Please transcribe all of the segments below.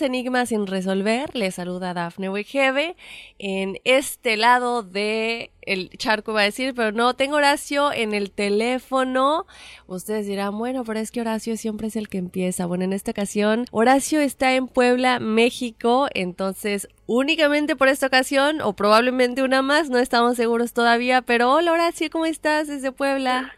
Enigmas sin resolver. Les saluda Dafne Wegebe. En este lado de el charco va a decir, pero no, tengo Horacio en el teléfono. Ustedes dirán, bueno, pero es que Horacio siempre es el que empieza. Bueno, en esta ocasión, Horacio está en Puebla, México. Entonces, únicamente por esta ocasión, o probablemente una más, no estamos seguros todavía. Pero hola Horacio, ¿cómo estás desde Puebla?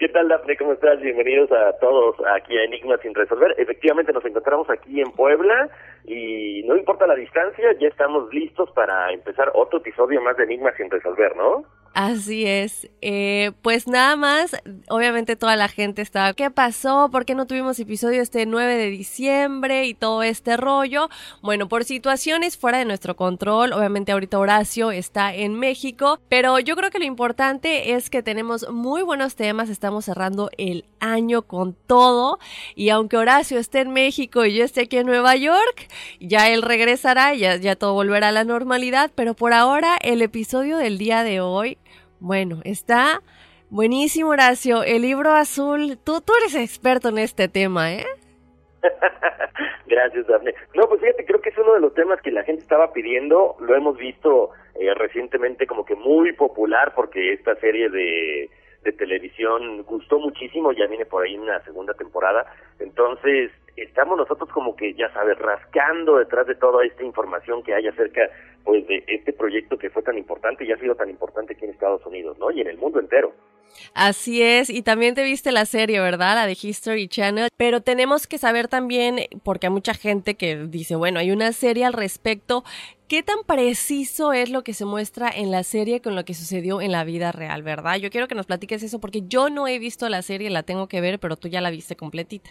¿Qué tal, Daphne? ¿Cómo estás? Bienvenidos a todos aquí a Enigma sin resolver. Efectivamente, nos encontramos aquí en Puebla y no importa la distancia, ya estamos listos para empezar otro episodio más de Enigma sin resolver, ¿no? Así es. Eh, pues nada más, obviamente toda la gente está, ¿qué pasó? ¿Por qué no tuvimos episodio este 9 de diciembre y todo este rollo? Bueno, por situaciones fuera de nuestro control, obviamente ahorita Horacio está en México, pero yo creo que lo importante es que tenemos muy buenos temas, estamos cerrando el año con todo y aunque Horacio esté en México y yo esté aquí en Nueva York, ya él regresará, ya, ya todo volverá a la normalidad, pero por ahora el episodio del día de hoy bueno, está buenísimo, Horacio. El libro azul, tú, tú eres experto en este tema, ¿eh? Gracias, Daphne. No, pues fíjate, creo que es uno de los temas que la gente estaba pidiendo. Lo hemos visto eh, recientemente como que muy popular porque esta serie de, de televisión gustó muchísimo. Ya viene por ahí una segunda temporada. Entonces, estamos nosotros como que, ya sabes, rascando detrás de toda esta información que hay acerca pues de este proyecto que fue tan importante y ha sido tan importante aquí en Estados Unidos, ¿no? Y en el mundo entero. Así es, y también te viste la serie, ¿verdad? La de History Channel, pero tenemos que saber también, porque hay mucha gente que dice, bueno, hay una serie al respecto, ¿qué tan preciso es lo que se muestra en la serie con lo que sucedió en la vida real, verdad? Yo quiero que nos platiques eso porque yo no he visto la serie, la tengo que ver, pero tú ya la viste completita.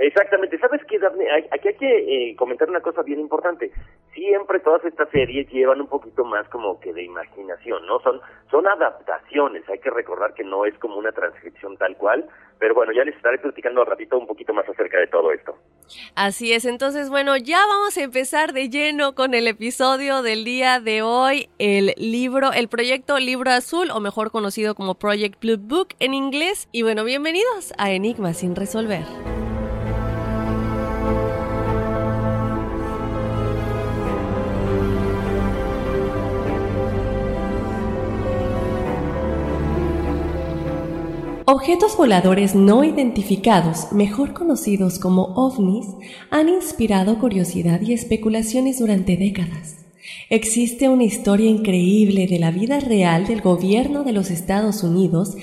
Exactamente. ¿Sabes qué, Daphne? Aquí hay que eh, comentar una cosa bien importante. Siempre todas estas series llevan un poquito más como que de imaginación, ¿no? Son, son adaptaciones. Hay que recordar que no es como una transcripción tal cual. Pero bueno, ya les estaré platicando al ratito un poquito más acerca de todo esto. Así es. Entonces, bueno, ya vamos a empezar de lleno con el episodio del día de hoy. El libro, el proyecto Libro Azul, o mejor conocido como Project Blue Book en inglés. Y bueno, bienvenidos a Enigma sin resolver. Objetos voladores no identificados, mejor conocidos como ovnis, han inspirado curiosidad y especulaciones durante décadas. Existe una historia increíble de la vida real del gobierno de los Estados Unidos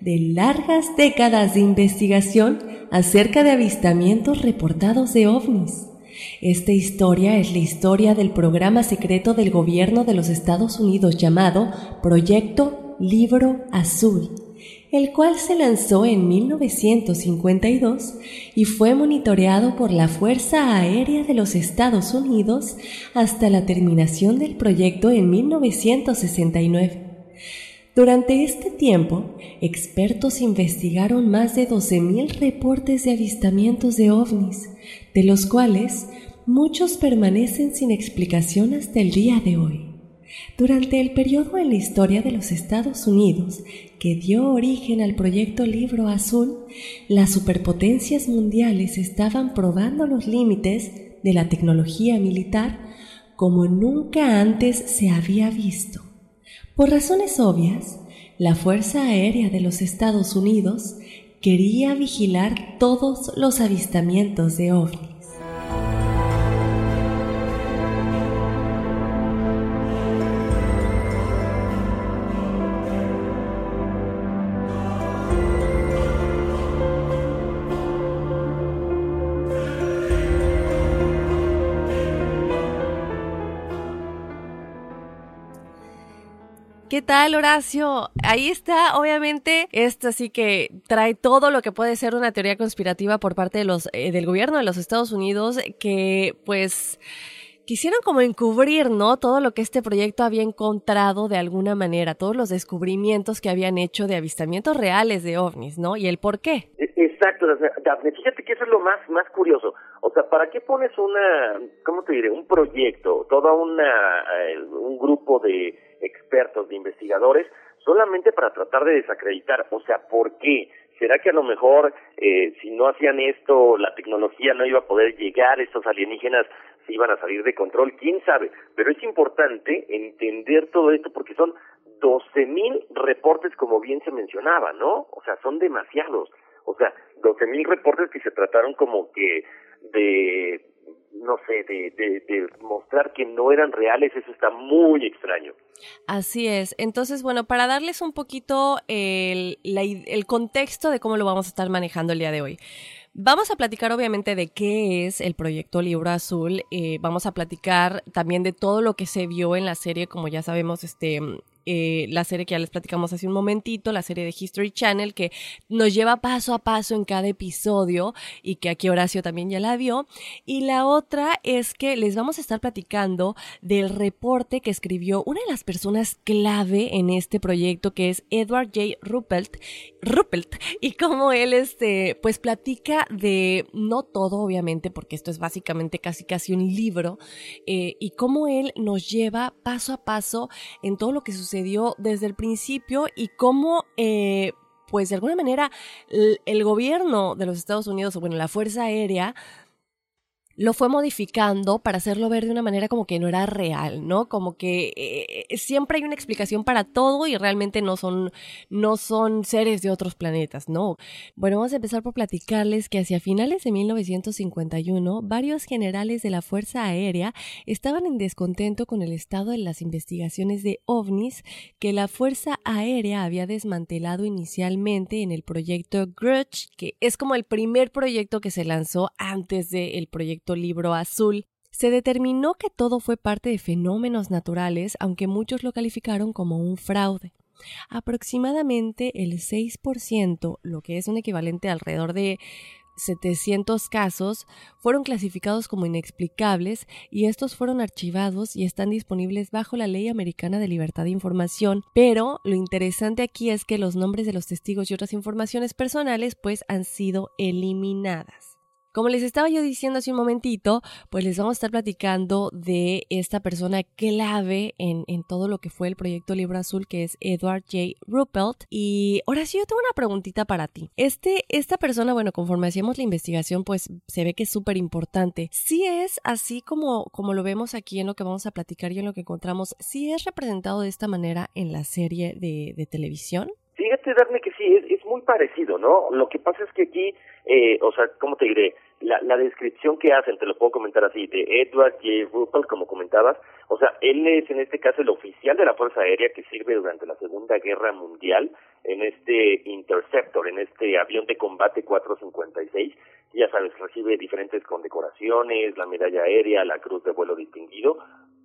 de largas décadas de investigación acerca de avistamientos reportados de ovnis. Esta historia es la historia del programa secreto del gobierno de los Estados Unidos llamado Proyecto Libro Azul el cual se lanzó en 1952 y fue monitoreado por la Fuerza Aérea de los Estados Unidos hasta la terminación del proyecto en 1969. Durante este tiempo, expertos investigaron más de 12.000 reportes de avistamientos de ovnis, de los cuales muchos permanecen sin explicación hasta el día de hoy. Durante el periodo en la historia de los Estados Unidos que dio origen al proyecto Libro Azul, las superpotencias mundiales estaban probando los límites de la tecnología militar como nunca antes se había visto. Por razones obvias, la Fuerza Aérea de los Estados Unidos quería vigilar todos los avistamientos de ovnis. ¿Qué tal, Horacio? Ahí está, obviamente, esto sí que trae todo lo que puede ser una teoría conspirativa por parte de los, eh, del gobierno de los Estados Unidos, que pues quisieron como encubrir, ¿no? Todo lo que este proyecto había encontrado de alguna manera, todos los descubrimientos que habían hecho de avistamientos reales de ovnis, ¿no? Y el por qué. E, exacto, Daphne. Fíjate que eso es lo más, más curioso. O sea, ¿para qué pones una, cómo te diré, un proyecto, toda una, eh, un grupo de expertos, de investigadores, solamente para tratar de desacreditar. O sea, ¿por qué? ¿Será que a lo mejor eh, si no hacían esto, la tecnología no iba a poder llegar, estos alienígenas se iban a salir de control? ¿Quién sabe? Pero es importante entender todo esto porque son 12.000 reportes, como bien se mencionaba, ¿no? O sea, son demasiados. O sea, 12.000 reportes que se trataron como que de no sé, de, de, mostrar que no eran reales, eso está muy extraño. Así es. Entonces, bueno, para darles un poquito el, el contexto de cómo lo vamos a estar manejando el día de hoy. Vamos a platicar obviamente de qué es el proyecto Libro Azul. Eh, vamos a platicar también de todo lo que se vio en la serie, como ya sabemos, este eh, la serie que ya les platicamos hace un momentito, la serie de History Channel, que nos lleva paso a paso en cada episodio y que aquí Horacio también ya la vio. Y la otra es que les vamos a estar platicando del reporte que escribió una de las personas clave en este proyecto, que es Edward J. Ruppelt, Ruppelt y cómo él, este, pues platica de, no todo obviamente, porque esto es básicamente casi casi un libro, eh, y cómo él nos lleva paso a paso en todo lo que sucede dio desde el principio y cómo, eh, pues de alguna manera, el, gobierno de los Estados Unidos, o bueno, la Fuerza Aérea, lo fue modificando para hacerlo ver de una manera como que no era real, ¿no? Como que eh, siempre hay una explicación para todo y realmente no son, no son seres de otros planetas, ¿no? Bueno, vamos a empezar por platicarles que hacia finales de 1951, varios generales de la Fuerza Aérea estaban en descontento con el estado de las investigaciones de ovnis que la Fuerza Aérea había desmantelado inicialmente en el proyecto Grudge, que es como el primer proyecto que se lanzó antes del proyecto libro azul, se determinó que todo fue parte de fenómenos naturales, aunque muchos lo calificaron como un fraude. Aproximadamente el 6%, lo que es un equivalente alrededor de 700 casos fueron clasificados como inexplicables y estos fueron archivados y están disponibles bajo la ley americana de libertad de información. Pero lo interesante aquí es que los nombres de los testigos y otras informaciones personales pues han sido eliminadas. Como les estaba yo diciendo hace un momentito, pues les vamos a estar platicando de esta persona clave en, en todo lo que fue el proyecto Libro Azul, que es Edward J. Ruppelt. Y ahora sí, yo tengo una preguntita para ti. Este, esta persona, bueno, conforme hacíamos la investigación, pues se ve que es súper importante. Si es así como, como lo vemos aquí en lo que vamos a platicar y en lo que encontramos, si es representado de esta manera en la serie de, de televisión. Fíjate, Darme, que sí, es, es muy parecido, ¿no? Lo que pasa es que aquí, eh, o sea, ¿cómo te diré? La, la descripción que hacen, te lo puedo comentar así, de Edward J. Ruppel, como comentabas, o sea, él es en este caso el oficial de la Fuerza Aérea que sirve durante la Segunda Guerra Mundial en este Interceptor, en este avión de combate 456, ya sabes, recibe diferentes condecoraciones, la medalla aérea, la cruz de vuelo distinguido,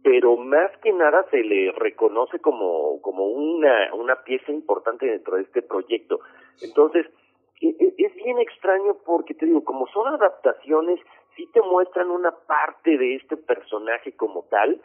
pero más que nada se le reconoce como, como una, una pieza importante dentro de este proyecto. Entonces, es bien extraño porque te digo, como son adaptaciones, sí te muestran una parte de este personaje como tal,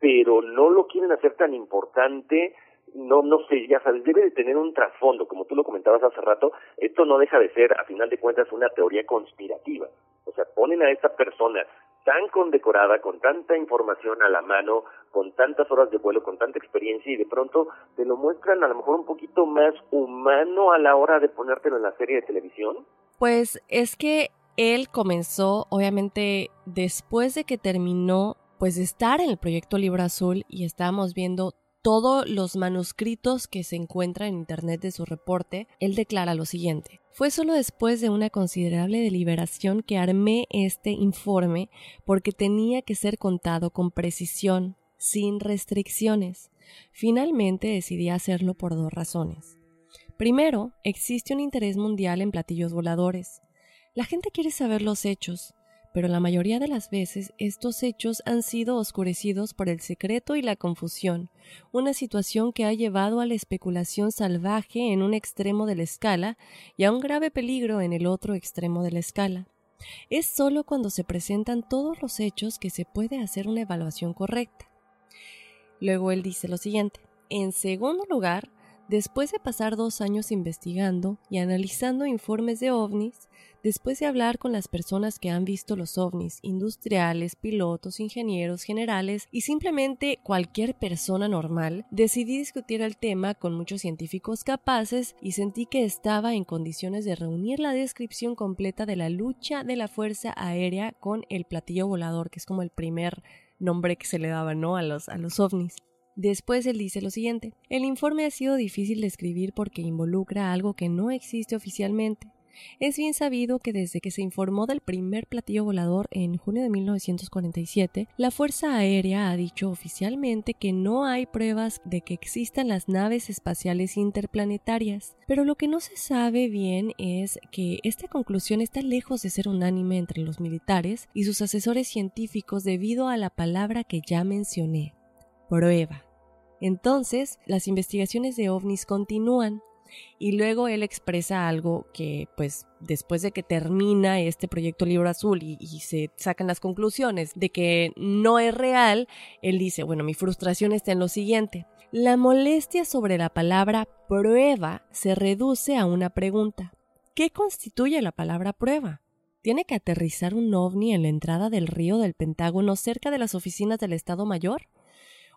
pero no lo quieren hacer tan importante, no, no sé, ya sabes, debe de tener un trasfondo, como tú lo comentabas hace rato, esto no deja de ser, a final de cuentas, una teoría conspirativa. O sea, ponen a esta persona tan condecorada, con tanta información a la mano, con tantas horas de vuelo, con tanta experiencia y de pronto te lo muestran a lo mejor un poquito más humano a la hora de ponértelo en la serie de televisión? Pues es que él comenzó, obviamente, después de que terminó, pues de estar en el proyecto Libro Azul y estábamos viendo todos los manuscritos que se encuentran en Internet de su reporte, él declara lo siguiente. Fue solo después de una considerable deliberación que armé este informe porque tenía que ser contado con precisión, sin restricciones. Finalmente decidí hacerlo por dos razones. Primero, existe un interés mundial en platillos voladores. La gente quiere saber los hechos, pero la mayoría de las veces estos hechos han sido oscurecidos por el secreto y la confusión, una situación que ha llevado a la especulación salvaje en un extremo de la escala y a un grave peligro en el otro extremo de la escala. Es sólo cuando se presentan todos los hechos que se puede hacer una evaluación correcta. Luego él dice lo siguiente. En segundo lugar, después de pasar dos años investigando y analizando informes de ovnis, Después de hablar con las personas que han visto los ovnis, industriales, pilotos, ingenieros, generales y simplemente cualquier persona normal, decidí discutir el tema con muchos científicos capaces y sentí que estaba en condiciones de reunir la descripción completa de la lucha de la Fuerza Aérea con el platillo volador, que es como el primer nombre que se le daba, ¿no? A los, a los ovnis. Después él dice lo siguiente, el informe ha sido difícil de escribir porque involucra algo que no existe oficialmente. Es bien sabido que desde que se informó del primer platillo volador en junio de 1947, la Fuerza Aérea ha dicho oficialmente que no hay pruebas de que existan las naves espaciales interplanetarias. Pero lo que no se sabe bien es que esta conclusión está lejos de ser unánime entre los militares y sus asesores científicos debido a la palabra que ya mencioné, prueba. Entonces, las investigaciones de ovnis continúan y luego él expresa algo que, pues, después de que termina este proyecto Libro Azul y, se sacan las conclusiones de que no es real, él dice, bueno, mi frustración está en lo siguiente. La molestia sobre la palabra prueba se reduce a una pregunta. ¿Qué constituye la palabra prueba? ¿Tiene que aterrizar un ovni en la entrada del río del Pentágono cerca de las oficinas del Estado Mayor?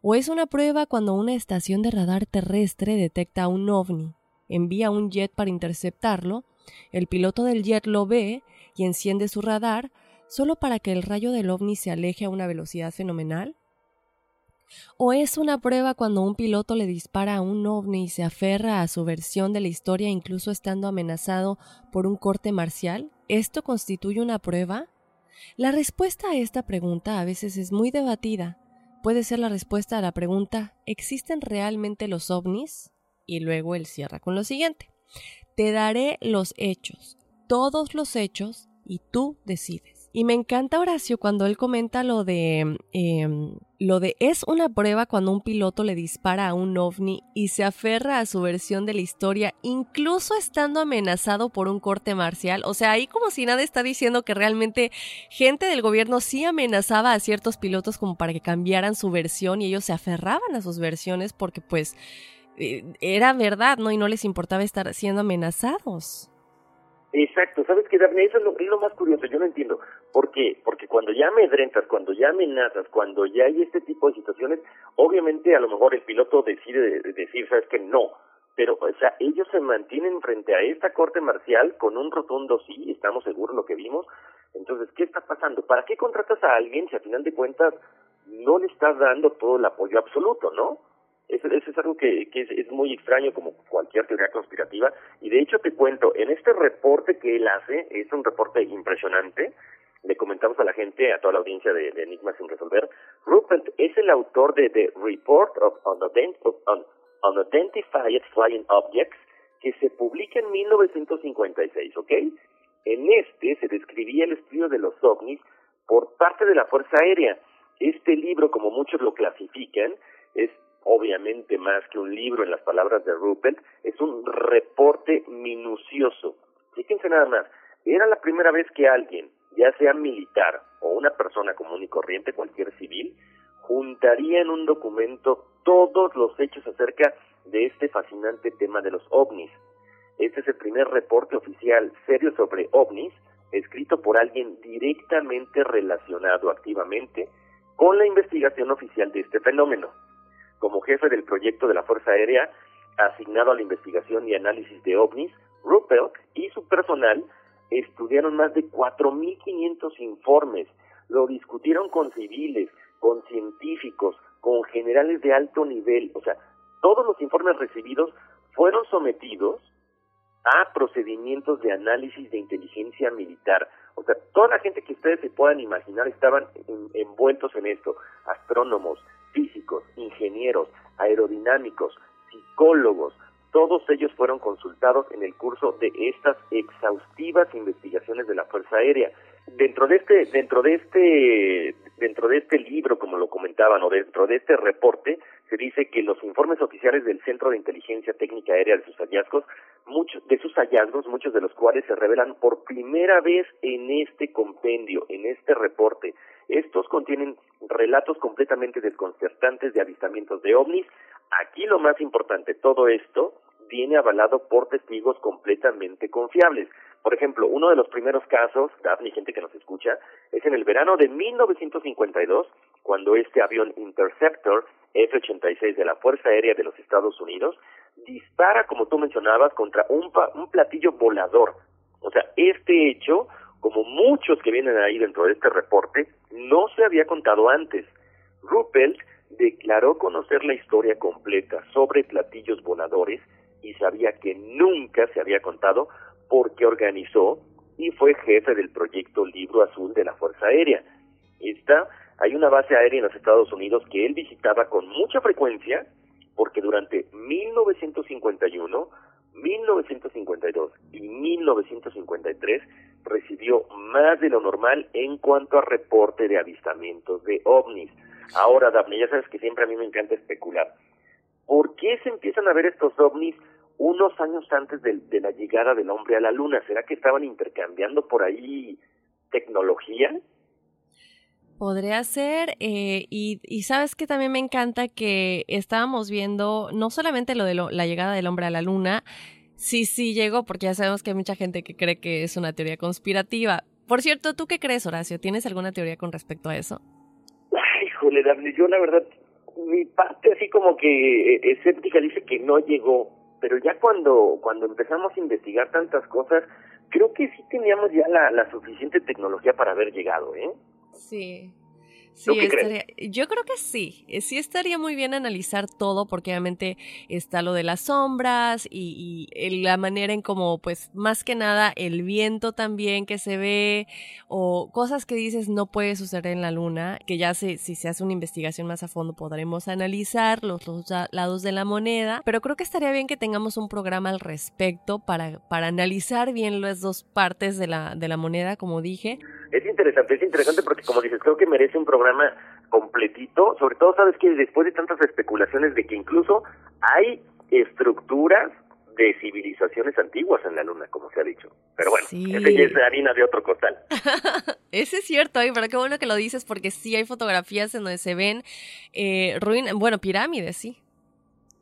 ¿O es una prueba cuando una estación de radar terrestre detecta un ovni? Envía un jet para interceptarlo, el piloto del jet lo ve y enciende su radar solo para que el rayo del ovni se aleje a una velocidad fenomenal? ¿O es una prueba cuando un piloto le dispara a un ovni y se aferra a su versión de la historia incluso estando amenazado por un corte marcial? ¿Esto constituye una prueba? La respuesta a esta pregunta a veces es muy debatida. Puede ser la respuesta a la pregunta ¿existen realmente los ovnis? Y luego él cierra con lo siguiente. Te daré los hechos, todos los hechos, y tú decides. Y me encanta Horacio cuando él comenta lo de em, lo de es una prueba cuando un piloto le dispara a un ovni y se aferra a su versión de la historia, incluso estando amenazado por un corte marcial. O sea, ahí como si nada está diciendo que realmente gente del gobierno sí amenazaba a ciertos pilotos como para que cambiaran su versión y ellos se aferraban a sus versiones porque pues era verdad, ¿no? Y no les importaba estar siendo amenazados. Exacto, ¿sabes qué, Daphne? Eso es lo, es lo, más curioso, yo no entiendo. ¿Por qué? Porque cuando ya amedrentas, cuando ya amenazas, cuando ya hay este tipo de situaciones, obviamente a lo mejor el piloto decide decir, ¿sabes que No. Pero, o sea, ellos se mantienen frente a esta corte marcial con un rotundo sí, estamos seguros lo que vimos. Entonces, ¿qué está pasando? ¿Para qué contratas a alguien si a final de cuentas no le estás dando todo el apoyo absoluto, no? Eso, eso es algo que, que es, muy extraño como cualquier teoría conspirativa. Y de hecho te cuento, en este reporte que él hace, es un reporte impresionante, le comentamos a la gente, a toda la audiencia de, de Enigma sin resolver, Rupert es el autor de The Report of, of Unidentified Flying Objects, que se publica en 1956, ¿ok? En este se describía el estudio de los ovnis por parte de la Fuerza Aérea. Este libro, como muchos lo clasifican, es obviamente más que un libro en las palabras de Rupert, es un reporte minucioso. Fíjense nada más, era la primera vez que alguien, ya sea militar o una persona común y corriente, cualquier civil, juntaría en un documento todos los hechos acerca de este fascinante tema de los ovnis. Este es el primer reporte oficial serio sobre ovnis, escrito por alguien directamente relacionado activamente con la investigación oficial de este fenómeno como jefe del proyecto de la Fuerza Aérea asignado a la investigación y análisis de ovnis, Ruppelt y su personal estudiaron más de 4.500 informes, lo discutieron con civiles, con científicos, con generales de alto nivel, o sea, todos los informes recibidos fueron sometidos a procedimientos de análisis de inteligencia militar. O sea, toda la gente que ustedes se puedan imaginar estaban envueltos en esto, astrónomos, físicos, ingenieros, aerodinámicos, psicólogos, todos ellos fueron consultados en el curso de estas exhaustivas investigaciones de la Fuerza Aérea. Dentro de este, dentro de este, dentro de este libro, como lo comentaban, o dentro de este reporte, se dice que los informes oficiales del Centro de Inteligencia Técnica Aérea de sus hallazgos, muchos de sus hallazgos, muchos de los cuales se revelan por primera vez en este compendio, en este reporte. Estos contienen relatos completamente desconcertantes de avistamientos de ovnis. Aquí lo más importante, todo esto viene avalado por testigos completamente confiables. Por ejemplo, uno de los primeros casos, Daphne, gente que nos escucha, es en el verano de 1952, cuando este avión Interceptor F-86 de la Fuerza Aérea de los Estados Unidos dispara, como tú mencionabas, contra un, un platillo volador. O sea, este hecho, como muchos que vienen ahí dentro de este reporte, no se había contado antes. Ruppelt declaró conocer la historia completa sobre platillos voladores y sabía que nunca se había contado porque organizó y fue jefe del proyecto Libro Azul de la Fuerza Aérea. Esta, hay una base aérea en los Estados Unidos que él visitaba con mucha frecuencia porque durante 1951, 1952 y 1953 recibió más de lo normal en cuanto a reporte de avistamientos de ovnis. Ahora, Daphne, ya sabes que siempre a mí me encanta especular. ¿Por qué se empiezan a ver estos ovnis unos años antes de, de, la llegada del hombre a la luna. ¿Será que estaban intercambiando por ahí tecnología? Podría ser, eh, y, y, sabes que también me encanta que estábamos viendo no solamente lo de lo, la llegada del hombre a la luna, sí, sí llegó, porque ya sabemos que hay mucha gente que cree que es una teoría conspirativa. Por cierto, ¿tú qué crees, Horacio? ¿Tienes alguna teoría con respecto a eso? Ay, híjole, yo la verdad, mi parte así como que eh, escéptica dice que no llegó, pero ya cuando, cuando empezamos a investigar tantas cosas, creo que sí teníamos ya la, la suficiente tecnología para haber llegado, ¿eh? Sí. Sí, estaría, yo creo que sí. Eh, sí estaría muy bien analizar todo porque obviamente está lo de las sombras y, y, la manera en como, pues, más que nada el viento también que se ve o cosas que dices no puede suceder en la luna, que ya se, si se hace una investigación más a fondo podremos analizar los dos lados de la moneda, pero creo que estaría bien que tengamos un programa al respecto para, para analizar bien las dos partes de la, de la moneda, como dije. Es interesante, es interesante porque como dices, creo que merece un programa completito, sobre todo sabes que después de tantas especulaciones de que incluso hay estructuras de civilizaciones antiguas en la luna, como se ha dicho. Pero bueno, Sí. ese ya es harina de otro costal. Ese es cierto, ay, pero qué bueno que lo dices porque sí hay fotografías en donde se ven eh, ruinas, bueno, pirámides, sí.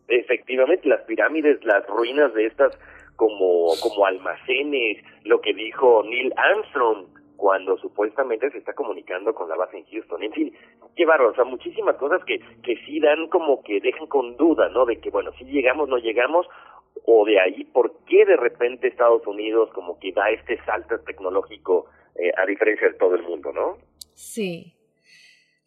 Efectivamente, las pirámides, las ruinas de estas como, como almacenes, lo que dijo Neil Armstrong cuando supuestamente se está comunicando con la base en Houston. En fin, qué bárbaro, o sea, muchísimas cosas que, que sí dan como que dejan con duda, ¿no? De que, bueno, si llegamos, no llegamos, o de ahí, ¿por qué de repente Estados Unidos como que da este salto tecnológico eh, a diferencia de todo el mundo, ¿no? Sí.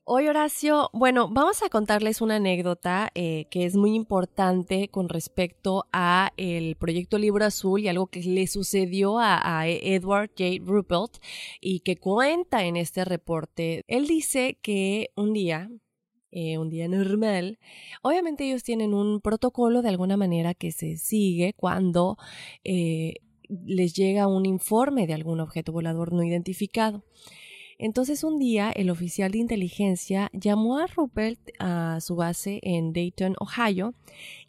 Hoy, Horacio, bueno, vamos a contarles una anécdota eh, que es muy importante con respecto a el proyecto Libro Azul y algo que le sucedió a, a Edward J. Ruppelt y que cuenta en este reporte. Él dice que un día, eh, un día normal, obviamente ellos tienen un protocolo de alguna manera que se sigue cuando eh, les llega un informe de algún objeto volador no identificado. Entonces un día el oficial de inteligencia llamó a Ruppelt a su base en Dayton, Ohio,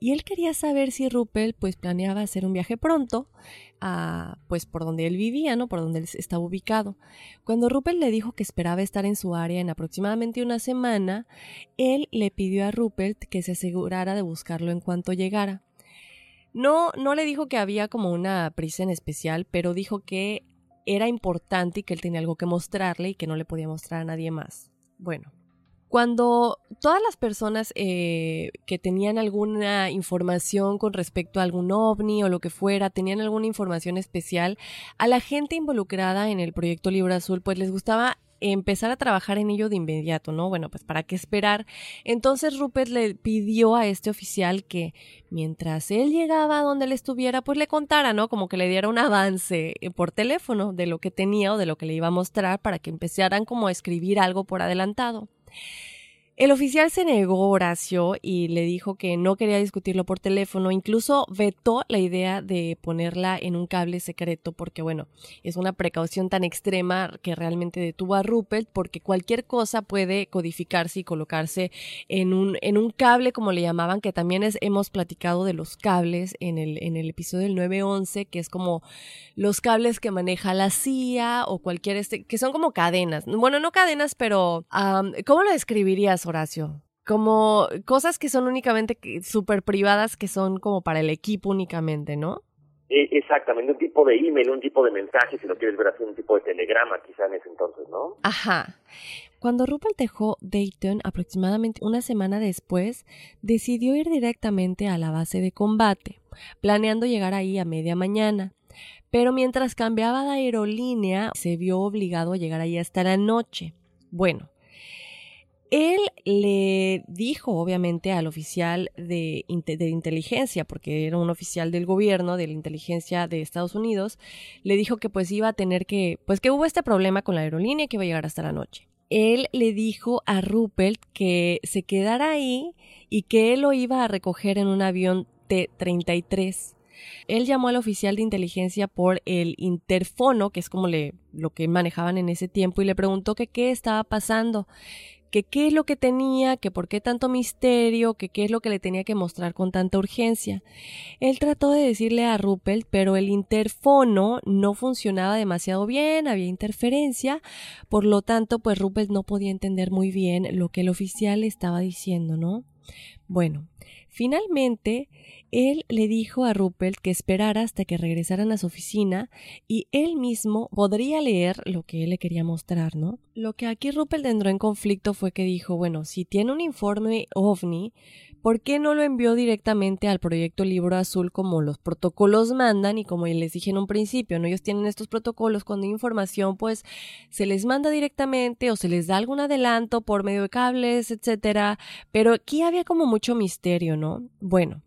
y él quería saber si Ruppelt pues planeaba hacer un viaje pronto, a, pues por donde él vivía, ¿no? Por donde él estaba ubicado. Cuando Ruppelt le dijo que esperaba estar en su área en aproximadamente una semana, él le pidió a Ruppelt que se asegurara de buscarlo en cuanto llegara. No, no le dijo que había como una prisa en especial, pero dijo que era importante y que él tenía algo que mostrarle y que no le podía mostrar a nadie más. Bueno, cuando todas las personas eh, que tenían alguna información con respecto a algún ovni o lo que fuera, tenían alguna información especial, a la gente involucrada en el proyecto Libro Azul, pues les gustaba empezar a trabajar en ello de inmediato, ¿no? Bueno, pues para qué esperar. Entonces Rupert le pidió a este oficial que mientras él llegaba a donde él estuviera, pues le contara, ¿no? Como que le diera un avance eh, por teléfono de lo que tenía o de lo que le iba a mostrar para que empezaran como a escribir algo por adelantado. El oficial se negó, Horacio, y le dijo que no quería discutirlo por teléfono. Incluso vetó la idea de ponerla en un cable secreto, porque, bueno, es una precaución tan extrema que realmente detuvo a Rupert, porque cualquier cosa puede codificarse y colocarse en un, en un cable, como le llamaban, que también hemos platicado de los cables en el, en el episodio del 911, que es como los cables que maneja la CIA o cualquier este, que son como cadenas. Bueno, no cadenas, pero um, ¿cómo lo describirías, Horacio? Como cosas que son únicamente súper privadas, que son como para el equipo únicamente, ¿no? Eh, exactamente, un tipo de email, un tipo de mensaje, si lo quieres ver así, un tipo de telegrama quizá en ese entonces, ¿no? Ajá. Cuando Rupert dejó Dayton aproximadamente una semana después, decidió ir directamente a la base de combate, planeando llegar ahí a media mañana. Pero mientras cambiaba de aerolínea, se vio obligado a llegar ahí hasta la noche. Bueno, él le dijo, obviamente, al oficial de, inteligencia, porque era un oficial del gobierno, de la inteligencia de Estados Unidos, le dijo que pues iba a tener que, pues que hubo este problema con la aerolínea que iba a llegar hasta la noche. Él le dijo a Ruppelt que se quedara ahí y que él lo iba a recoger en un avión T-33. Él llamó al oficial de inteligencia por el interfono, que es como le, lo que manejaban en ese tiempo, y le preguntó que qué estaba pasando que qué es lo que tenía, que por qué tanto misterio, que qué es lo que le tenía que mostrar con tanta urgencia. Él trató de decirle a Ruppelt, pero el interfono no funcionaba demasiado bien, había interferencia, por lo tanto, pues Ruppelt no podía entender muy bien lo que el oficial estaba diciendo, ¿no? Bueno, finalmente él le dijo a Ruppelt que esperara hasta que regresaran a su oficina y él mismo podría leer lo que él le quería mostrar, ¿no? Lo que aquí Ruppelt entró en conflicto fue que dijo, bueno, si tiene un informe ovni, ¿por qué no lo envió directamente al proyecto Libro Azul como los protocolos mandan y como les dije en un principio, ¿no? Ellos tienen estos protocolos, cuando hay información, pues se les manda directamente o se les da algún adelanto por medio de cables, etcétera, pero aquí había como mucho misterio, ¿no? Bueno,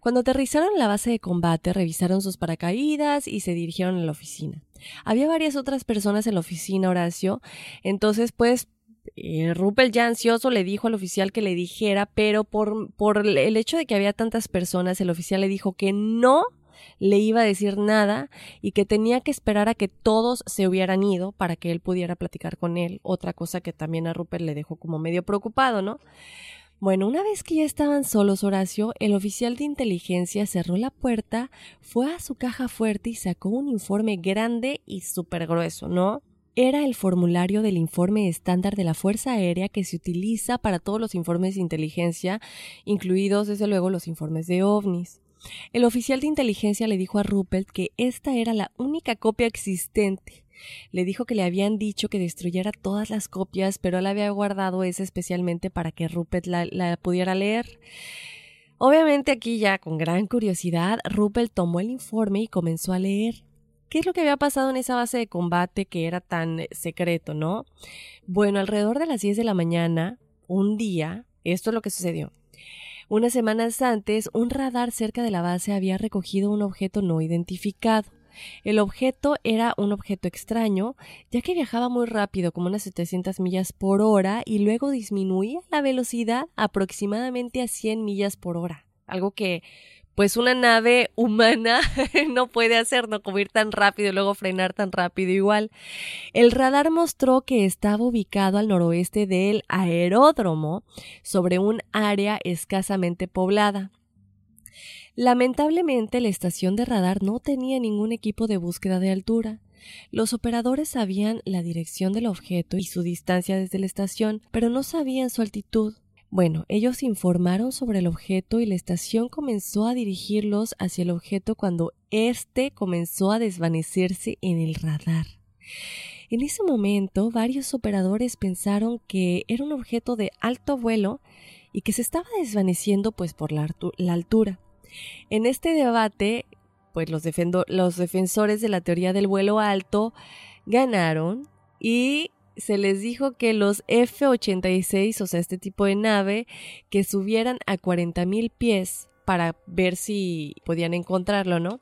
cuando aterrizaron en la base de combate, revisaron sus paracaídas y se dirigieron a la oficina. Había varias otras personas en la oficina, Horacio, entonces pues eh, Ruppel ya ansioso le dijo al oficial que le dijera, pero por, por el hecho de que había tantas personas, el oficial le dijo que no le iba a decir nada y que tenía que esperar a que todos se hubieran ido para que él pudiera platicar con él. Otra cosa que también a Rupert le dejó como medio preocupado, ¿no? Bueno, una vez que ya estaban solos, Horacio, el oficial de inteligencia cerró la puerta, fue a su caja fuerte y sacó un informe grande y súper grueso, ¿no? Era el formulario del informe estándar de la Fuerza Aérea que se utiliza para todos los informes de inteligencia, incluidos desde luego los informes de ovnis. El oficial de inteligencia le dijo a Rupert que esta era la única copia existente le dijo que le habían dicho que destruyera todas las copias, pero él había guardado esa especialmente para que Rupert la, pudiera leer. Obviamente aquí ya con gran curiosidad, Rupert tomó el informe y comenzó a leer. ¿Qué es lo que había pasado en esa base de combate que era tan secreto, no? Bueno, alrededor de las 10 de la mañana, un día, esto es lo que sucedió. Unas semanas antes, un radar cerca de la base había recogido un objeto no identificado. El objeto era un objeto extraño, ya que viajaba muy rápido, como unas 700 millas por hora, y luego disminuía la velocidad aproximadamente a 100 millas por hora. Algo que, pues, una nave humana no puede hacer, no como ir tan rápido y luego frenar tan rápido igual. El radar mostró que estaba ubicado al noroeste del aeródromo, sobre un área escasamente poblada. Lamentablemente la estación de radar no tenía ningún equipo de búsqueda de altura. Los operadores sabían la dirección del objeto y su distancia desde la estación, pero no sabían su altitud. Bueno, ellos informaron sobre el objeto y la estación comenzó a dirigirlos hacia el objeto cuando éste comenzó a desvanecerse en el radar. En ese momento, varios operadores pensaron que era un objeto de alto vuelo y que se estaba desvaneciendo pues por la, altura. En este debate, pues los defensores de la teoría del vuelo alto ganaron y se les dijo que los F-86, o sea, este tipo de nave, que subieran a 40.000 pies para ver si podían encontrarlo, ¿no?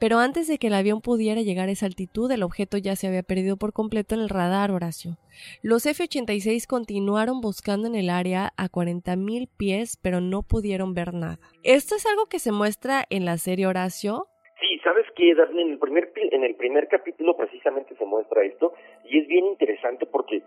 Pero antes de que el avión pudiera llegar a esa altitud, el objeto ya se había perdido por completo en el radar, Horacio. Los F-86 continuaron buscando en el área a 40.000 pies, pero no pudieron ver nada. ¿Esto es algo que se muestra en la serie Horacio? Sí, ¿sabes qué, Daphne? En el primer, en el primer capítulo precisamente se muestra esto y es bien interesante porque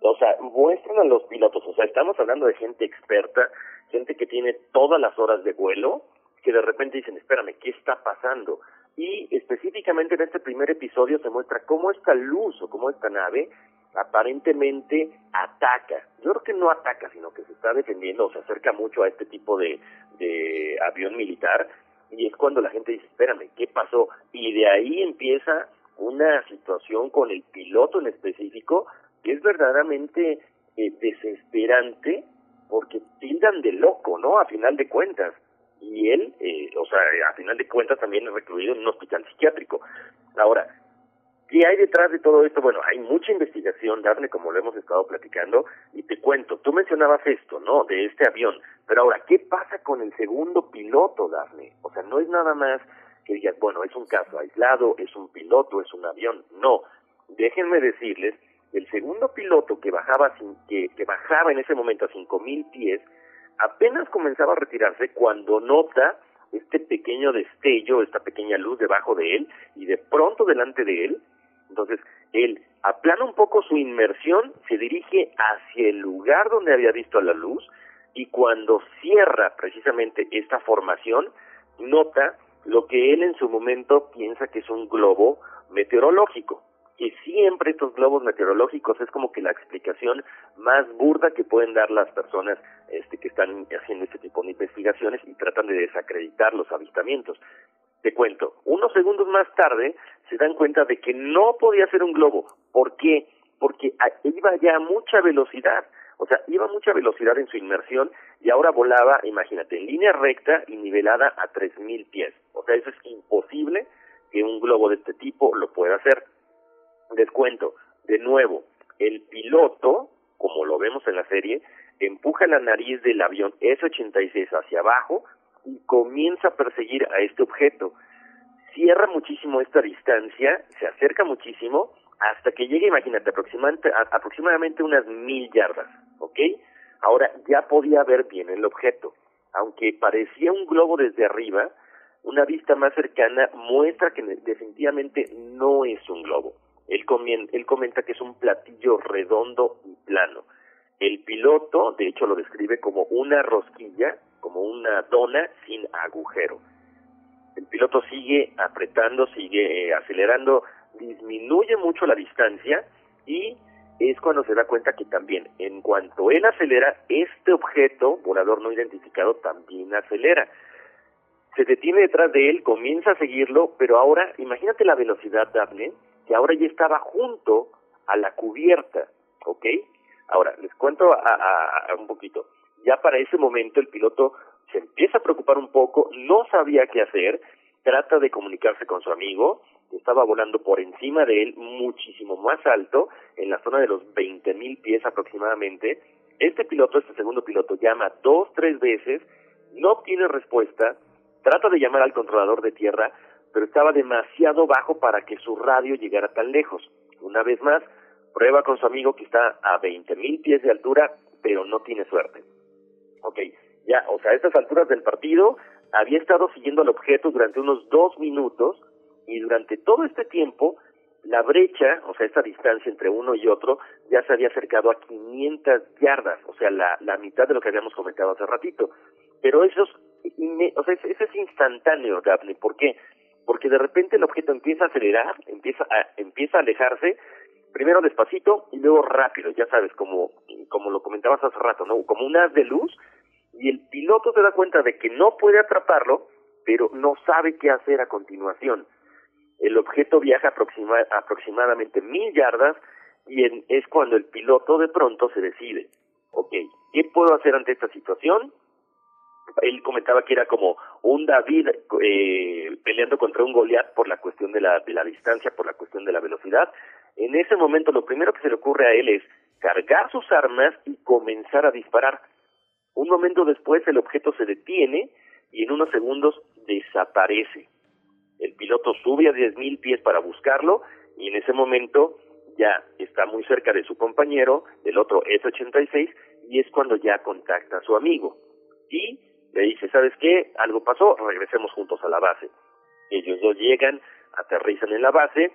o sea, muestran a los pilotos, o sea, estamos hablando de gente experta, gente que tiene todas las horas de vuelo, que de repente dicen, espérame, ¿qué está pasando? Y específicamente en este primer episodio se muestra cómo esta luz o cómo esta nave aparentemente ataca. Yo creo que no ataca, sino que se está defendiendo o se acerca mucho a este tipo de, de avión militar. Y es cuando la gente dice, espérame, ¿qué pasó? Y de ahí empieza una situación con el piloto en específico que es verdaderamente eh, desesperante porque tildan de loco, ¿no? A final de cuentas. Y él, eh, o sea, a final de cuentas también es recluido en un hospital psiquiátrico. Ahora, ¿qué hay detrás de todo esto? Bueno, hay mucha investigación, Darle, como lo hemos estado platicando, y te cuento, tú mencionabas esto, ¿no? De este avión, pero ahora, ¿qué pasa con el segundo piloto, Darle? O sea, no es nada más que digas, bueno, es un caso aislado, es un piloto, es un avión. No, déjenme decirles el segundo piloto que bajaba, sin, que, que bajaba en ese momento a 5.000 pies, apenas comenzaba a retirarse cuando nota este pequeño destello, esta pequeña luz debajo de él, y de pronto delante de él, entonces él aplana un poco su inmersión, se dirige hacia el lugar donde había visto la luz, y cuando cierra precisamente esta formación, nota lo que él en su momento piensa que es un globo meteorológico que siempre estos globos meteorológicos es como que la explicación más burda que pueden dar las personas este, que están haciendo este tipo de investigaciones y tratan de desacreditar los avistamientos. Te cuento, unos segundos más tarde se dan cuenta de que no podía ser un globo. ¿Por qué? Porque iba ya a mucha velocidad. O sea, iba a mucha velocidad en su inmersión y ahora volaba, imagínate, en línea recta y nivelada a 3.000 pies. O sea, eso es imposible que un globo de este tipo lo pueda hacer. Descuento, de nuevo, el piloto, como lo vemos en la serie, empuja la nariz del avión S-86 hacia abajo y comienza a perseguir a este objeto. Cierra muchísimo esta distancia, se acerca muchísimo hasta que llega, imagínate, aproximadamente, aproximadamente unas mil yardas, ¿ok? Ahora ya podía ver bien el objeto. Aunque parecía un globo desde arriba, una vista más cercana muestra que definitivamente no es un globo. Él, él comenta que es un platillo redondo y plano. El piloto, de hecho, lo describe como una rosquilla, como una dona sin agujero. El piloto sigue apretando, sigue eh, acelerando, disminuye mucho la distancia y es cuando se da cuenta que también, en cuanto él acelera, este objeto volador no identificado también acelera. Se detiene detrás de él, comienza a seguirlo, pero ahora, imagínate la velocidad, Daphne, que ahora ya estaba junto a la cubierta, ¿ok? Ahora, les cuento a, un poquito. Ya para ese momento el piloto se empieza a preocupar un poco, no sabía qué hacer, trata de comunicarse con su amigo, que estaba volando por encima de él, muchísimo más alto, en la zona de los 20.000 mil pies aproximadamente. Este piloto, este segundo piloto, llama dos, tres veces, no obtiene respuesta, trata de llamar al controlador de tierra, pero estaba demasiado bajo para que su radio llegara tan lejos. Una vez más, prueba con su amigo que está a 20.000 pies de altura, pero no tiene suerte. Ok, ya, o sea, a estas alturas del partido, había estado siguiendo al objeto durante unos dos minutos y durante todo este tiempo la brecha, o sea, esta distancia entre uno y otro, ya se había acercado a 500 yardas, o sea, la, la mitad de lo que habíamos comentado hace ratito. Pero eso es, o sea, eso es instantáneo, Daphne. ¿Por qué? Porque de repente el objeto empieza a acelerar, empieza a, empieza a alejarse, primero despacito y luego rápido, ya sabes, como, como lo comentabas hace rato, ¿no? Como un haz de luz, y el piloto se da cuenta de que no puede atraparlo, pero no sabe qué hacer a continuación. El objeto viaja aproximadamente mil yardas y es cuando el piloto de pronto se decide, ok, ¿qué puedo hacer ante esta situación? Él comentaba que era como un David eh, peleando contra un Goliat por la cuestión de la, de la distancia, por la cuestión de la velocidad. En ese momento lo primero que se le ocurre a él es cargar sus armas y comenzar a disparar. Un momento después el objeto se detiene y en unos segundos desaparece. El piloto sube a 10.000 pies para buscarlo y en ese momento ya está muy cerca de su compañero, del otro S-86, y es cuando ya contacta a su amigo. Y le dice, ¿sabes qué? Algo pasó, regresemos juntos a la base. Ellos dos llegan, aterrizan en la base,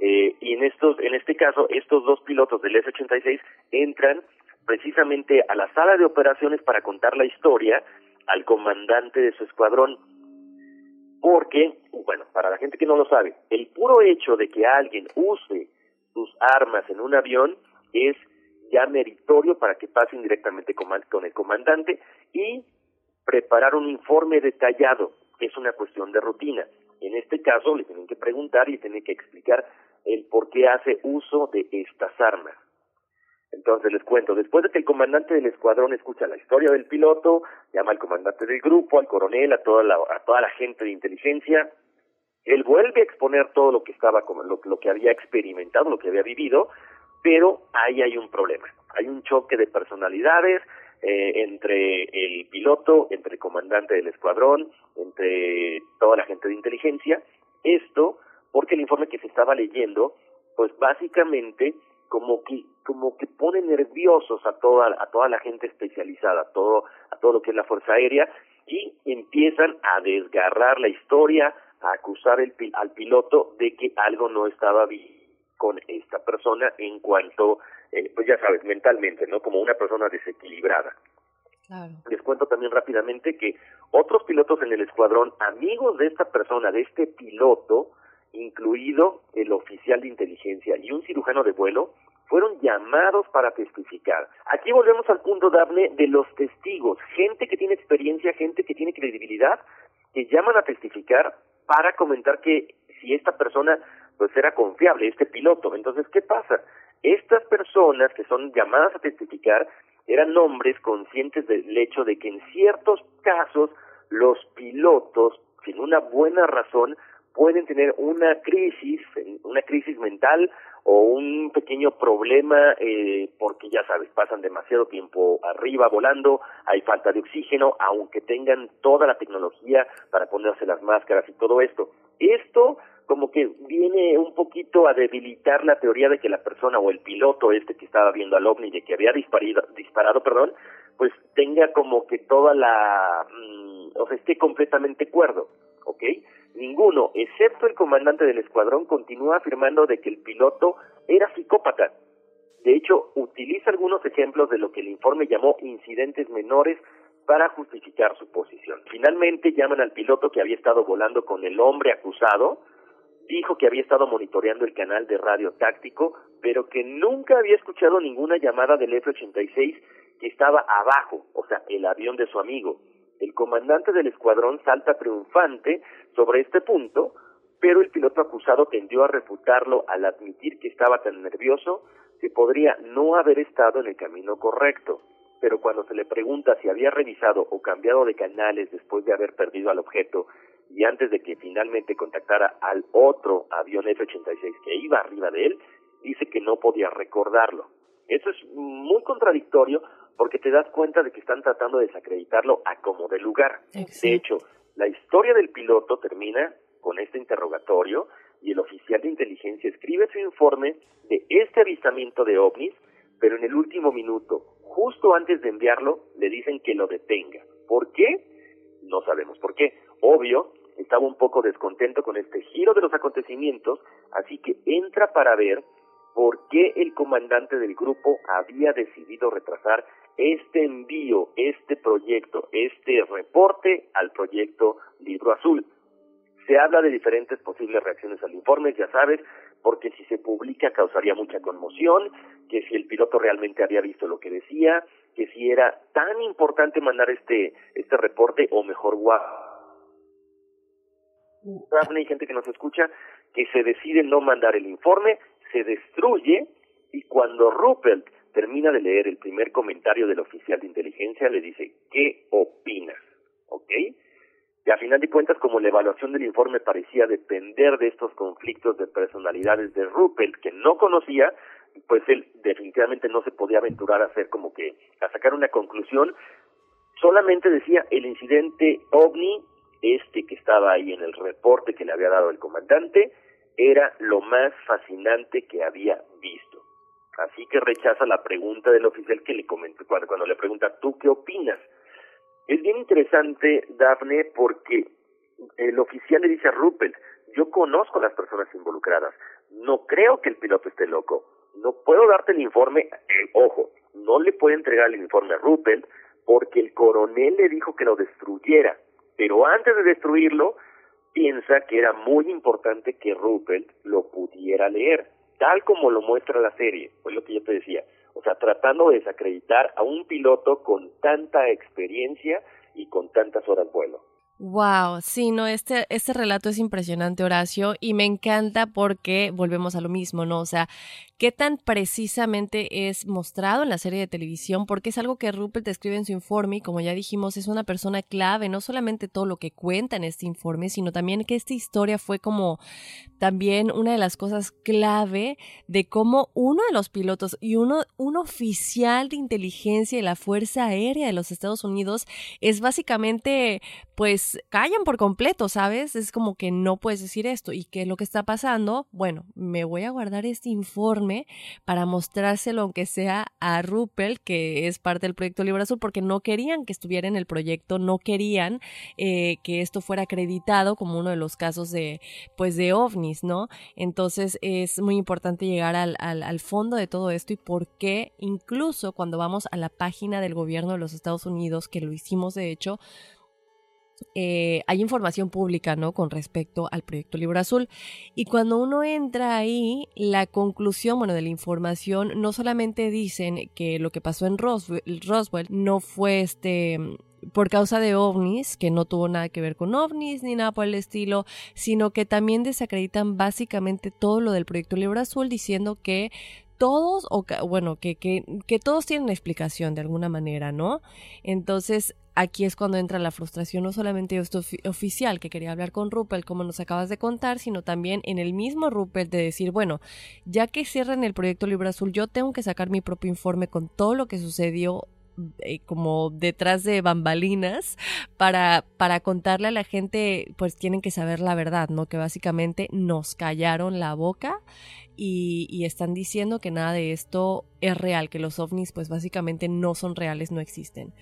eh, y en estos, en este caso, estos dos pilotos del S-86 entran precisamente a la sala de operaciones para contar la historia al comandante de su escuadrón, porque, bueno, para la gente que no lo sabe, el puro hecho de que alguien use sus armas en un avión es ya meritorio para que pasen directamente con el comandante y preparar un informe detallado, que es una cuestión de rutina. En este caso le tienen que preguntar y tienen que explicar el por qué hace uso de estas armas. Entonces les cuento, después de que el comandante del escuadrón escucha la historia del piloto, llama al comandante del grupo, al coronel, a toda la, a toda la gente de inteligencia, él vuelve a exponer todo lo que estaba, lo, lo que había experimentado, lo que había vivido, pero ahí hay un problema. Hay un choque de personalidades eh, entre el piloto, entre el comandante del escuadrón, entre toda la gente de inteligencia. Esto porque el informe que se estaba leyendo, pues básicamente como que como que pone nerviosos a toda a toda la gente especializada, a todo a todo lo que es la fuerza aérea y empiezan a desgarrar la historia, a acusar el, al piloto de que algo no estaba bien con esta persona en cuanto eh, pues ya sabes mentalmente, ¿no? Como una persona desequilibrada. Les cuento también rápidamente que otros pilotos en el escuadrón, amigos de esta persona, de este piloto, incluido el oficial de inteligencia y un cirujano de vuelo, fueron llamados para testificar. Aquí volvemos al punto, Daphne, de los testigos, gente que tiene experiencia, gente que tiene credibilidad, que llaman a testificar para comentar que si esta persona pues era confiable, este piloto. Entonces, ¿qué pasa? Estas personas que son llamadas a testificar eran hombres conscientes del hecho de que en ciertos casos los pilotos, sin una buena razón, pueden tener una crisis, una crisis mental o un pequeño problema eh, porque ya sabes, pasan demasiado tiempo arriba volando, hay falta de oxígeno, aunque tengan toda la tecnología para ponerse las máscaras y todo esto. Esto como que viene un poquito a debilitar la teoría de que la persona o el piloto este que estaba viendo al ovni de que había disparado, disparado perdón, pues tenga como que toda la, mm, o sea, esté completamente cuerdo. ¿ok? Ninguno, excepto el comandante del escuadrón, continúa afirmando de que el piloto era psicópata. De hecho, utiliza algunos ejemplos de lo que el informe llamó incidentes menores para justificar su posición. Finalmente llaman al piloto que había estado volando con el hombre acusado, dijo que había estado monitoreando el canal de radio táctico, pero que nunca había escuchado ninguna llamada del F-86 que estaba abajo, o sea, el avión de su amigo. El comandante del escuadrón salta triunfante sobre este punto, pero el piloto acusado tendió a refutarlo al admitir que estaba tan nervioso que podría no haber estado en el camino correcto. Pero cuando se le pregunta si había revisado o cambiado de canales después de haber perdido al objeto y antes de que finalmente contactara al otro avión F-86 que iba arriba de él, dice que no podía recordarlo. Eso es muy contradictorio porque te das cuenta de que están tratando de desacreditarlo a como de lugar. De hecho, la historia del piloto termina con este interrogatorio y el oficial de inteligencia escribe su informe de este avistamiento de ovnis, pero en el último minuto, justo antes de enviarlo, le dicen que lo detenga. ¿Por qué? No sabemos por qué. Obvio, estaba un poco descontento con este giro de los acontecimientos, así que entra para ver por qué el comandante del grupo había decidido retrasar este envío, este proyecto, este reporte al proyecto Libro Azul. Se habla de diferentes posibles reacciones al informe, ya sabes, porque si se publica causaría mucha conmoción, que si el piloto realmente había visto lo que decía, que si era tan importante mandar este este reporte o mejor guau. Hay gente que nos escucha que se decide no mandar el informe, se destruye y cuando Ruppelt termina de leer el primer comentario del oficial de inteligencia, le dice, ¿qué opinas? ¿Ok? Y a final de cuentas, como la evaluación del informe parecía depender de estos conflictos de personalidades de Ruppelt que no conocía, pues él definitivamente no se podía aventurar a hacer como que, a sacar una conclusión, solamente decía el incidente ovni, este que estaba ahí en el reporte que le había dado el comandante, era lo más fascinante que había visto. Así que rechaza la pregunta del oficial que le comentó cuando, le pregunta, ¿tú qué opinas? Es bien interesante, Daphne, porque el oficial le dice a Ruppelt, yo conozco a las personas involucradas, no creo que el piloto esté loco, no puedo darte el informe, eh, ojo, no le puede entregar el informe a Ruppelt porque el coronel le dijo que lo destruyera, pero antes de destruirlo, piensa que era muy importante que Ruppelt lo pudiera leer, tal como lo muestra la serie, fue lo que yo te decía. O sea, tratando de desacreditar a un piloto con tanta experiencia y con tantas horas vuelo. Wow, sí, no, este, este relato es impresionante, Horacio, y me encanta porque volvemos a lo mismo, ¿no? O sea, qué tan precisamente es mostrado en la serie de televisión, porque es algo que Rupert describe en su informe y como ya dijimos, es una persona clave, no solamente todo lo que cuenta en este informe, sino también que esta historia fue como también una de las cosas clave de cómo uno de los pilotos y uno, un oficial de inteligencia de la Fuerza Aérea de los Estados Unidos es básicamente, pues, callan por completo, ¿sabes? Es como que no puedes decir esto. ¿Y qué es lo que está pasando? Bueno, me voy a guardar este informe para mostrárselo, aunque sea a Ruppel, que es parte del proyecto Libra Azul, porque no querían que estuviera en el proyecto, no querían eh, que esto fuera acreditado como uno de los casos de, pues, de ovnis, ¿no? Entonces es muy importante llegar al, al, al fondo de todo esto y por qué incluso cuando vamos a la página del gobierno de los Estados Unidos, que lo hicimos de hecho, eh, hay información pública, ¿no? Con respecto al proyecto Libro Azul. Y cuando uno entra ahí, la conclusión, bueno, de la información, no solamente dicen que lo que pasó en Roswell, no fue este por causa de ovnis, que no tuvo nada que ver con ovnis ni nada por el estilo, sino que también desacreditan básicamente todo lo del proyecto Libro Azul diciendo que todos, o bueno, que, que, que todos tienen explicación de alguna manera, ¿no? Entonces, aquí es cuando entra la frustración, no solamente esto oficial que quería hablar con Ruppel, como nos acabas de contar, sino también en el mismo Ruppel de decir, bueno, ya que cierran el proyecto Libro Azul, yo tengo que sacar mi propio informe con todo lo que sucedió eh, como detrás de bambalinas para, para contarle a la gente, pues tienen que saber la verdad, ¿no? Que básicamente nos callaron la boca y, y, están diciendo que nada de esto es real, que los ovnis pues básicamente no son reales, no existen.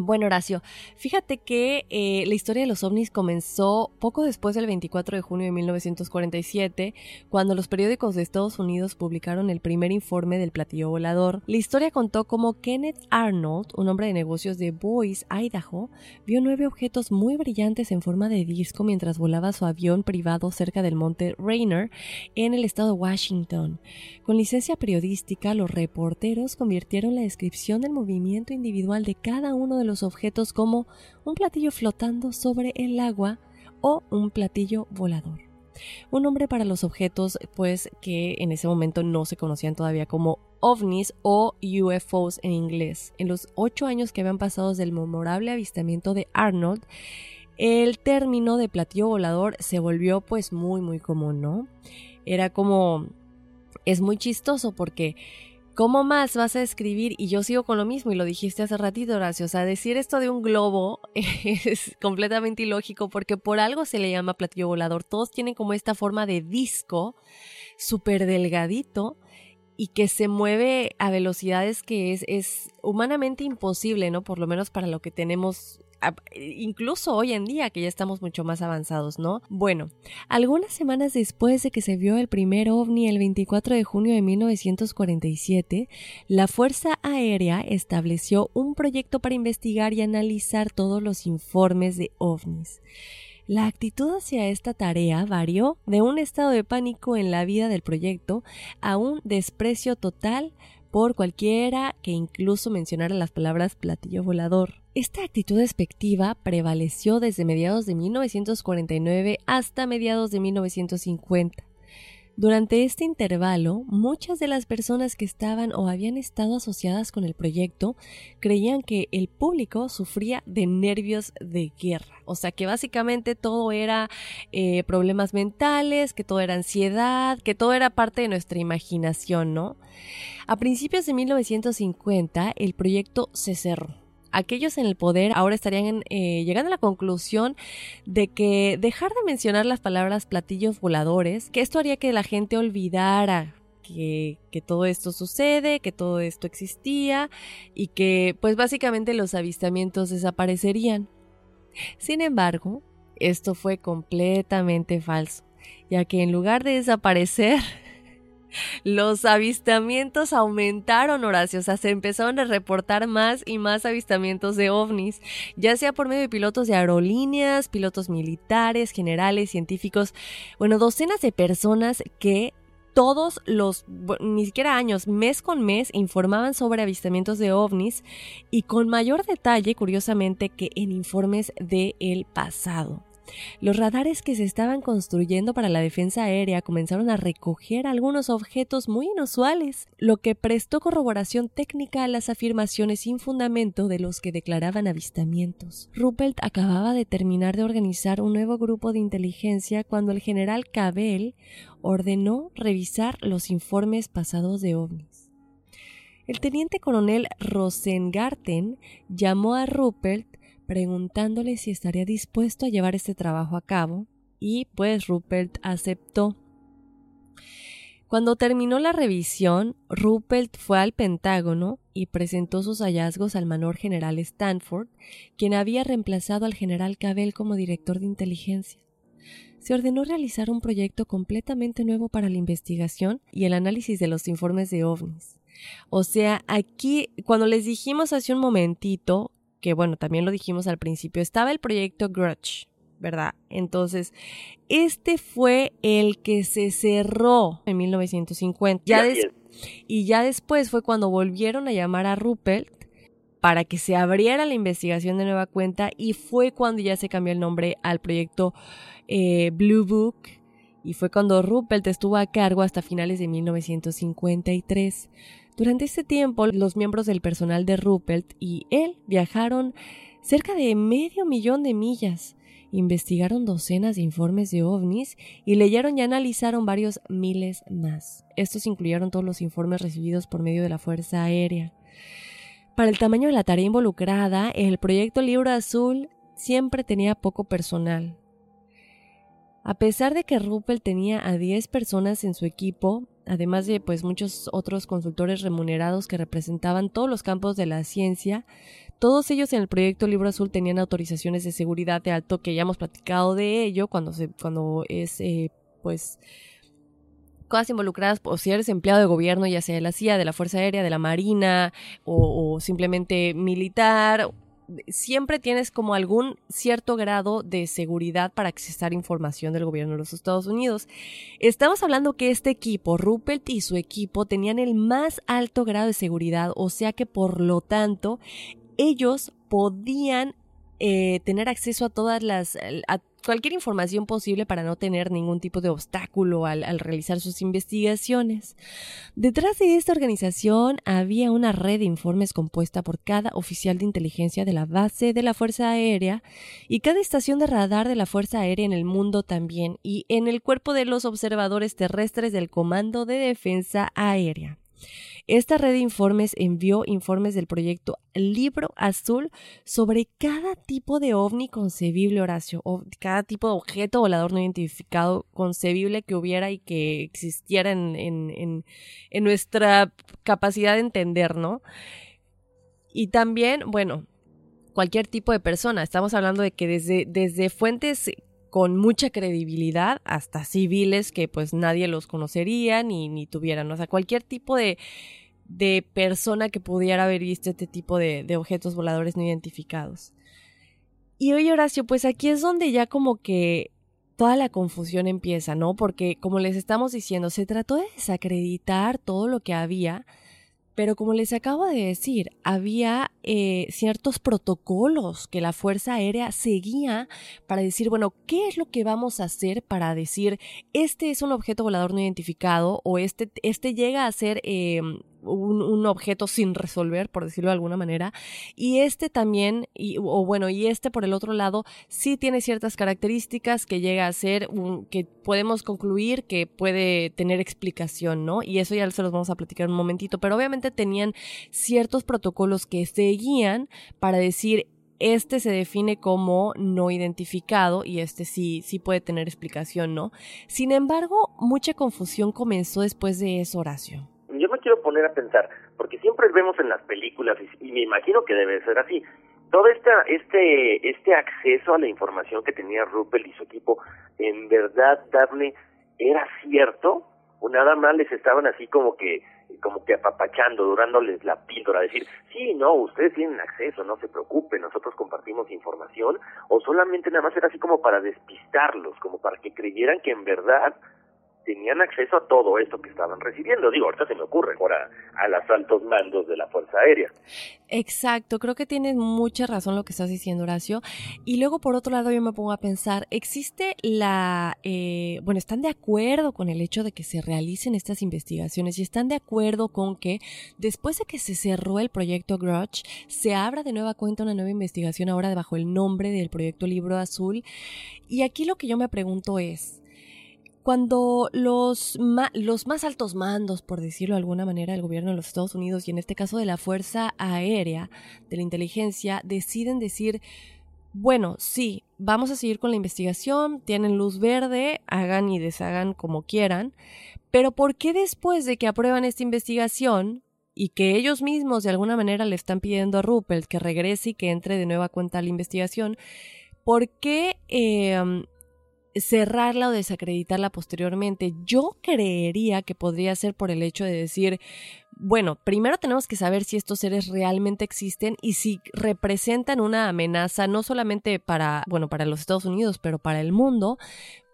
Bueno, Horacio, fíjate que eh, la historia de los ovnis comenzó poco después del 24 de junio de 1947, cuando los periódicos de Estados Unidos publicaron el primer informe del platillo volador. La historia contó cómo Kenneth Arnold, un hombre de negocios de Boise, Idaho, vio nueve objetos muy brillantes en forma de disco mientras volaba su avión privado cerca del monte Rainer en el estado de Washington. Con licencia periodística, los reporteros convirtieron la descripción del movimiento individual de cada uno de objetos como un platillo flotando sobre el agua o un platillo volador. Un nombre para los objetos, pues que en ese momento no se conocían todavía como ovnis o UFOs en inglés. En los ocho años que habían pasado desde el memorable avistamiento de Arnold, el término de platillo volador se volvió pues muy muy común, ¿no? Era como... es muy chistoso porque ¿Cómo más vas a escribir? Y yo sigo con lo mismo, y lo dijiste hace ratito, Horacio. O sea, decir esto de un globo es completamente ilógico porque por algo se le llama platillo volador. Todos tienen como esta forma de disco súper delgadito y que se mueve a velocidades que es, es humanamente imposible, ¿no? Por lo menos para lo que tenemos incluso hoy en día que ya estamos mucho más avanzados, ¿no? Bueno, algunas semanas después de que se vio el primer ovni el 24 de junio de 1947, la Fuerza Aérea estableció un proyecto para investigar y analizar todos los informes de ovnis. La actitud hacia esta tarea varió de un estado de pánico en la vida del proyecto a un desprecio total por cualquiera que incluso mencionara las palabras platillo volador. Esta actitud despectiva prevaleció desde mediados de 1949 hasta mediados de 1950. Durante este intervalo, muchas de las personas que estaban o habían estado asociadas con el proyecto creían que el público sufría de nervios de guerra. O sea, que básicamente todo era eh, problemas mentales, que todo era ansiedad, que todo era parte de nuestra imaginación, ¿no? A principios de 1950, el proyecto se cerró aquellos en el poder ahora estarían eh, llegando a la conclusión de que dejar de mencionar las palabras platillos voladores, que esto haría que la gente olvidara que, que, todo esto sucede, que todo esto existía y que pues básicamente los avistamientos desaparecerían. Sin embargo, esto fue completamente falso, ya que en lugar de desaparecer, los avistamientos aumentaron, Horacio. O sea, se empezaron a reportar más y más avistamientos de ovnis, ya sea por medio de pilotos de aerolíneas, pilotos militares, generales, científicos, bueno, docenas de personas que todos los, ni siquiera años, mes con mes, informaban sobre avistamientos de ovnis y con mayor detalle, curiosamente, que en informes del el pasado. Los radares que se estaban construyendo para la defensa aérea comenzaron a recoger algunos objetos muy inusuales, lo que prestó corroboración técnica a las afirmaciones sin fundamento de los que declaraban avistamientos. Ruppelt acababa de terminar de organizar un nuevo grupo de inteligencia cuando el general Cabell ordenó revisar los informes pasados de ovnis. El teniente coronel Rosengarten llamó a Ruppelt preguntándole si estaría dispuesto a llevar este trabajo a cabo, y pues Ruppelt aceptó. Cuando terminó la revisión, Ruppelt fue al Pentágono y presentó sus hallazgos al menor general Stanford, quien había reemplazado al general Cabell como director de inteligencia. Se ordenó realizar un proyecto completamente nuevo para la investigación y el análisis de los informes de ovnis. O sea, aquí, cuando les dijimos hace un momentito que bueno, también lo dijimos al principio, estaba el proyecto Grudge, ¿verdad? Entonces, este fue el que se cerró en 1950. Ya y ya después fue cuando volvieron a llamar a Ruppelt para que se abriera la investigación de nueva cuenta y fue cuando ya se cambió el nombre al proyecto eh, Blue Book y fue cuando Ruppelt estuvo a cargo hasta finales de 1953. Durante este tiempo, los miembros del personal de Ruppelt y él viajaron cerca de medio millón de millas, investigaron docenas de informes de ovnis y leyeron y analizaron varios miles más. Estos incluyeron todos los informes recibidos por medio de la Fuerza Aérea. Para el tamaño de la tarea involucrada, el proyecto Libro Azul siempre tenía poco personal. A pesar de que Ruppelt tenía a 10 personas en su equipo, además de pues muchos otros consultores remunerados que representaban todos los campos de la ciencia, Todos ellos en el proyecto Libro Azul tenían autorizaciones de seguridad de alto, que ya hemos platicado de ello cuando, se, cuando es, eh, pues, cosas involucradas, o si eres empleado de gobierno, ya sea de la CIA, de la Fuerza Aérea, de la Marina, o, o simplemente militar, siempre tienes como algún cierto grado de seguridad para accesar información del gobierno de los Estados Unidos. Estamos hablando que este equipo, Ruppelt y su equipo, tenían el más alto grado de seguridad, o sea que por lo tanto ellos podían eh, tener acceso a todas las, cualquier información posible para no tener ningún tipo de obstáculo al, al, realizar sus investigaciones. Detrás de esta organización había una red de informes compuesta por cada oficial de inteligencia de la base de la Fuerza Aérea y cada estación de radar de la Fuerza Aérea en el mundo también y en el cuerpo de los observadores terrestres del Comando de Defensa Aérea. Esta red de informes envió informes del proyecto Libro Azul sobre cada tipo de ovni concebible, Horacio, o cada tipo de objeto volador no identificado concebible que hubiera y que existiera en, en, en nuestra capacidad de entender, ¿no? Y también, bueno, cualquier tipo de persona. Estamos hablando de que desde, desde fuentes con mucha credibilidad, hasta civiles que pues nadie los conocería ni, ni tuvieran. O sea, cualquier tipo de, de persona que pudiera haber visto este tipo de, de objetos voladores no identificados. Y oye, Horacio, pues aquí es donde ya como que toda la confusión empieza, ¿no? Porque como les estamos diciendo, se trató de desacreditar todo lo que había, pero como les acabo de decir, había eh, ciertos protocolos que la Fuerza Aérea seguía para decir, bueno, ¿qué es lo que vamos a hacer para decir, este es un objeto volador no identificado o este, este llega a ser eh, un, objeto sin resolver, por decirlo de alguna manera. Y este también, o bueno, y este por el otro lado, sí tiene ciertas características que llega a ser que podemos concluir que puede tener explicación, ¿no? Y eso ya se los vamos a platicar en un momentito, pero obviamente tenían ciertos protocolos que seguían para decir este se define como no identificado y este sí, sí puede tener explicación, ¿no? Sin embargo, mucha confusión comenzó después de eso, Horacio yo me quiero poner a pensar, porque siempre vemos en las películas, y, me imagino que debe ser así, todo esta, este, este acceso a la información que tenía Ruppel y su equipo, en verdad, Daphne, ¿era cierto? ¿O nada más les estaban así como que, como que apapachando, durándoles la píldora, decir, sí, no, ustedes tienen acceso, no se preocupen, nosotros compartimos información, o solamente nada más era así como para despistarlos, como para que creyeran que en verdad tenían acceso a todo esto que estaban recibiendo. Digo, ahorita se me ocurre ahora a los altos mandos de la Fuerza Aérea. Exacto, creo que tienes mucha razón lo que estás diciendo, Horacio. Y luego, por otro lado, yo me pongo a pensar, existe la, eh, bueno, están de acuerdo con el hecho de que se realicen estas investigaciones y están de acuerdo con que después de que se cerró el proyecto Grudge, se abra de nueva cuenta una nueva investigación ahora bajo el nombre del proyecto Libro Azul. Y aquí lo que yo me pregunto es, cuando los, los más altos mandos, por decirlo de alguna manera, del gobierno de los Estados Unidos y en este caso de la Fuerza Aérea, de la inteligencia, deciden decir, bueno, sí, vamos a seguir con la investigación, tienen luz verde, hagan y deshagan como quieran, pero ¿por qué después de que aprueban esta investigación y que ellos mismos de alguna manera le están pidiendo a Ruppelt que regrese y que entre de nueva cuenta a la investigación, ¿por qué eh, cerrarla o desacreditarla posteriormente. Yo creería que podría ser por el hecho de decir, bueno, primero tenemos que saber si estos seres realmente existen y si representan una amenaza no solamente para, bueno, para los Estados Unidos, pero para el mundo,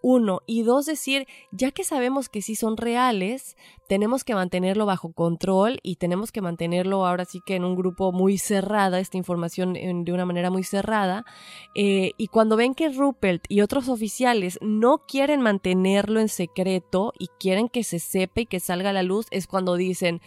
uno. Y dos, decir, ya que sabemos que sí son reales, tenemos que mantenerlo bajo control y tenemos que mantenerlo ahora sí que en un grupo muy cerrada, esta información de una manera muy cerrada. Eh, y cuando ven que Ruppelt y otros oficiales no quieren mantenerlo en secreto y quieren que se sepa y que salga a la luz, es cuando dicen,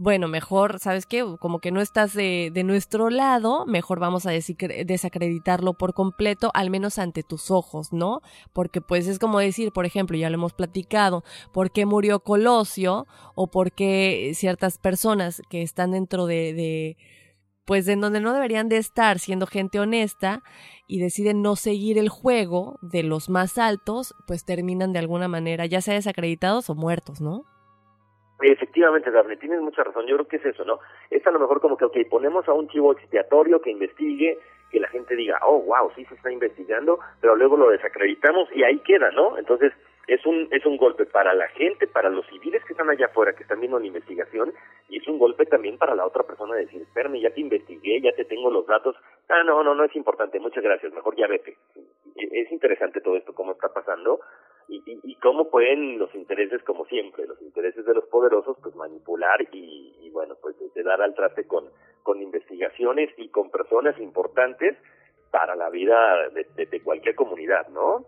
bueno, mejor, ¿sabes qué? Como que no estás de, de nuestro lado, mejor vamos a desacreditarlo por completo, al menos ante tus ojos, ¿no? Porque pues es como decir, por ejemplo, ya lo hemos platicado, ¿por qué murió Colosio? O por qué ciertas personas que están dentro de, de pues en donde no deberían de estar siendo gente honesta y deciden no seguir el juego de los más altos, pues terminan de alguna manera ya sea desacreditados o muertos, ¿no? Efectivamente, Daphne, tienes mucha razón. Yo creo que es eso, ¿no? Es a lo mejor como que, ok, ponemos a un chivo expiatorio que investigue, que la gente diga, oh, wow, sí se está investigando, pero luego lo desacreditamos y ahí queda, ¿no? Entonces, es un, es un golpe para la gente, para los civiles que están allá afuera, que están viendo la investigación, y es un golpe también para la otra persona de decir, espérame, ya te investigué, ya te tengo los datos. Ah, no, no, no es importante, muchas gracias, mejor ya vete. Es interesante todo esto, cómo está pasando, y, y, cómo pueden los intereses, como siempre, los intereses de los poderosos, pues manipular y, y bueno, pues de dar al traste con, con investigaciones y con personas importantes para la vida de, cualquier comunidad, ¿no?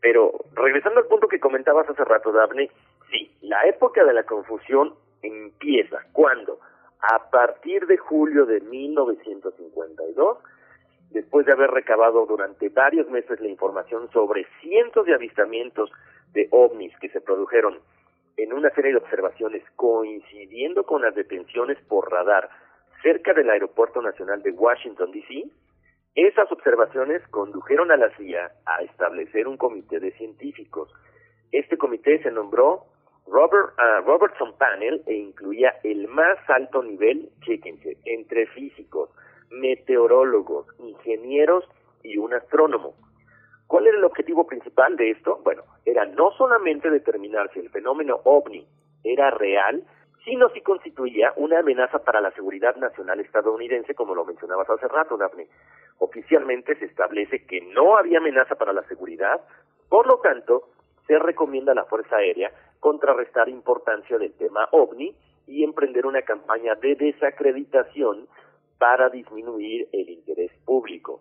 Pero regresando al punto que comentabas hace rato, Daphne, sí, la época de la confusión empieza cuando, a partir de julio de 1952, después de haber recabado durante varios meses la información sobre cientos de avistamientos de ovnis que se produjeron en una serie de observaciones coincidiendo con las detenciones por radar cerca del Aeropuerto Nacional de Washington, D.C., esas observaciones condujeron a la CIA a establecer un comité de científicos. Este comité se nombró Robert, uh, Robertson Panel e incluía el más alto nivel, chéquense, entre físicos, meteorólogos, ingenieros y un astrónomo. ¿Cuál era el objetivo principal de esto? Bueno, era no solamente determinar si el fenómeno ovni era real, sino si constituía una amenaza para la seguridad nacional estadounidense, como lo mencionabas hace rato, Daphne. Oficialmente se establece que no había amenaza para la seguridad, por lo tanto, se recomienda a la Fuerza Aérea contrarrestar importancia del tema OVNI y emprender una campaña de desacreditación para disminuir el interés público.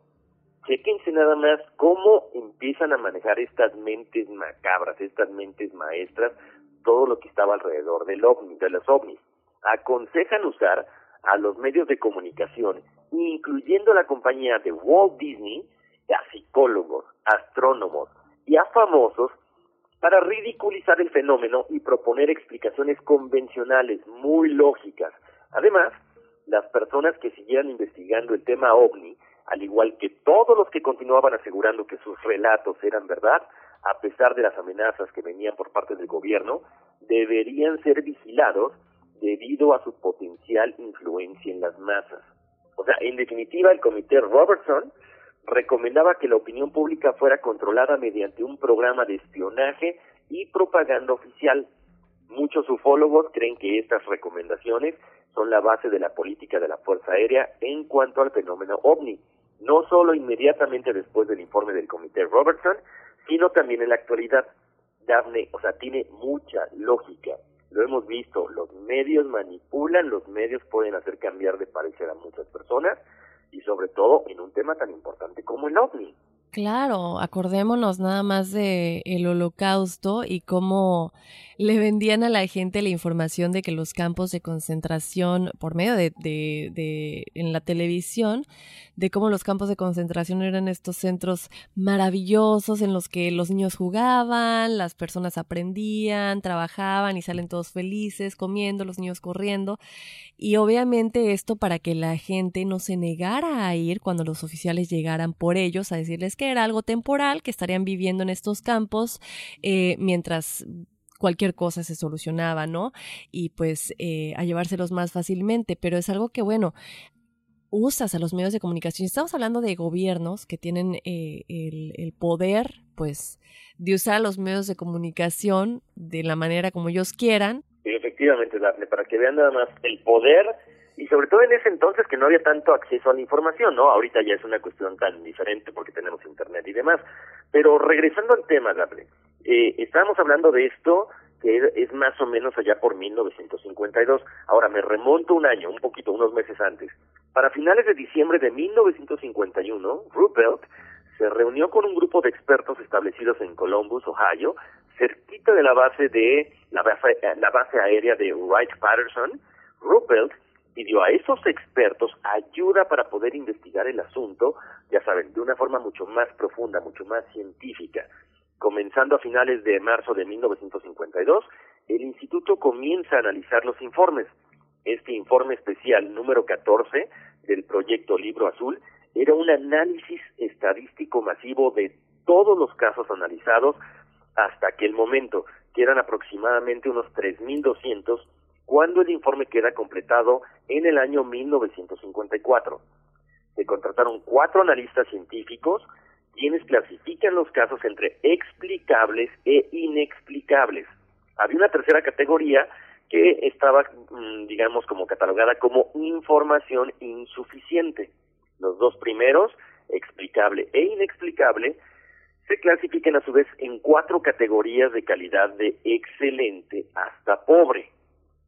Chequense nada más cómo empiezan a manejar estas mentes macabras, estas mentes maestras, todo lo que estaba alrededor del ovni, de los ovnis. Aconsejan usar a los medios de comunicación, incluyendo la compañía de Walt Disney, a psicólogos, astrónomos y a famosos para ridiculizar el fenómeno y proponer explicaciones convencionales muy lógicas. Además, las personas que siguieran investigando el tema ovni, al igual que todos los que continuaban asegurando que sus relatos eran verdad, a pesar de las amenazas que venían por parte del gobierno, deberían ser vigilados debido a su potencial influencia en las masas. O sea, en definitiva, el comité Robertson recomendaba que la opinión pública fuera controlada mediante un programa de espionaje y propaganda oficial. Muchos ufólogos creen que estas recomendaciones son la base de la política de la Fuerza Aérea en cuanto al fenómeno ovni, no solo inmediatamente después del informe del comité Robertson, sino también en la actualidad. Daphne, o sea, tiene mucha lógica. Lo hemos visto, los medios manipulan, los medios pueden hacer cambiar de parecer a muchas personas y sobre todo en un tema tan importante como el OVNI. Claro, acordémonos nada más de el holocausto y cómo le vendían a la gente la información de que los campos de concentración, por medio de, de, de, en la televisión, de cómo los campos de concentración eran estos centros maravillosos en los que los niños jugaban, las personas aprendían, trabajaban y salen todos felices, comiendo, los niños corriendo. Y obviamente esto para que la gente no se negara a ir cuando los oficiales llegaran por ellos a decirles que era algo temporal, que estarían viviendo en estos campos eh, mientras cualquier cosa se solucionaba, ¿no? Y pues eh, a llevárselos más fácilmente, pero es algo que, bueno, usas a los medios de comunicación. Estamos hablando de gobiernos que tienen eh, el, poder, pues, de usar a los medios de comunicación de la manera como ellos quieran. efectivamente, Daphne, para que vean nada más el poder y sobre todo en ese entonces que no había tanto acceso a la información, ¿no? Ahorita ya es una cuestión tan diferente porque tenemos internet y demás. Pero regresando al tema, Gabriel, eh, estábamos hablando de esto que es más o menos allá por 1952. Ahora me remonto un año, un poquito, unos meses antes. Para finales de diciembre de 1951, Ruppelt se reunió con un grupo de expertos establecidos en Columbus, Ohio, cerquita de la base de la base, aérea de Wright-Patterson. Ruppelt pidió a esos expertos ayuda para poder investigar el asunto, ya saben, de una forma mucho más profunda, mucho más científica. Comenzando a finales de marzo de 1952, el instituto comienza a analizar los informes. Este informe especial número 14 del proyecto Libro Azul era un análisis estadístico masivo de todos los casos analizados hasta aquel momento, que eran aproximadamente unos 3.200 cuando el informe queda completado en el año 1954. Se contrataron cuatro analistas científicos quienes clasifican los casos entre explicables e inexplicables. Había una tercera categoría que estaba, mm, digamos, como catalogada como información insuficiente. Los dos primeros, explicable e inexplicable, se clasifican a su vez en cuatro categorías de calidad de excelente hasta pobre.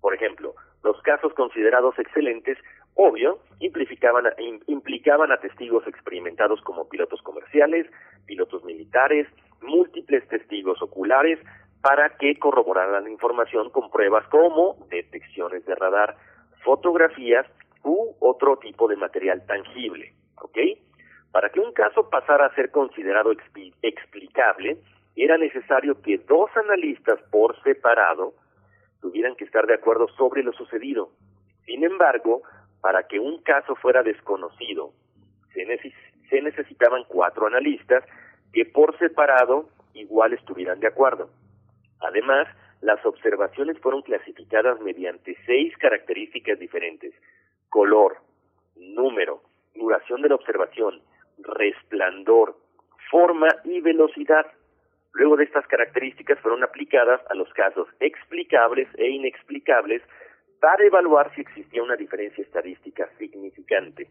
Por ejemplo, los casos considerados excelentes, obvio, implicaban, implicaban a testigos experimentados como pilotos comerciales, pilotos militares, múltiples testigos oculares, para que corroboraran la información con pruebas como detecciones de radar, fotografías u otro tipo de material tangible. ¿Ok? Para que un caso pasara a ser considerado explicable, era necesario que dos analistas por separado tuvieran que estar de acuerdo sobre lo sucedido. Sin embargo, para que un caso fuera desconocido, se, necesitaban cuatro analistas que por separado igual estuvieran de acuerdo. Además, las observaciones fueron clasificadas mediante seis características diferentes. Color, número, duración de la observación, resplandor, forma y velocidad. Luego de estas características fueron aplicadas a los casos explicables e inexplicables para evaluar si existía una diferencia estadística significante.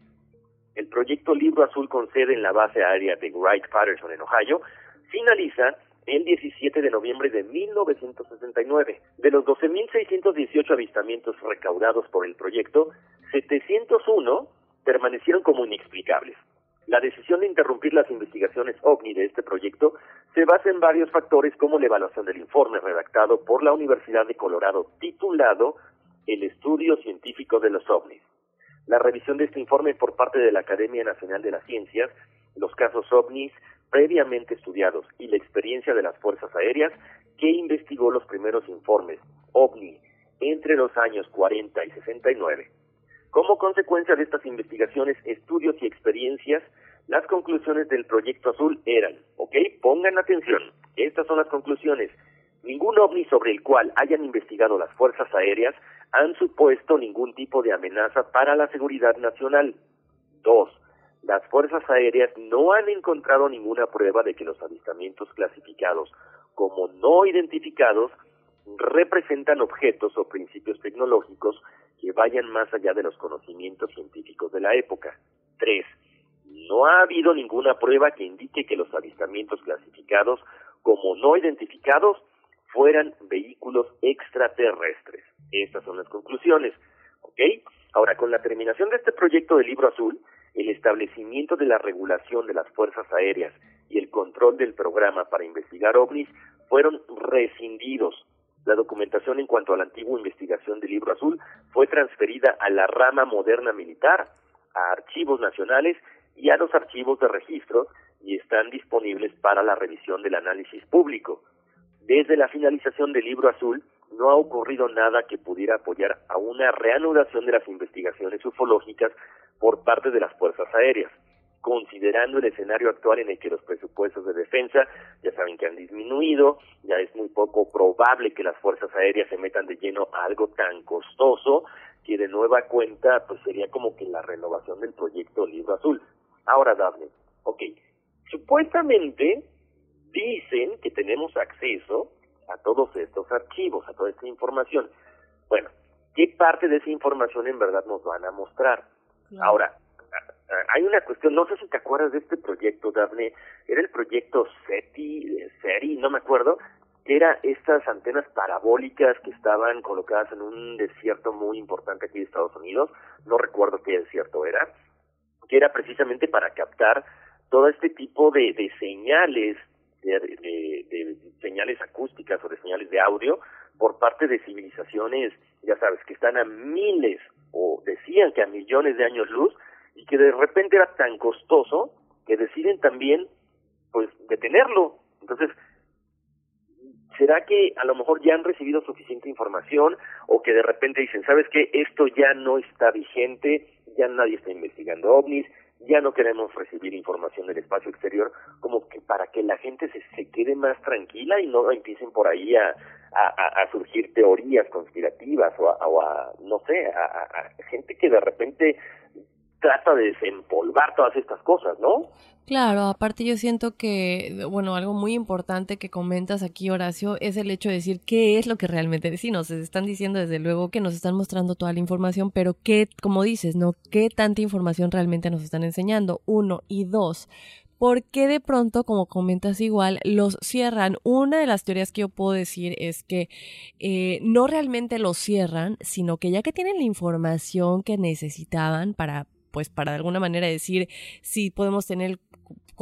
El proyecto Libro Azul con sede en la base aérea de Wright-Patterson en Ohio finaliza el 17 de noviembre de 1969. De los 12.618 avistamientos recaudados por el proyecto, 701 permanecieron como inexplicables. La decisión de interrumpir las investigaciones OVNI de este proyecto se basa en varios factores como la evaluación del informe redactado por la Universidad de Colorado titulado El estudio científico de los OVNIs. La revisión de este informe por parte de la Academia Nacional de las Ciencias, los casos OVNIs previamente estudiados y la experiencia de las Fuerzas Aéreas que investigó los primeros informes OVNI entre los años 40 y 69. Como consecuencia de estas investigaciones, estudios y experiencias, las conclusiones del Proyecto Azul eran, ¿ok? Pongan atención, estas son las conclusiones. Ningún ovni sobre el cual hayan investigado las fuerzas aéreas han supuesto ningún tipo de amenaza para la seguridad nacional. Dos, las fuerzas aéreas no han encontrado ninguna prueba de que los avistamientos clasificados como no identificados representan objetos o principios tecnológicos que vayan más allá de los conocimientos científicos de la época. Tres, no ha habido ninguna prueba que indique que los avistamientos clasificados como no identificados fueran vehículos extraterrestres. Estas son las conclusiones. ¿Ok? Ahora, con la terminación de este proyecto del libro azul, el establecimiento de la regulación de las fuerzas aéreas y el control del programa para investigar ovnis fueron rescindidos. La documentación en cuanto a la antigua investigación del libro azul fue transferida a la rama moderna militar, a archivos nacionales y a los archivos de registro y están disponibles para la revisión del análisis público. Desde la finalización del libro azul, no ha ocurrido nada que pudiera apoyar a una reanudación de las investigaciones ufológicas por parte de las fuerzas aéreas, considerando el escenario actual en el que los presupuestos de defensa ya saben que han disminuido, ya es muy poco probable que las fuerzas aéreas se metan de lleno a algo tan costoso que de nueva cuenta pues sería como que la renovación del proyecto Libro Azul. Ahora, Daphne, ok, supuestamente dicen que tenemos acceso a todos estos archivos, a toda esta información. Bueno, ¿qué parte de esa información en verdad nos van a mostrar? Ahora, hay una cuestión, no sé si te acuerdas de este proyecto, Daphne, era el proyecto SETI, SERI, no me acuerdo, que era estas antenas parabólicas que estaban colocadas en un desierto muy importante aquí de Estados Unidos, no recuerdo qué desierto era, que era precisamente para captar todo este tipo de, de señales, de, de señales acústicas o de señales de audio por parte de civilizaciones, ya sabes, que están a miles o decían que a millones de años luz y que de repente era tan costoso que deciden también pues detenerlo. Entonces, ¿será que a lo mejor ya han recibido suficiente información o que de repente dicen, ¿sabes qué? Esto ya no está vigente, ya nadie está investigando ovnis, ya no queremos recibir información del espacio exterior como que para que la gente se, se quede más tranquila y no empiecen por ahí a, a, surgir teorías conspirativas o a, o a no sé, a gente que de repente trata de desempolvar todas estas cosas, ¿no? Claro, aparte yo siento que, bueno, algo muy importante que comentas aquí, Horacio, es el hecho de decir qué es lo que realmente decimos. Nos están diciendo desde luego que nos están mostrando toda la información, pero qué, como dices, ¿no? ¿Qué tanta información realmente nos están enseñando? Uno. Y dos, ¿por qué de pronto, como comentas igual, los cierran? Una de las teorías que yo puedo decir es que eh, no realmente los cierran, sino que ya que tienen la información que necesitaban para pues para de alguna manera decir si podemos tener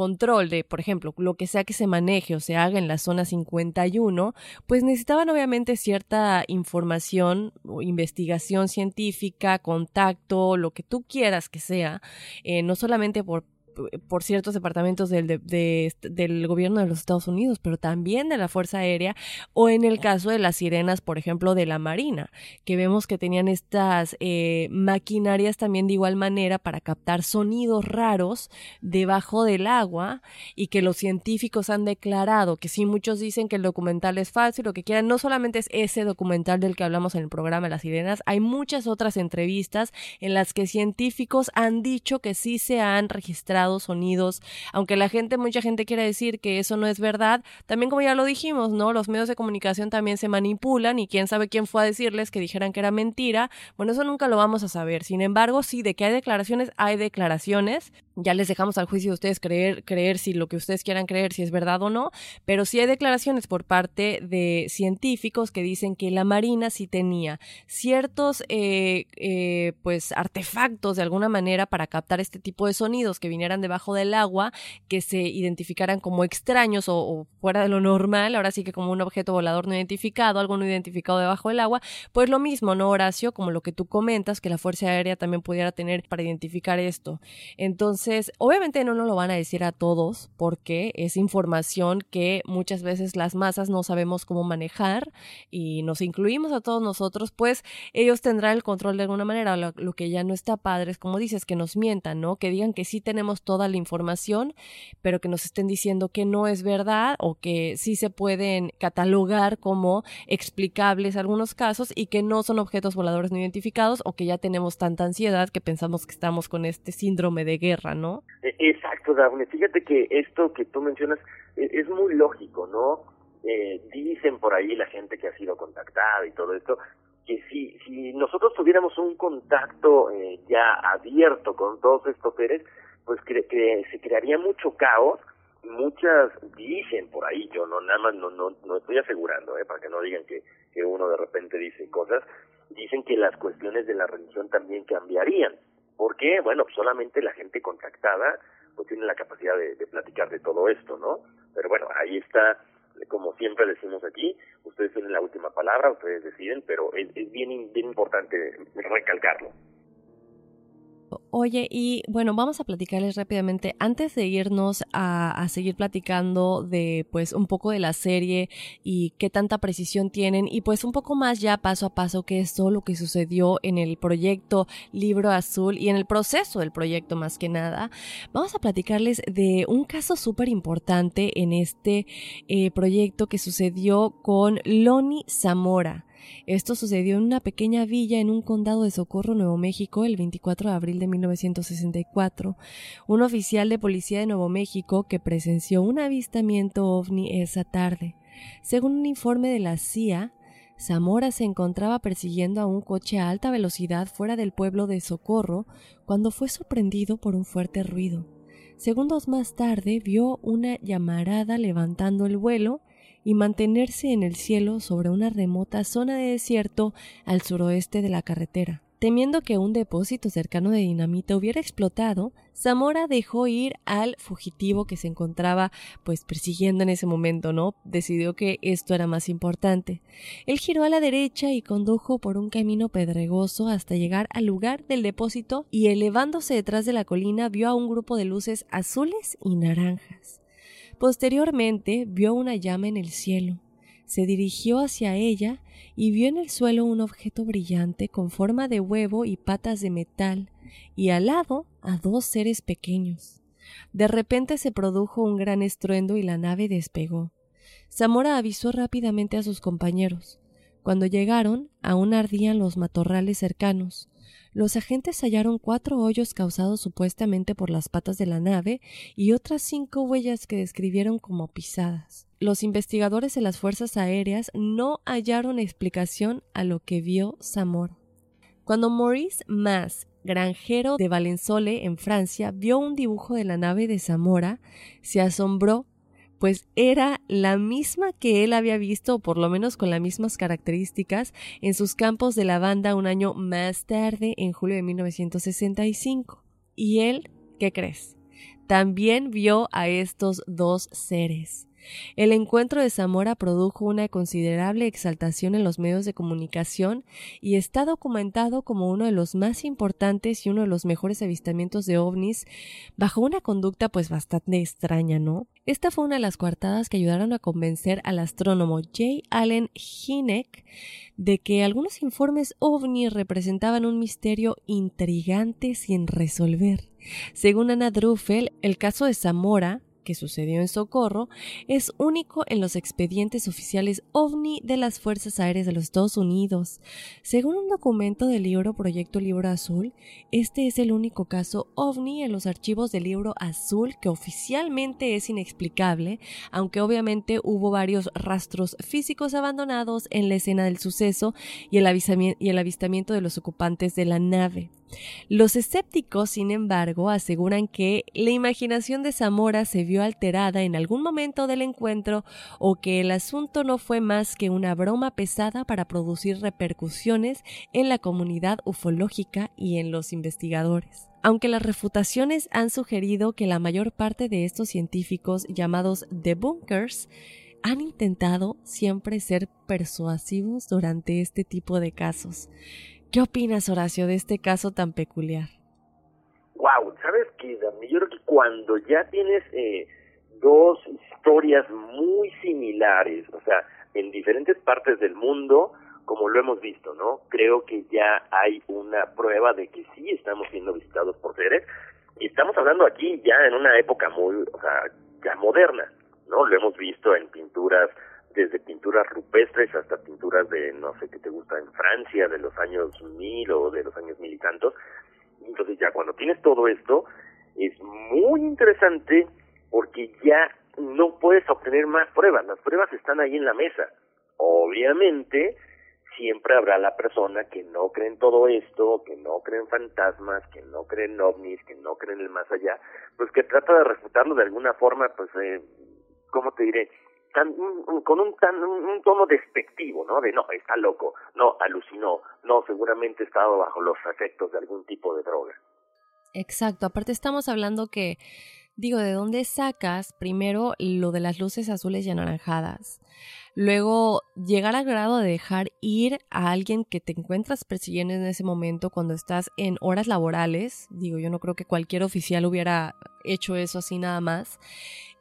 control de, por ejemplo, lo que sea que se maneje o se haga en la zona 51, pues necesitaban obviamente cierta información o investigación científica, contacto, lo que tú quieras que sea, eh, no solamente por por ciertos departamentos del, del gobierno de los Estados Unidos, pero también de la Fuerza Aérea, o en el caso de las sirenas, por ejemplo, de la Marina, que vemos que tenían estas eh, maquinarias también de igual manera para captar sonidos raros debajo del agua y que los científicos han declarado que sí, muchos dicen que el documental es falso y lo que quieran, no solamente es ese documental del que hablamos en el programa Las Sirenas, hay muchas otras entrevistas en las que científicos han dicho que sí se han registrado sonidos, aunque la gente, mucha gente quiere decir que eso no es verdad, también como ya lo dijimos, ¿no? Los medios de comunicación también se manipulan y quién sabe quién fue a decirles que dijeran que era mentira, bueno, eso nunca lo vamos a saber. Sin embargo, sí, de que hay declaraciones, hay declaraciones, ya les dejamos al juicio de ustedes creer, creer si lo que ustedes quieran creer, si es verdad o no, pero sí hay declaraciones por parte de científicos que dicen que la Marina sí tenía ciertos, eh, eh, pues, artefactos de alguna manera para captar este tipo de sonidos que vinieran debajo del agua, que se identificaran como extraños o, fuera de lo normal, ahora sí que como un objeto volador no identificado, algo no identificado debajo del agua, pues lo mismo, ¿no, Horacio? Como lo que tú comentas, que la Fuerza Aérea también pudiera tener para identificar esto. Entonces, obviamente no nos lo van a decir a todos, porque es información que muchas veces las masas no sabemos cómo manejar y nos incluimos a todos nosotros, pues ellos tendrán el control de alguna manera. Lo, lo que ya no está padre es, como dices, que nos mientan, ¿no? Que digan que sí tenemos toda la información, pero que nos estén diciendo que no es verdad o que sí se pueden catalogar como explicables algunos casos y que no son objetos voladores no identificados o que ya tenemos tanta ansiedad que pensamos que estamos con este síndrome de guerra, ¿no? E, exacto, Daphne. Fíjate que esto que tú mencionas e, es muy lógico, ¿no? Eh, dicen por ahí la gente que ha sido contactada y todo esto, que si, si nosotros tuviéramos un contacto eh, ya abierto con todos estos seres, pues que, se crearía mucho caos muchas dicen por ahí yo no nada más no no no estoy asegurando eh para que no digan que uno de repente dice cosas dicen que las cuestiones de la religión también cambiarían. ¿por qué? bueno solamente la gente contactada pues tiene la capacidad de, de platicar de todo esto no pero bueno ahí está como siempre decimos aquí ustedes tienen la última palabra ustedes deciden pero es, es bien bien importante recalcarlo Oye, y bueno, vamos a platicarles rápidamente, antes de irnos a, seguir platicando de pues un poco de la serie y qué tanta precisión tienen y pues un poco más ya paso a paso qué es todo lo que sucedió en el proyecto Libro Azul y en el proceso del proyecto más que nada, vamos a platicarles de un caso súper importante en este eh, proyecto que sucedió con Loni Zamora. Esto sucedió en una pequeña villa en un condado de Socorro, Nuevo México, el 24 de abril de 1964. Un oficial de policía de Nuevo México que presenció un avistamiento ovni esa tarde. Según un informe de la CIA, Zamora se encontraba persiguiendo a un coche a alta velocidad fuera del pueblo de Socorro cuando fue sorprendido por un fuerte ruido. Segundos más tarde vio una llamarada levantando el vuelo y mantenerse en el cielo sobre una remota zona de desierto al suroeste de la carretera. Temiendo que un depósito cercano de dinamita hubiera explotado, Zamora dejó ir al fugitivo que se encontraba pues persiguiendo en ese momento, ¿no? Decidió que esto era más importante. Él giró a la derecha y condujo por un camino pedregoso hasta llegar al lugar del depósito y elevándose detrás de la colina vio a un grupo de luces azules y naranjas. Posteriormente vio una llama en el cielo. Se dirigió hacia ella y vio en el suelo un objeto brillante con forma de huevo y patas de metal. y al lado a dos seres pequeños. De repente se produjo un gran estruendo y la nave despegó. Zamora avisó rápidamente a sus compañeros. Cuando llegaron, aún ardían los matorrales cercanos. Los agentes hallaron cuatro hoyos causados supuestamente por las patas de la nave y otras cinco huellas que describieron como pisadas. Los investigadores de las fuerzas aéreas no hallaron explicación a lo que vio Zamora. Cuando Maurice Mas, granjero de Valensole en Francia, vio un dibujo de la nave de Zamora, se asombró pues era la misma que él había visto, por lo menos con las mismas características, en sus campos de lavanda un año más tarde, en julio de 1965. Y él, ¿qué crees? También vio a estos dos seres. El encuentro de Zamora produjo una considerable exaltación en los medios de comunicación y está documentado como uno de los más importantes y uno de los mejores avistamientos de ovnis bajo una conducta pues bastante extraña, ¿no? Esta fue una de las coartadas que ayudaron a convencer al astrónomo J. Allen Hynek de que algunos informes ovni representaban un misterio intrigante sin resolver. Según Anna Druffel, el caso de Zamora que sucedió en Socorro es único en los expedientes oficiales OVNI de las Fuerzas Aéreas de los Estados Unidos. Según un documento del libro Proyecto Libro Azul, este es el único caso OVNI en los archivos del libro azul que oficialmente es inexplicable, aunque obviamente hubo varios rastros físicos abandonados en la escena del suceso y el, y el avistamiento de los ocupantes de la nave. Los escépticos, sin embargo, aseguran que la imaginación de Zamora se vio alterada en algún momento del encuentro o que el asunto no fue más que una broma pesada para producir repercusiones en la comunidad ufológica y en los investigadores. Aunque las refutaciones han sugerido que la mayor parte de estos científicos llamados debunkers han intentado siempre ser persuasivos durante este tipo de casos. ¿Qué opinas, Horacio, de este caso tan peculiar? Wow, ¿sabes qué, Yo creo que cuando ya tienes eh, dos historias muy similares, o sea, en diferentes partes del mundo, como lo hemos visto, ¿no? Creo que ya hay una prueba de que sí estamos siendo visitados por seres y estamos hablando aquí ya en una época muy, o sea, ya moderna, ¿no? Lo hemos visto en pinturas desde pinturas rupestres hasta pinturas de, no sé qué te gusta, en Francia, de los años mil o de los años mil y tantos. Entonces ya cuando tienes todo esto, es muy interesante porque ya no puedes obtener más pruebas, las pruebas están ahí en la mesa. Obviamente, siempre habrá la persona que no cree en todo esto, que no cree en fantasmas, que no cree en ovnis, que no cree en el más allá, pues que trata de refutarlo de alguna forma, pues, eh, ¿cómo te diré? Con un, tan, un, tono despectivo, ¿no? De no, está loco, no, alucinó, no, seguramente estaba bajo los efectos de algún tipo de droga. Exacto, aparte estamos hablando que, digo, ¿de dónde sacas primero lo de las luces azules y anaranjadas? Luego, llegar al grado de dejar ir a alguien que te encuentras persiguiendo en ese momento cuando estás en horas laborales. Digo, yo no creo que cualquier oficial hubiera hecho eso así nada más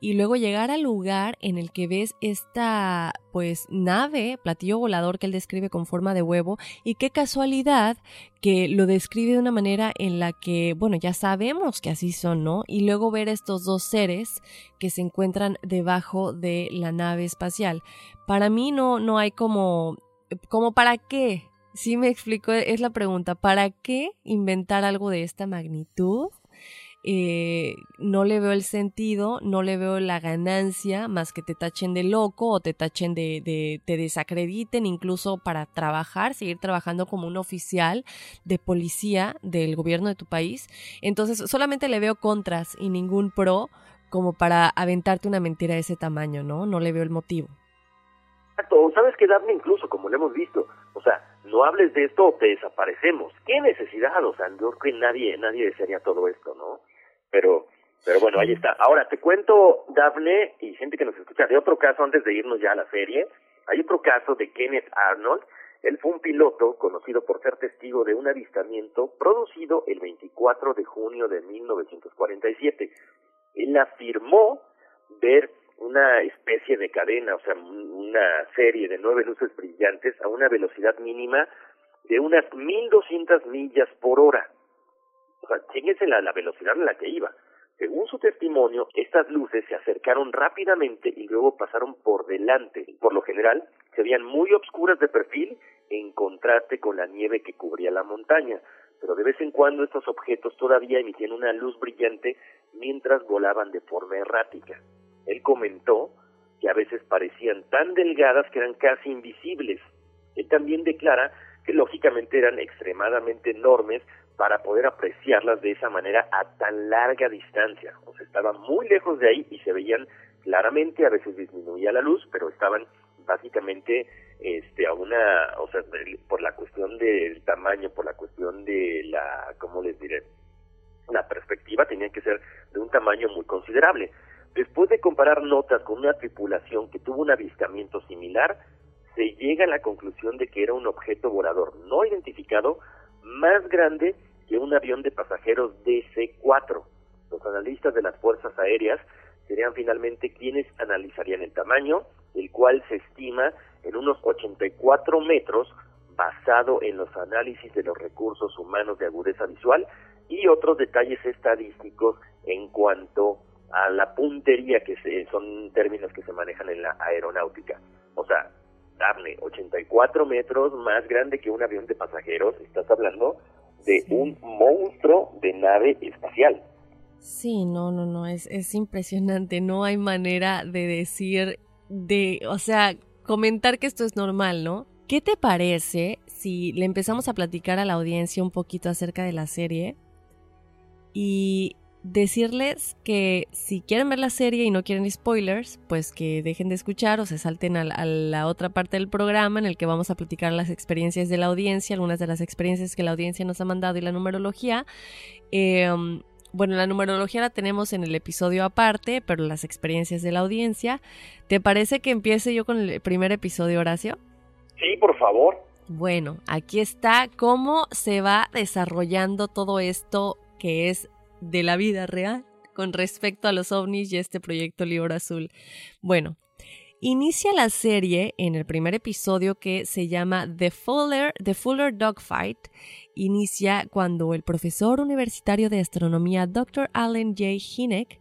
y luego llegar al lugar en el que ves esta pues nave, platillo volador que él describe con forma de huevo y qué casualidad que lo describe de una manera en la que, bueno, ya sabemos que así son, ¿no? Y luego ver estos dos seres que se encuentran debajo de la nave espacial. Para mí no, no hay como, como para qué. Sí me explico, es la pregunta, ¿para qué inventar algo de esta magnitud? Eh, no le veo el sentido, no le veo la ganancia más que te tachen de loco o te tachen de, de, te desacrediten incluso para trabajar, seguir trabajando como un oficial de policía del gobierno de tu país. Entonces solamente le veo contras y ningún pro como para aventarte una mentira de ese tamaño, ¿no? No le veo el motivo. Exacto, sabes que Daphne incluso, como lo hemos visto, o sea, no hables de esto o te desaparecemos. ¿Qué necesidad? O sea, yo creo que nadie, nadie desearía todo esto, ¿no? Pero, pero bueno, ahí está. Ahora, te cuento, Daphne, y gente que nos escucha, de otro caso antes de irnos ya a la serie. Hay otro caso de Kenneth Arnold. Él fue un piloto conocido por ser testigo de un avistamiento producido el 24 de junio de 1947. Él afirmó ver una especie de cadena, o sea, una serie de nueve luces brillantes a una velocidad mínima de unas 1200 millas por hora. O sea, chéquense la, la velocidad en la que iba. Según su testimonio, estas luces se acercaron rápidamente y luego pasaron por delante. Por lo general, se veían muy obscuras de perfil en contraste con la nieve que cubría la montaña, pero de vez en cuando estos objetos todavía emitían una luz brillante mientras volaban de forma errática. Él comentó que a veces parecían tan delgadas que eran casi invisibles. Él también declara que lógicamente eran extremadamente enormes para poder apreciarlas de esa manera a tan larga distancia. O sea, estaban muy lejos de ahí y se veían claramente, a veces disminuía la luz, pero estaban básicamente este a una, o sea, por la cuestión del tamaño, por la cuestión de la, ¿cómo les diré? La perspectiva tenía que ser de un tamaño muy considerable. Después de comparar notas con una tripulación que tuvo un avistamiento similar, se llega a la conclusión de que era un objeto volador no identificado más grande que un avión de pasajeros DC-4. Los analistas de las fuerzas aéreas serían finalmente quienes analizarían el tamaño, el cual se estima en unos 84 metros basado en los análisis de los recursos humanos de agudeza visual y otros detalles estadísticos en cuanto a la puntería, que son términos que se manejan en la aeronáutica. O sea, darle 84 metros más grande que un avión de pasajeros, estás hablando de un monstruo de nave espacial. Sí, no, no, no, es, es impresionante, no hay manera de decir, de, o sea, comentar que esto es normal, ¿no? ¿Qué te parece si le empezamos a platicar a la audiencia un poquito acerca de la serie? Y decirles que si quieren ver la serie y no quieren spoilers, pues que dejen de escuchar o se salten a la, otra parte del programa en el que vamos a platicar las experiencias de la audiencia, algunas de las experiencias que la audiencia nos ha mandado y la numerología. Em, bueno, la numerología la tenemos en el episodio aparte, pero las experiencias de la audiencia. ¿Te parece que empiece yo con el primer episodio, Horacio? Sí, por favor. Bueno, aquí está cómo se va desarrollando todo esto que es de la vida real con respecto a los ovnis y este proyecto Libro Azul. Bueno, inicia la serie en el primer episodio que se llama The Fuller, The Fuller Dogfight. Inicia cuando el profesor universitario de astronomía Dr. Allen J. Hineck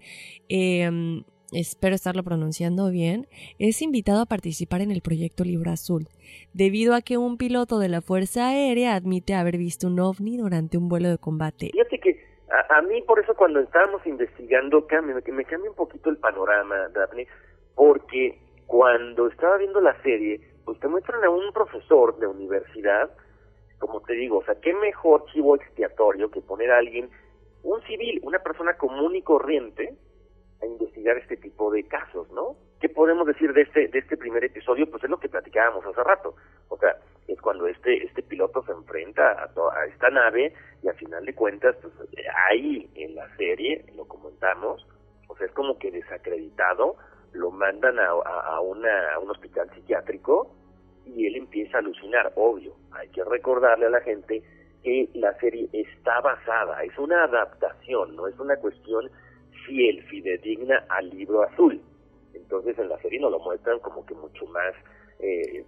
em, espero estarlo pronunciando bien, es invitado a participar en el proyecto Libro Azul, debido a que un piloto de la Fuerza Aérea admite haber visto un ovni durante un vuelo de combate. Fíjate que a, mí por eso cuando estábamos investigando cambia, me cambia un poquito el panorama, Daphne, porque cuando estaba viendo la serie, pues te muestran a un profesor de universidad, como te digo, o sea, qué mejor chivo expiatorio que poner a alguien, un civil, una persona común y corriente, a investigar este tipo de casos, ¿no? ¿Qué podemos decir de este de este primer episodio? Pues es lo que platicábamos hace rato. O sea, es cuando este este piloto se enfrenta a, a esta nave y al final de cuentas, pues ahí en la serie, lo comentamos, o sea, es como que desacreditado, lo mandan a, a, una, a un hospital psiquiátrico y él empieza a alucinar, obvio. Hay que recordarle a la gente que la serie está basada, es una adaptación, no es una cuestión fiel, fidedigna al libro azul. Entonces en la serie nos lo muestran como que mucho más, eh,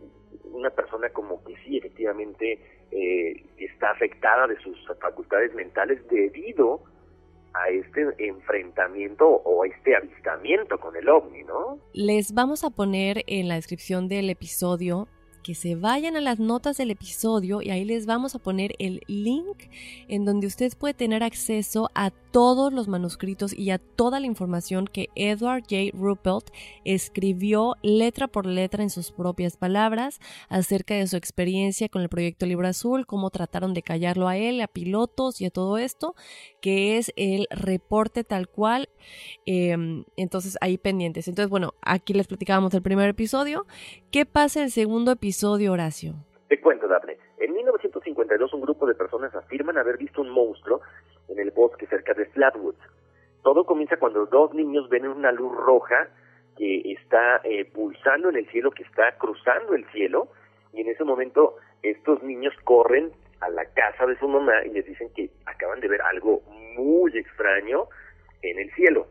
una persona como que sí, efectivamente, eh, está afectada de sus facultades mentales debido a este enfrentamiento o a este avistamiento con el ovni, ¿no? Les vamos a poner en la descripción del episodio que se vayan a las notas del episodio y ahí les vamos a poner el link en donde usted puede tener acceso a todos los manuscritos y a toda la información que Edward J. Ruppelt escribió letra por letra en sus propias palabras acerca de su experiencia con el proyecto Libro Azul, cómo trataron de callarlo a él, a pilotos y a todo esto, que es el reporte tal cual. Em, entonces ahí pendientes. Entonces, bueno, aquí les platicábamos el primer episodio. ¿Qué pasa en el segundo episodio, Horacio? Te cuento, Daphne. En 1952 un grupo de personas afirman haber visto un monstruo en el bosque cerca de Flatwoods. Todo comienza cuando dos niños ven una luz roja que está eh, pulsando en el cielo, que está cruzando el cielo, y en ese momento estos niños corren a la casa de su mamá y les dicen que acaban de ver algo muy extraño en el cielo.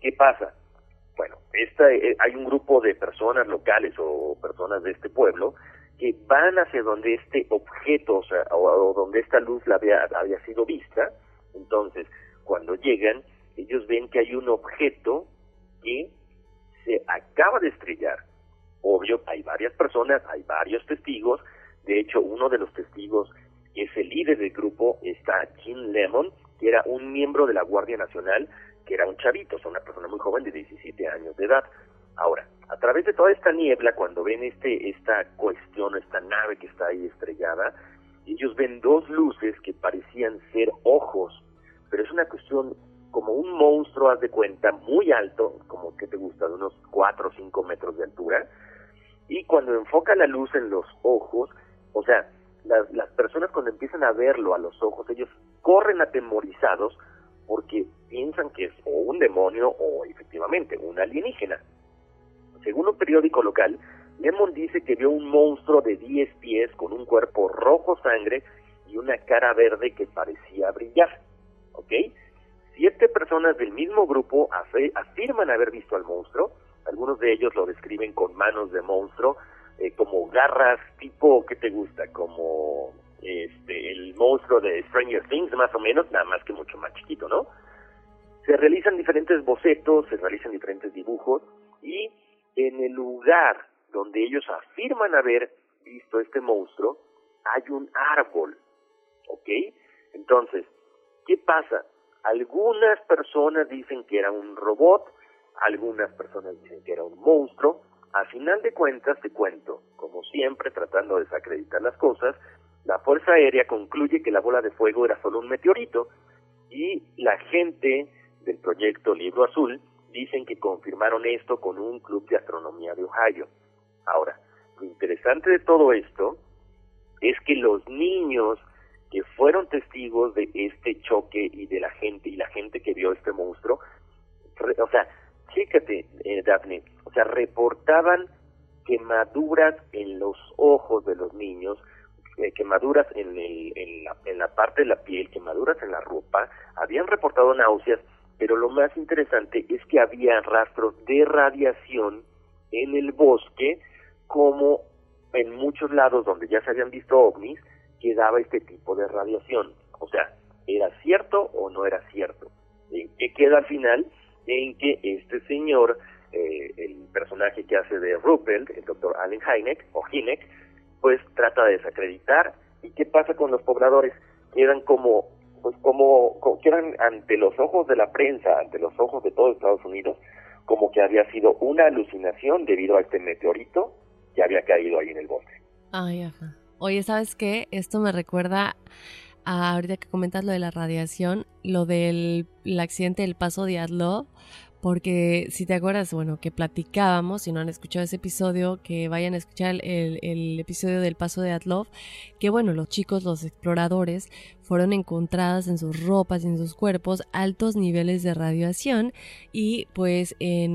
¿Qué pasa? Bueno, esta, eh, hay un grupo de personas locales o personas de este pueblo que van hacia donde este objeto, o sea, o, donde esta luz la había, había sido vista, Entonces, cuando llegan, ellos ven que hay un objeto que se acaba de estrellar. Obvio, hay varias personas, hay varios testigos. De hecho, uno de los testigos que es el líder del grupo está Jim Lemon, que era un miembro de la Guardia Nacional, era un chavito, o sea, una persona muy joven de 17 años de edad. Ahora, a través de toda esta niebla, cuando ven este esta cuestión, esta nave que está ahí estrellada, ellos ven dos luces que parecían ser ojos, pero es una cuestión como un monstruo, haz de cuenta, muy alto, como que te gusta, de unos 4 o 5 metros de altura, y cuando enfoca la luz en los ojos, o sea, las, las personas cuando empiezan a verlo a los ojos, ellos corren atemorizados porque piensan que es o un demonio o efectivamente un alienígena. Según un periódico local, Lemon dice que vio un monstruo de 10 pies con un cuerpo rojo sangre y una cara verde que parecía brillar. ¿Ok? Siete personas del mismo grupo afirman haber visto al monstruo. Algunos de ellos lo describen con manos de monstruo, eh, como garras tipo, ¿qué te gusta? Como este, el monstruo de Stranger Things, más o menos, nada más que mucho más chiquito, ¿no? Se realizan diferentes bocetos, se realizan diferentes dibujos y en el lugar donde ellos afirman haber visto este monstruo, hay un árbol, ¿ok? Entonces, ¿qué pasa? Algunas personas dicen que era un robot, algunas personas dicen que era un monstruo. A final de cuentas, te cuento, como siempre, tratando de desacreditar las cosas, la Fuerza Aérea concluye que la bola de fuego era solo un meteorito y la gente del proyecto Libro Azul dicen que confirmaron esto con un club de astronomía de Ohio. Ahora, lo interesante de todo esto es que los niños que fueron testigos de este choque y de la gente y la gente que vio este monstruo, o sea, fíjate, eh, Daphne, o sea, reportaban quemaduras en los ojos de los niños, eh, quemaduras en, el, en, la, en la parte de la piel, quemaduras en la ropa, habían reportado náuseas, pero lo más interesante es que había rastros de radiación en el bosque, como en muchos lados donde ya se habían visto ovnis, quedaba este tipo de radiación. O sea, ¿era cierto o no era cierto? ¿En qué queda al final? En que este señor, eh, el personaje que hace de Ruppelt, el doctor Allen Hynek, o Hynek, pues trata de desacreditar. ¿Y qué pasa con los pobladores? Quedan como, pues como, quedan ante los ojos de la prensa, ante los ojos de todo Estados Unidos, como que había sido una alucinación debido a este meteorito que había caído ahí en el bosque. Ay, ajá. Oye, ¿sabes qué? Esto me recuerda a ahorita que comentas lo de la radiación, lo del accidente del paso de Adlo, porque si te acuerdas, bueno, que platicábamos, si no han escuchado ese episodio, que vayan a escuchar el, el episodio del paso de Atlov, que bueno, los chicos, los exploradores, fueron encontradas en sus ropas y en sus cuerpos altos niveles de radiación y pues en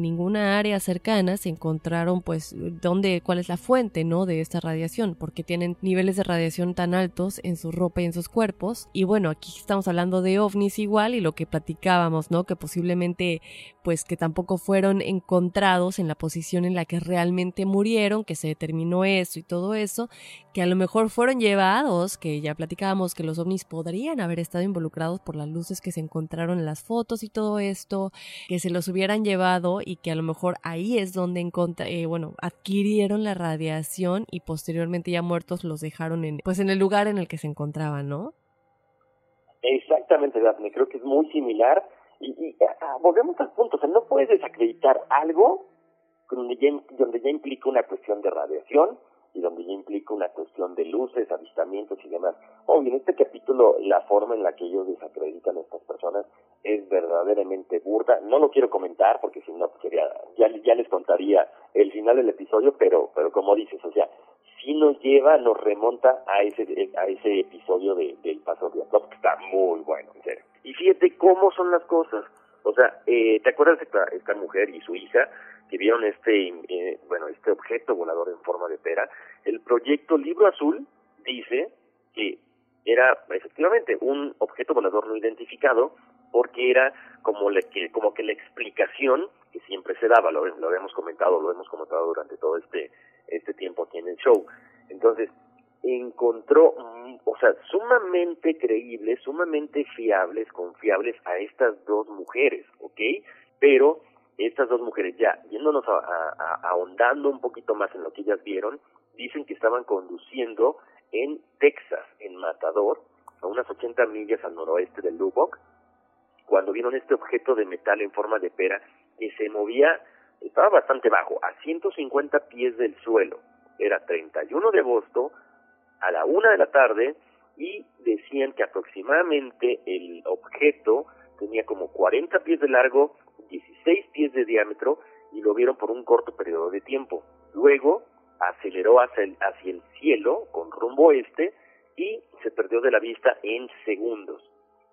ninguna área cercana se encontraron pues dónde, cuál es la fuente, ¿no? De esta radiación, porque tienen niveles de radiación tan altos en su ropa y en sus cuerpos. Y bueno, aquí estamos hablando de ovnis igual y lo que platicábamos, ¿no? Que posiblemente pues que tampoco fueron encontrados en la posición en la que realmente murieron, que se determinó eso y todo eso, que a lo mejor fueron llevados, que ya platicábamos que los ovnis podrían haber estado involucrados por las luces que se encontraron en las fotos y todo esto, que se los hubieran llevado y que a lo mejor ahí es donde eh, bueno, adquirieron la radiación y posteriormente ya muertos los dejaron en, pues en el lugar en el que se encontraban, ¿no? Exactamente, Daphne, creo que es muy similar y, ah, volvemos al punto, o sea, no puedes desacreditar algo donde ya, donde ya implica una cuestión de radiación y donde ya implica una cuestión de luces, avistamientos y demás. Obvio, en este capítulo la forma en la que ellos desacreditan a estas personas es verdaderamente burda. No lo quiero comentar porque si no sería, ya, ya les contaría el final del episodio, pero, pero como dices, o sea, sí nos lleva, nos remonta a ese, a ese episodio de, del Paso de Atlov, que está muy bueno, en serio. Y fíjate cómo son las cosas. O sea, eh, ¿te acuerdas de esta, esta mujer y su hija que vieron este, eh, bueno, este objeto volador en forma de pera? El proyecto Libro Azul dice que era efectivamente un objeto volador no identificado porque era como, le, que, como que la explicación que siempre se daba, lo, habíamos comentado, lo hemos comentado durante todo este, este tiempo aquí en el show. Entonces, encontró, mm, o sea, sumamente creíbles, sumamente fiables, confiables a estas dos mujeres, ¿ok? Pero estas dos mujeres, ya yéndonos a, ahondando un poquito más en lo que ellas vieron, dicen que estaban conduciendo en Texas, en Matador, a unas 80 millas al noroeste de Lubbock, cuando vieron este objeto de metal en forma de pera que se movía, estaba bastante bajo, a 150 pies del suelo. Era 31 de agosto, a la una de la tarde, y decían que aproximadamente el objeto tenía como 40 pies de largo, 16 pies de diámetro, y lo vieron por un corto periodo de tiempo. Luego aceleró hacia el, cielo con rumbo este y se perdió de la vista en segundos.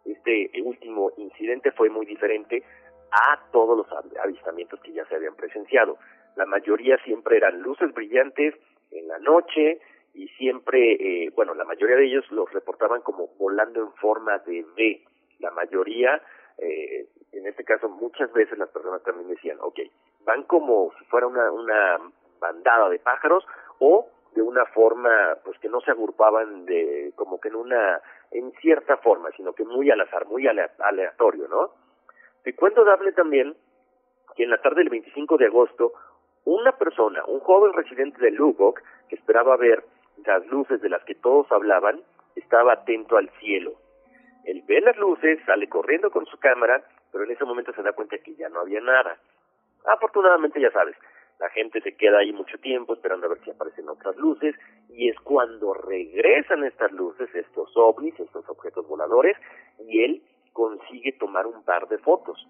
Este último incidente fue muy diferente a todos los avistamientos que ya se habían presenciado. La mayoría siempre eran luces brillantes en la noche y siempre, eh, bueno, la mayoría de ellos los reportaban como volando en forma de V. La mayoría, eh, en este caso, muchas veces las personas también decían, ok, van como si fuera una, una bandada de pájaros o de una forma pues que no se agrupaban de como que en una en cierta forma sino que muy al azar muy aleatorio no te cuento darle también que en la tarde del 25 de agosto una persona un joven residente de Lubbock que esperaba ver las luces de las que todos hablaban estaba atento al cielo él ve las luces sale corriendo con su cámara pero en ese momento se da cuenta que ya no había nada afortunadamente ya sabes la gente se queda ahí mucho tiempo esperando a ver si aparecen otras luces y es cuando regresan estas luces, estos ovnis, estos objetos voladores y él consigue tomar un par de fotos.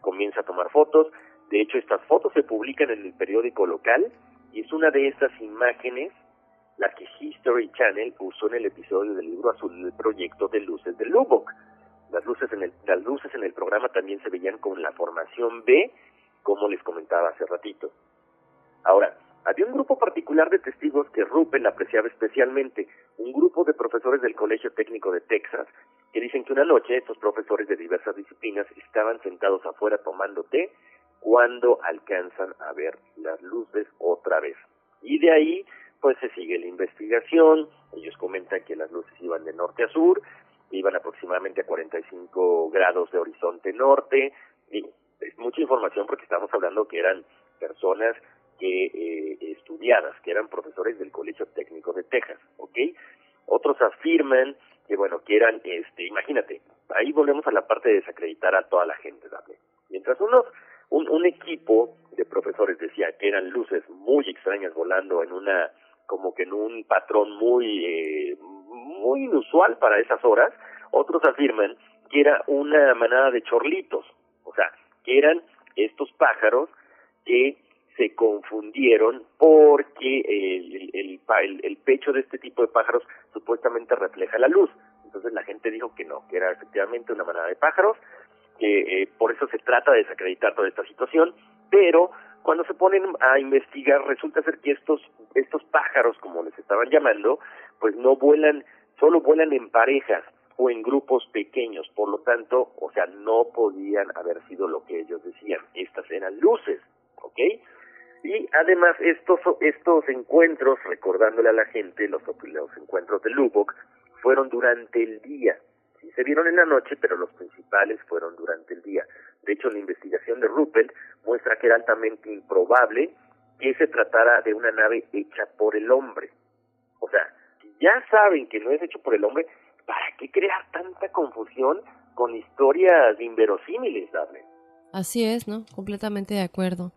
Comienza a tomar fotos, de hecho estas fotos se publican en el periódico local y es una de esas imágenes la que History Channel usó en el episodio del libro azul del proyecto de luces de Lubbock. Las luces en el, las luces en el programa también se veían con la formación B como les comentaba hace ratito. Ahora, había un grupo particular de testigos que Ruppel apreciaba especialmente, un grupo de profesores del Colegio Técnico de Texas, que dicen que una noche estos profesores de diversas disciplinas estaban sentados afuera tomando té cuando alcanzan a ver las luces otra vez. Y de ahí, pues se sigue la investigación, ellos comentan que las luces iban de norte a sur, iban aproximadamente a 45 grados de horizonte norte, y es mucha información porque estamos hablando que eran personas que eh, estudiadas, que eran profesores del Colegio Técnico de Texas, ¿ok? Otros afirman que, bueno, que eran, este, imagínate, ahí volvemos a la parte de desacreditar a toda la gente, ¿vale? Mientras unos, un, un equipo de profesores decía que eran luces muy extrañas volando en una, como que en un patrón muy, eh, muy inusual para esas horas, otros afirman que era una manada de chorlitos, o sea, que eran estos pájaros que se confundieron porque el, el, el, pecho de este tipo de pájaros supuestamente refleja la luz. Entonces la gente dijo que no, que era efectivamente una manada de pájaros, que eh, por eso se trata de desacreditar toda esta situación, pero cuando se ponen a investigar resulta ser que estos, estos pájaros, como les estaban llamando, pues no vuelan, solo vuelan en parejas o en grupos pequeños, por lo tanto, o sea, no podían haber sido lo que ellos decían, estas eran luces, ¿ok? Y además estos, estos encuentros, recordándole a la gente, los, los encuentros de Lubbock, fueron durante el día. Sí se vieron en la noche, pero los principales fueron durante el día. De hecho, la investigación de Ruppel muestra que era altamente improbable que se tratara de una nave hecha por el hombre. O sea, ya saben que no es hecho por el hombre, ¿para qué crear tanta confusión con historias inverosímiles, Dable? Así es, ¿no? Completamente de acuerdo.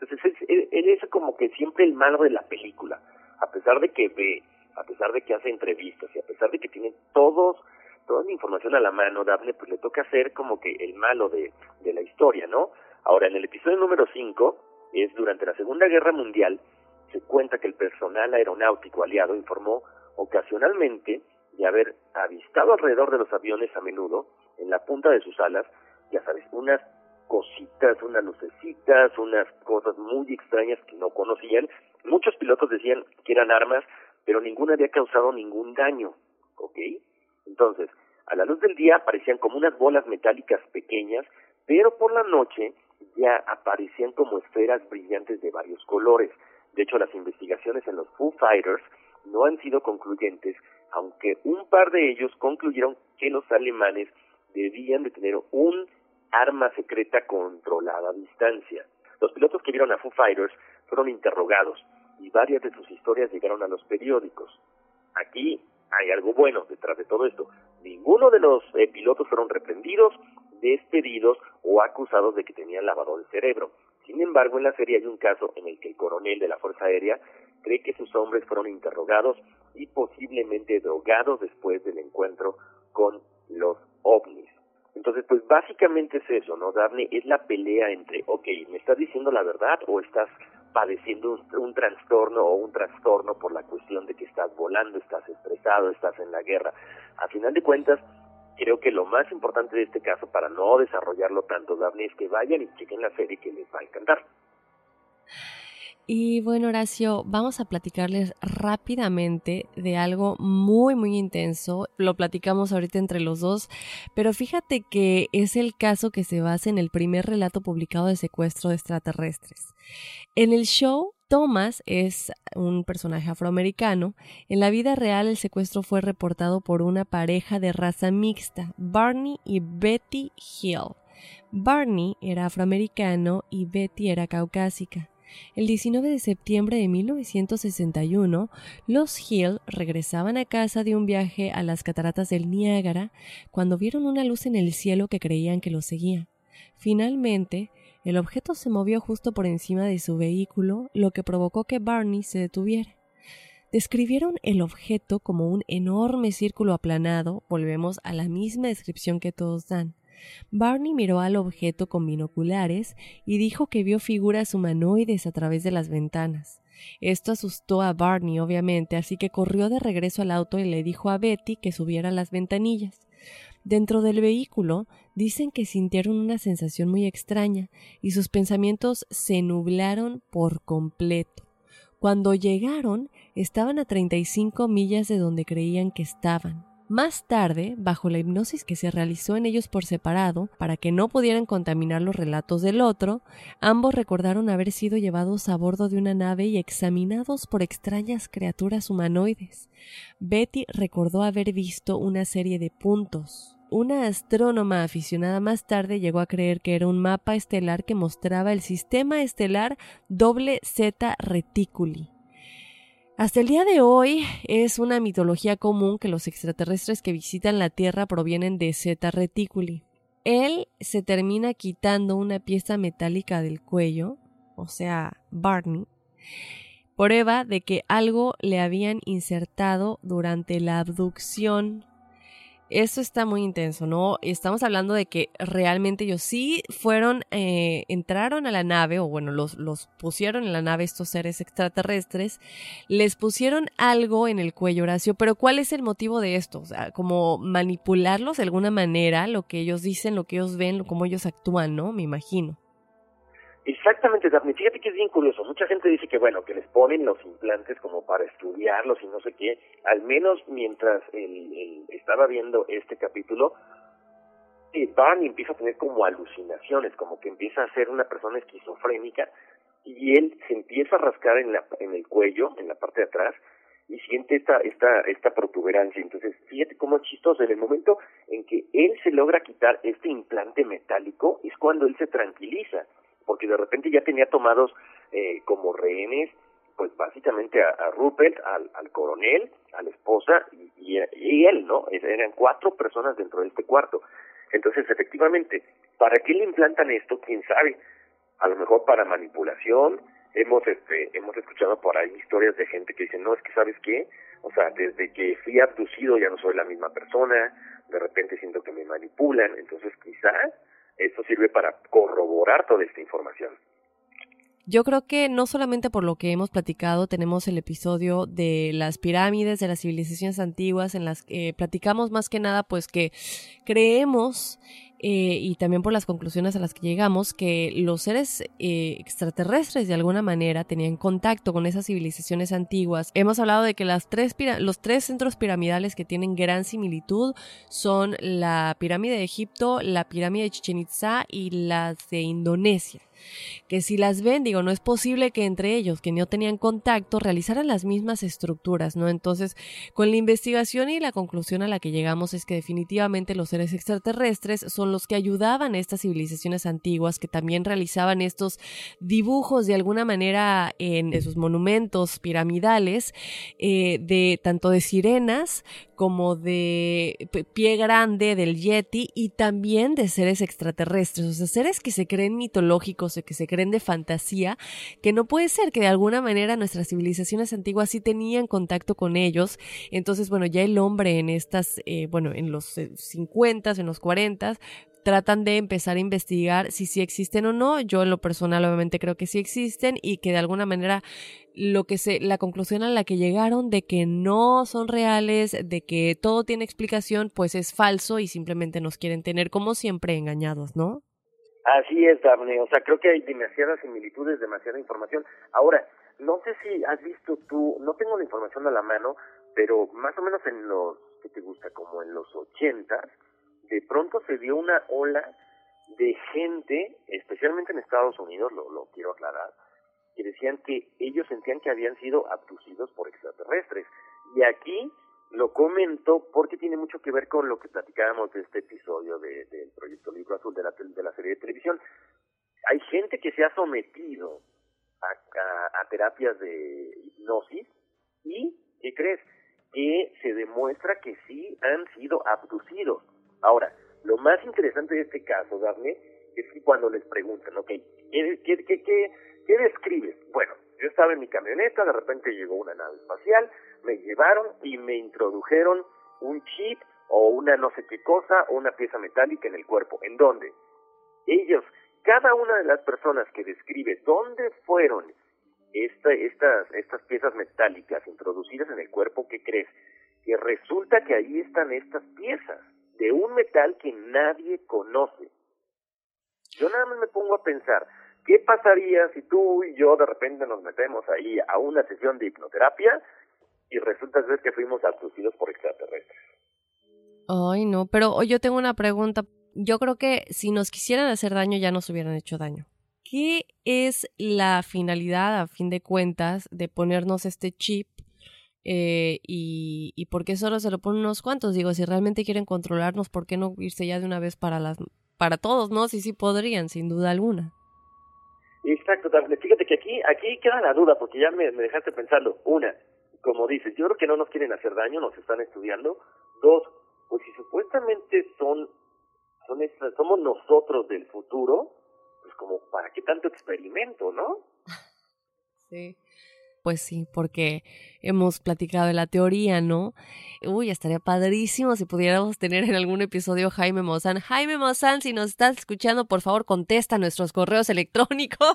Entonces, él, es como que siempre el malo de la película, a pesar de que ve, a pesar de que hace entrevistas y a pesar de que tiene todos toda la información a la mano, Daphne, pues le toca ser como que el malo de, de la historia, ¿no? Ahora, en el episodio número 5, es durante la Segunda Guerra Mundial, se cuenta que el personal aeronáutico aliado informó ocasionalmente de haber avistado alrededor de los aviones a menudo, en la punta de sus alas, ya sabes, unas cositas, unas lucecitas, unas cosas muy extrañas que no conocían. Muchos pilotos decían que eran armas, pero ninguna había causado ningún daño, ¿ok? Entonces, a la luz del día aparecían como unas bolas metálicas pequeñas, pero por la noche ya aparecían como esferas brillantes de varios colores. De hecho, las investigaciones en los Foo Fighters no han sido concluyentes aunque un par de ellos concluyeron que los alemanes debían de tener un arma secreta controlada a distancia. Los pilotos que vieron a Foo Fighters fueron interrogados y varias de sus historias llegaron a los periódicos. Aquí hay algo bueno detrás de todo esto. Ninguno de los eh, pilotos fueron reprendidos, despedidos o acusados de que tenían lavado de cerebro. Sin embargo, en la serie hay un caso en el que el coronel de la Fuerza Aérea cree que sus hombres fueron interrogados y posiblemente drogados después del encuentro con los ovnis. Entonces, pues básicamente es eso, ¿no? Daphne, es la pelea entre, ok, ¿me estás diciendo la verdad o estás padeciendo un, trastorno o un trastorno por la cuestión de que estás volando, estás estresado, estás en la guerra? A final de cuentas, creo que lo más importante de este caso, para no desarrollarlo tanto, Daphne, es que vayan y chequen la serie que les va a encantar. Y bueno, Horacio, vamos a platicarles rápidamente de algo muy, muy intenso. Lo platicamos ahorita entre los dos, pero fíjate que es el caso que se basa en el primer relato publicado de secuestro de extraterrestres. En el show, Thomas es un personaje afroamericano. En la vida real, el secuestro fue reportado por una pareja de raza mixta, Barney y Betty Hill. Barney era afroamericano y Betty era caucásica. El 19 de septiembre de 1961, los Hill regresaban a casa de un viaje a las cataratas del Niágara cuando vieron una luz en el cielo que creían que los seguía. Finalmente, el objeto se movió justo por encima de su vehículo, lo que provocó que Barney se detuviera. Describieron el objeto como un enorme círculo aplanado, volvemos a la misma descripción que todos dan. Barney miró al objeto con binoculares y dijo que vio figuras humanoides a través de las ventanas. Esto asustó a Barney, obviamente, así que corrió de regreso al auto y le dijo a Betty que subiera las ventanillas. Dentro del vehículo dicen que sintieron una sensación muy extraña y sus pensamientos se nublaron por completo. Cuando llegaron, estaban a 35 millas de donde creían que estaban. Más tarde, bajo la hipnosis que se realizó en ellos por separado, para que no pudieran contaminar los relatos del otro, ambos recordaron haber sido llevados a bordo de una nave y examinados por extrañas criaturas humanoides. Betty recordó haber visto una serie de puntos. Una astrónoma aficionada más tarde llegó a creer que era un mapa estelar que mostraba el sistema estelar doble Z Reticuli hasta el día de hoy es una mitología común que los extraterrestres que visitan la Tierra provienen de Zeta Reticuli. Él se termina quitando una pieza metálica del cuello, o sea, Barney, prueba de que algo le habían insertado durante la abducción eso está muy intenso, ¿no? Estamos hablando de que realmente ellos sí fueron, eh, entraron a la nave, o bueno, los, los pusieron en la nave estos seres extraterrestres, les pusieron algo en el cuello, Horacio, pero ¿cuál es el motivo de esto? O sea, como manipularlos de alguna manera, lo que ellos dicen, lo que ellos ven, cómo ellos actúan, ¿no? Me imagino. Exactamente, Daphne. Fíjate que es bien curioso. Mucha gente dice que, bueno, que les ponen los implantes como para estudiarlos y no sé qué. Al menos mientras el, estaba viendo este capítulo, eh, Barney empieza a tener como alucinaciones, como que empieza a ser una persona esquizofrénica y él se empieza a rascar en, la, en el cuello, en la parte de atrás, y siente esta, esta, esta protuberancia. Entonces, fíjate cómo es chistoso. En el momento en que él se logra quitar este implante metálico, es cuando él se tranquiliza porque de repente ya tenía tomados eh, como rehenes, pues básicamente a, Rupert, al, coronel, a la esposa y, y, él, ¿no? Eran cuatro personas dentro de este cuarto. Entonces, efectivamente, ¿para qué le implantan esto? ¿Quién sabe? A lo mejor para manipulación. Hemos, este, hemos escuchado por ahí historias de gente que dice, no, es que sabes qué, o sea, desde que fui abducido ya no soy la misma persona, de repente siento que me manipulan, entonces quizás esto sirve para corroborar toda esta información. Yo creo que no solamente por lo que hemos platicado, tenemos el episodio de las pirámides, de las civilizaciones antiguas, en las que platicamos más que nada, pues que creemos eh, y también por las conclusiones a las que llegamos, que los seres eh, extraterrestres de alguna manera tenían contacto con esas civilizaciones antiguas. Hemos hablado de que las tres los tres centros piramidales que tienen gran similitud son la pirámide de Egipto, la pirámide de Chichen Itza y las de Indonesia. Que si las ven, digo, no es posible que entre ellos, que no tenían contacto, realizaran las mismas estructuras, ¿no? Entonces, con la investigación y la conclusión a la que llegamos es que definitivamente los seres extraterrestres son los que ayudaban a estas civilizaciones antiguas, que también realizaban estos dibujos de alguna manera en esos monumentos piramidales, eh, de tanto de sirenas como de pie grande del Yeti y también de seres extraterrestres, o sea, seres que se creen mitológicos o que se creen de fantasía, que no puede ser que de alguna manera nuestras civilizaciones antiguas sí tenían contacto con ellos. Entonces, bueno, ya el hombre en estas, eh, bueno, en los 50, en los 40, tratan de empezar a investigar si sí existen o no. Yo en lo personal obviamente creo que sí existen y que de alguna manera lo que se, la conclusión a la que llegaron de que no son reales, de que todo tiene explicación, pues es falso y simplemente nos quieren tener como siempre engañados, ¿no? Así es, Daphne. O sea, creo que hay demasiadas similitudes, demasiada información. Ahora, no sé si has visto tú, no tengo la información a la mano, pero más o menos en los, ¿qué te gusta? Como en los ochentas, de pronto se dio una ola de gente, especialmente en Estados Unidos, lo, lo quiero aclarar, que decían que ellos sentían que habían sido abducidos por extraterrestres. Y aquí lo comento porque tiene mucho que ver con lo que platicábamos de este episodio del proyecto Libro Azul de la, de la serie de televisión. Hay gente que se ha sometido a, a terapias de hipnosis y, ¿qué crees? Que se demuestra que sí han sido abducidos. Ahora, lo más interesante de este caso, Daphne, es que cuando les preguntan, ok, ¿qué, qué, qué, qué, describes? Bueno, yo estaba en mi camioneta, de repente llegó una nave espacial, me llevaron y me introdujeron un chip o una no sé qué cosa o una pieza metálica en el cuerpo. ¿En dónde? Ellos, cada una de las personas que describe dónde fueron esta, estas, estas piezas metálicas introducidas en el cuerpo, ¿qué crees? Que resulta que ahí están estas piezas de un metal que nadie conoce. Yo nada más me pongo a pensar, ¿qué pasaría si tú y yo de repente nos metemos ahí a una sesión de hipnoterapia y resulta ser que fuimos abducidos por extraterrestres? Ay, no, pero yo tengo una pregunta. Yo creo que si nos quisieran hacer daño ya nos hubieran hecho daño. ¿Qué es la finalidad, a fin de cuentas, de ponernos este chip eh, y, y por qué solo se lo ponen unos cuantos. Digo, si realmente quieren controlarnos, ¿por qué no irse ya de una vez para las para todos, no? Sí, sí podrían, sin duda alguna. Exacto, Fíjate que aquí, aquí queda la duda, porque ya me, dejaste pensando. Una, como dices, yo creo que no nos quieren hacer daño, nos están estudiando. Dos, pues si supuestamente son, son somos nosotros del futuro, pues como para qué tanto experimento, ¿no? Sí. Pues sí, porque hemos platicado de la teoría, ¿no? Uy, estaría padrísimo si pudiéramos tener en algún episodio Jaime Mozán. Jaime Mozán, si nos estás escuchando, por favor, contesta nuestros correos electrónicos.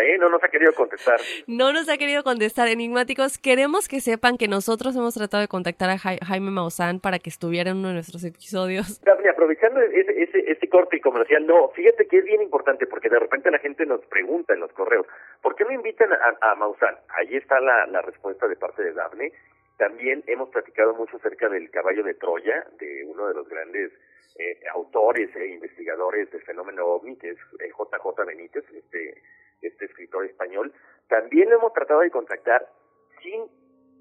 ¿eh? No nos ha querido contestar. No nos ha querido contestar. Enigmáticos, queremos que sepan que nosotros hemos tratado de contactar a Jaime Maussan para que estuviera en uno de nuestros episodios. aprovechando ese, ese, ese corte comercial, no, fíjate que es bien importante porque de repente la gente nos pregunta en los correos, ¿por qué no invitan a, a Maussan? Ahí está la, la respuesta de parte de Daphne. También hemos platicado mucho acerca del caballo de Troya, de uno de los grandes eh, autores e investigadores del fenómeno OVNI, que es JJ eh, Benítez, este, este escritor español. También hemos tratado de contactar sin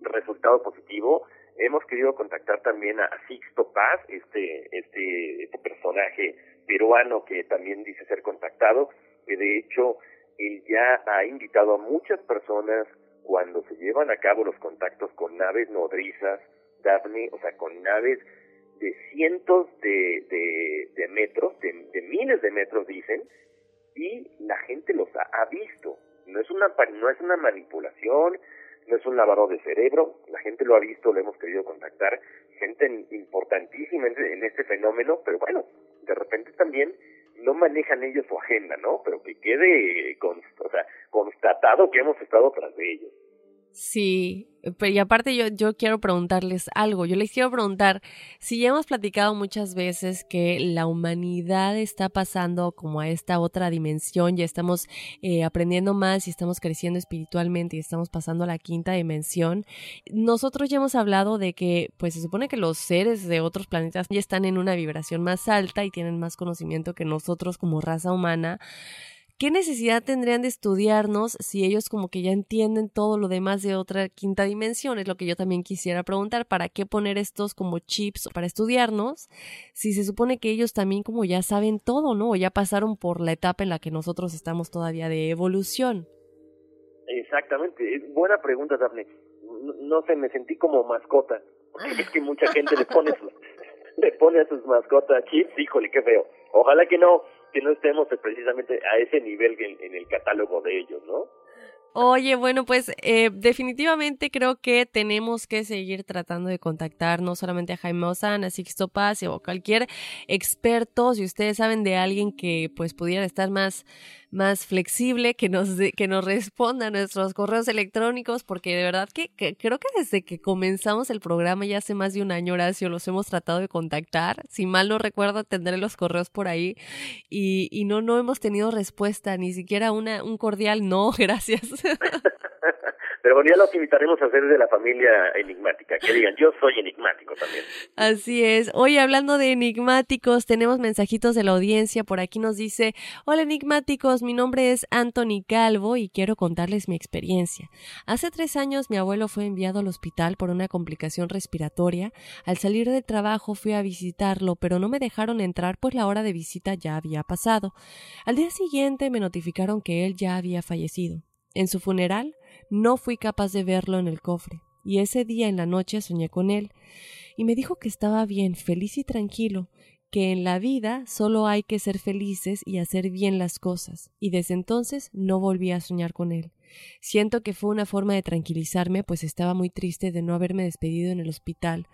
resultado positivo. Hemos querido contactar también a Sixto Paz, este, este, este personaje peruano que también dice ser contactado, que de hecho él ya ha invitado a muchas personas cuando se llevan a cabo los contactos con naves nodrizas, Daphne, o sea, con naves de cientos de, de, metros, de, miles de metros, dicen, y la gente los ha, visto. No es, una, no es una manipulación, no es un lavado de cerebro, la gente lo ha visto, lo hemos querido contactar, gente importantísima en este fenómeno, pero bueno, de repente también no manejan ellos su agenda, ¿no? Pero que quede o sea, constatado que hemos estado tras de ellos. Sí, y aparte yo, yo quiero preguntarles algo. Yo les quiero preguntar si ya hemos platicado muchas veces que la humanidad está pasando como a esta otra dimensión, ya estamos eh, aprendiendo más y estamos creciendo espiritualmente y estamos pasando a la quinta dimensión. Nosotros ya hemos hablado de que pues se supone que los seres de otros planetas ya están en una vibración más alta y tienen más conocimiento que nosotros como raza humana. ¿Qué necesidad tendrían de estudiarnos si ellos como que ya entienden todo lo demás de otra quinta dimensión? Es lo que yo también quisiera preguntar, ¿para qué poner estos como chips para estudiarnos si se supone que ellos también como ya saben todo, ¿no? O ya pasaron por la etapa en la que nosotros estamos todavía de evolución. Exactamente, es buena pregunta, Daphne. No, sé, me sentí como mascota. Es que mucha gente le pone le pone a sus mascotas chips, híjole, qué feo. Ojalá que no, que no estemos precisamente a ese nivel en, en el catálogo de ellos, ¿no? Oye, bueno, pues eh, definitivamente creo que tenemos que seguir tratando de contactar no solamente a Jaime Ozan, a Sixto Paz o cualquier experto, si ustedes saben de alguien que pues pudiera estar más más flexible, que nos, que nos responda a nuestros correos electrónicos, porque de verdad que, creo que desde que comenzamos el programa ya hace más de un año, Horacio, los hemos tratado de contactar. Si mal no recuerdo, tendré los correos por ahí y, y no, no hemos tenido respuesta, ni siquiera una, un cordial no, gracias. Pero bueno, ya los invitaremos a ser de la familia enigmática, que digan, yo soy enigmático también. Así es. Hoy hablando de enigmáticos, tenemos mensajitos de la audiencia. Por aquí nos dice, hola enigmáticos, mi nombre es Anthony Calvo y quiero contarles mi experiencia. Hace tres años mi abuelo fue enviado al hospital por una complicación respiratoria. Al salir del trabajo fui a visitarlo, pero no me dejaron entrar pues la hora de visita ya había pasado. Al día siguiente me notificaron que él ya había fallecido. En su funeral no fui capaz de verlo en el cofre, y ese día en la noche soñé con él, y me dijo que estaba bien, feliz y tranquilo, que en la vida solo hay que ser felices y hacer bien las cosas, y desde entonces no volví a soñar con él. Siento que fue una forma de tranquilizarme, pues estaba muy triste de no haberme despedido en el hospital.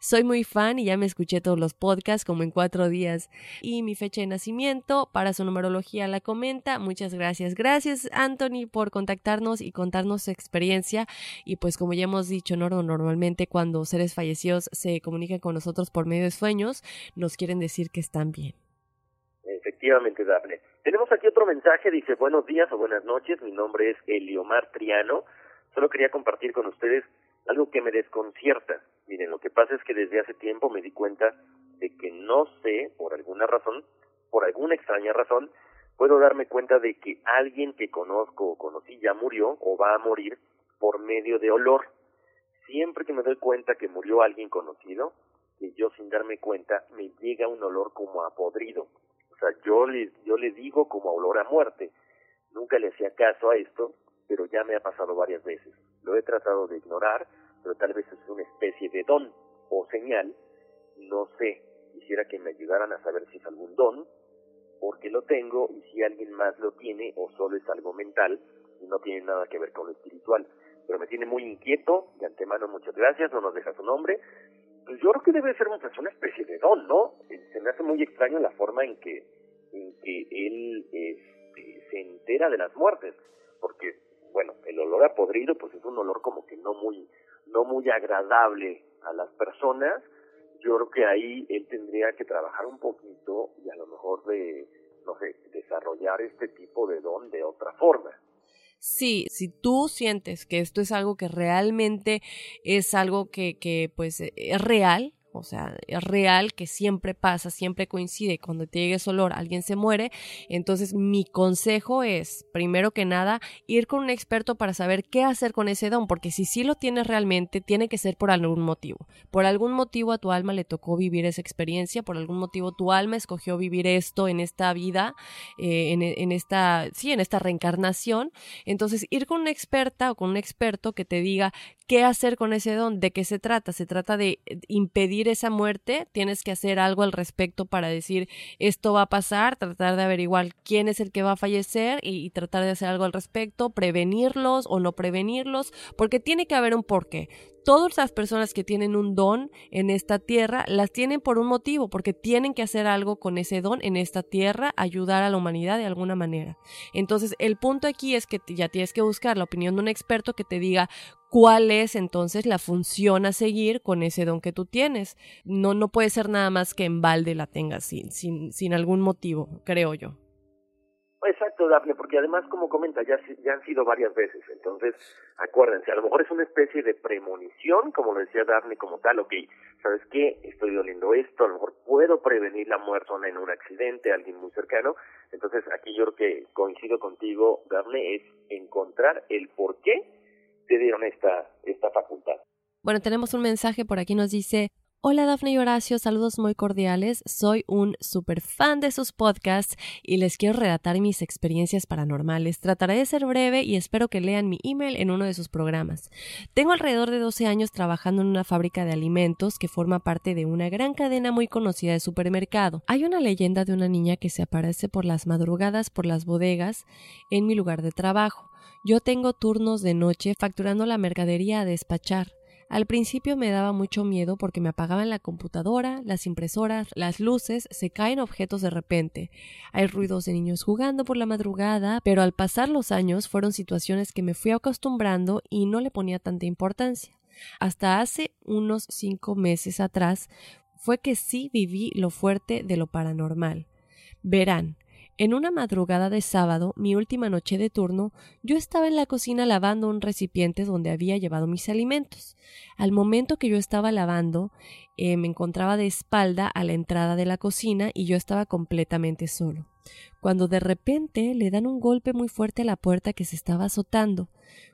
Soy muy fan y ya me escuché todos los podcasts como en cuatro días. Y mi fecha de nacimiento, para su numerología la comenta. Muchas gracias. Gracias, Anthony, por contactarnos y contarnos su experiencia. Y pues como ya hemos dicho, ¿no? normalmente cuando seres fallecidos se comunican con nosotros por medio de sueños, nos quieren decir que están bien. Efectivamente, Daphne. Tenemos aquí otro mensaje, dice buenos días o buenas noches, mi nombre es Eliomar Triano, solo quería compartir con ustedes algo que me desconcierta. Miren, lo que pasa es que desde hace tiempo me di cuenta de que no sé, por alguna razón, por alguna extraña razón, puedo darme cuenta de que alguien que conozco o conocí ya murió o va a morir por medio de olor. Siempre que me doy cuenta que murió alguien conocido, que yo sin darme cuenta me llega un olor como a podrido o sea, yo le, yo le digo como olor a muerte. Nunca le hacía caso a esto, pero ya me ha pasado varias veces. Lo he tratado de ignorar, pero tal vez es una especie de don o señal. No sé, quisiera que me ayudaran a saber si es algún don, porque lo tengo y si alguien más lo tiene o solo es algo mental y no tiene nada que ver con lo espiritual. Pero me tiene muy inquieto, de antemano muchas gracias, no nos deja su nombre, pues yo creo que debe ser una especie de don, ¿no? Eh, se me hace muy extraño la forma en que, en que él este, se entera de las muertes, porque, bueno, el olor a podrido, pues es un olor como que no muy, no muy agradable a las personas. Yo creo que ahí él tendría que trabajar un poquito y a lo mejor de, no sé, desarrollar este tipo de don de otra forma. Sí, si tú sientes que esto es algo que realmente es algo que, que pues es real, o sea, es real que siempre pasa, siempre coincide, cuando te llegue ese olor alguien se muere, entonces mi consejo es, primero que nada, ir con un experto para saber qué hacer con ese don, porque si sí lo tienes realmente, tiene que ser por algún motivo. Por algún motivo a tu alma le tocó vivir esa experiencia, por algún motivo tu alma escogió vivir esto en esta vida, eh, en, en esta, sí, en esta reencarnación. Entonces, ir con una experta o con un experto que te diga qué hacer con ese don, de qué se trata. Se trata de impedir esa muerte, tienes que hacer algo al respecto para decir esto va a pasar, tratar de averiguar quién es el que va a fallecer y, tratar de hacer algo al respecto, prevenirlos o no prevenirlos, porque tiene que haber un porqué todas las personas que tienen un don en esta tierra las tienen por un motivo, porque tienen que hacer algo con ese don en esta tierra, ayudar a la humanidad de alguna manera. Entonces, el punto aquí es que ya tienes que buscar la opinión de un experto que te diga cuál es entonces la función a seguir con ese don que tú tienes. No, no puede ser nada más que en balde la tengas sin, sin, sin algún motivo, creo yo. Exacto, Dafne, porque además, como comenta, ya, ya han sido varias veces. Entonces, acuérdense, a lo mejor es una especie de premonición, como lo decía Dafne, como tal, ok, ¿sabes qué? Estoy doliendo esto, a lo mejor puedo prevenir la muerte en un accidente, alguien muy cercano. Entonces, aquí yo creo que coincido contigo, Dafne, es encontrar el por qué te dieron esta, esta facultad. Bueno, tenemos un mensaje por aquí, nos dice, Hola Dafne y Horacio, saludos muy cordiales. Soy un super fan de sus podcasts y les quiero relatar mis experiencias paranormales. Trataré de ser breve y espero que lean mi email en uno de sus programas. Tengo alrededor de 12 años trabajando en una fábrica de alimentos que forma parte de una gran cadena muy conocida de supermercado. Hay una leyenda de una niña que se aparece por las madrugadas por las bodegas en mi lugar de trabajo. Yo tengo turnos de noche facturando la mercadería a despachar. Al principio me daba mucho miedo porque me apagaban la computadora, las impresoras, las luces, se caen objetos de repente. Hay ruidos de niños jugando por la madrugada, pero al pasar los años fueron situaciones que me fui acostumbrando y no le ponía tanta importancia. Hasta hace unos cinco meses atrás fue que sí viví lo fuerte de lo paranormal. Verán, en una madrugada de sábado, mi última noche de turno, yo estaba en la cocina lavando un recipiente donde había llevado mis alimentos. Al momento que yo estaba lavando, eh, me encontraba de espalda a la entrada de la cocina y yo estaba completamente solo. Cuando de repente le dan un golpe muy fuerte a la puerta que se estaba azotando.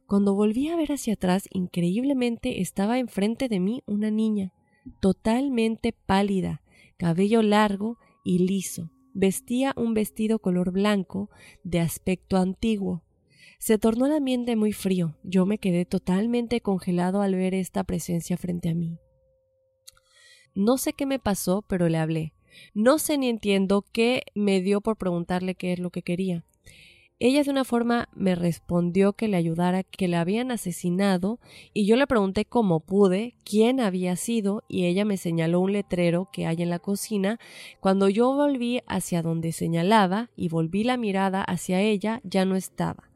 Cuando volví a ver hacia atrás, increíblemente estaba enfrente de mí una niña, totalmente pálida, cabello largo y liso Vestía un vestido color blanco, de aspecto antiguo. Se tornó el ambiente muy frío. Yo me quedé totalmente congelado al ver esta presencia frente a mí. No sé qué me pasó, pero le hablé. No sé ni entiendo qué me dio por preguntarle qué es lo que quería. Ella de una forma me respondió que le ayudara, que la habían asesinado, y yo le pregunté cómo pude, quién había sido, y ella me señaló un letrero que hay en la cocina. Cuando yo volví hacia donde señalaba y volví la mirada hacia ella, ya no estaba.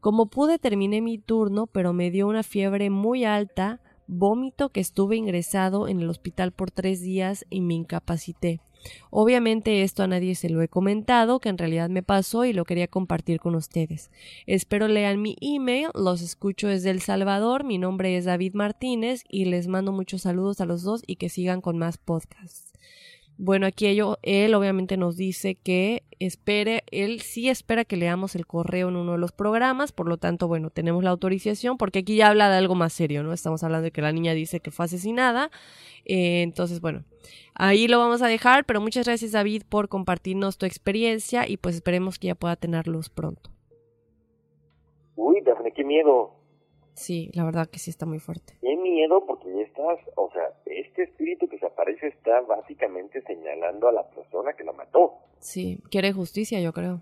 Como pude terminé mi turno, pero me dio una fiebre muy alta, vómito que estuve ingresado en el hospital por tres días y me incapacité. Obviamente esto a nadie se lo he comentado, que en realidad me pasó y lo quería compartir con ustedes. Espero lean mi email, los escucho desde El Salvador, mi nombre es David Martínez y les mando muchos saludos a los dos y que sigan con más podcasts. Bueno, aquí él obviamente nos dice que espere, él sí espera que leamos el correo en uno de los programas, por lo tanto, bueno, tenemos la autorización, porque aquí ya habla de algo más serio, ¿no? Estamos hablando de que la niña dice que fue asesinada, eh, entonces, bueno, ahí lo vamos a dejar, pero muchas gracias David por compartirnos tu experiencia y pues esperemos que ya pueda tenerlos pronto. Uy, Dafne, qué miedo. Sí, la verdad que sí está muy fuerte. Miedo porque ya estás, o sea, este espíritu que se aparece está básicamente señalando a la persona que la mató. Sí, quiere justicia, yo creo.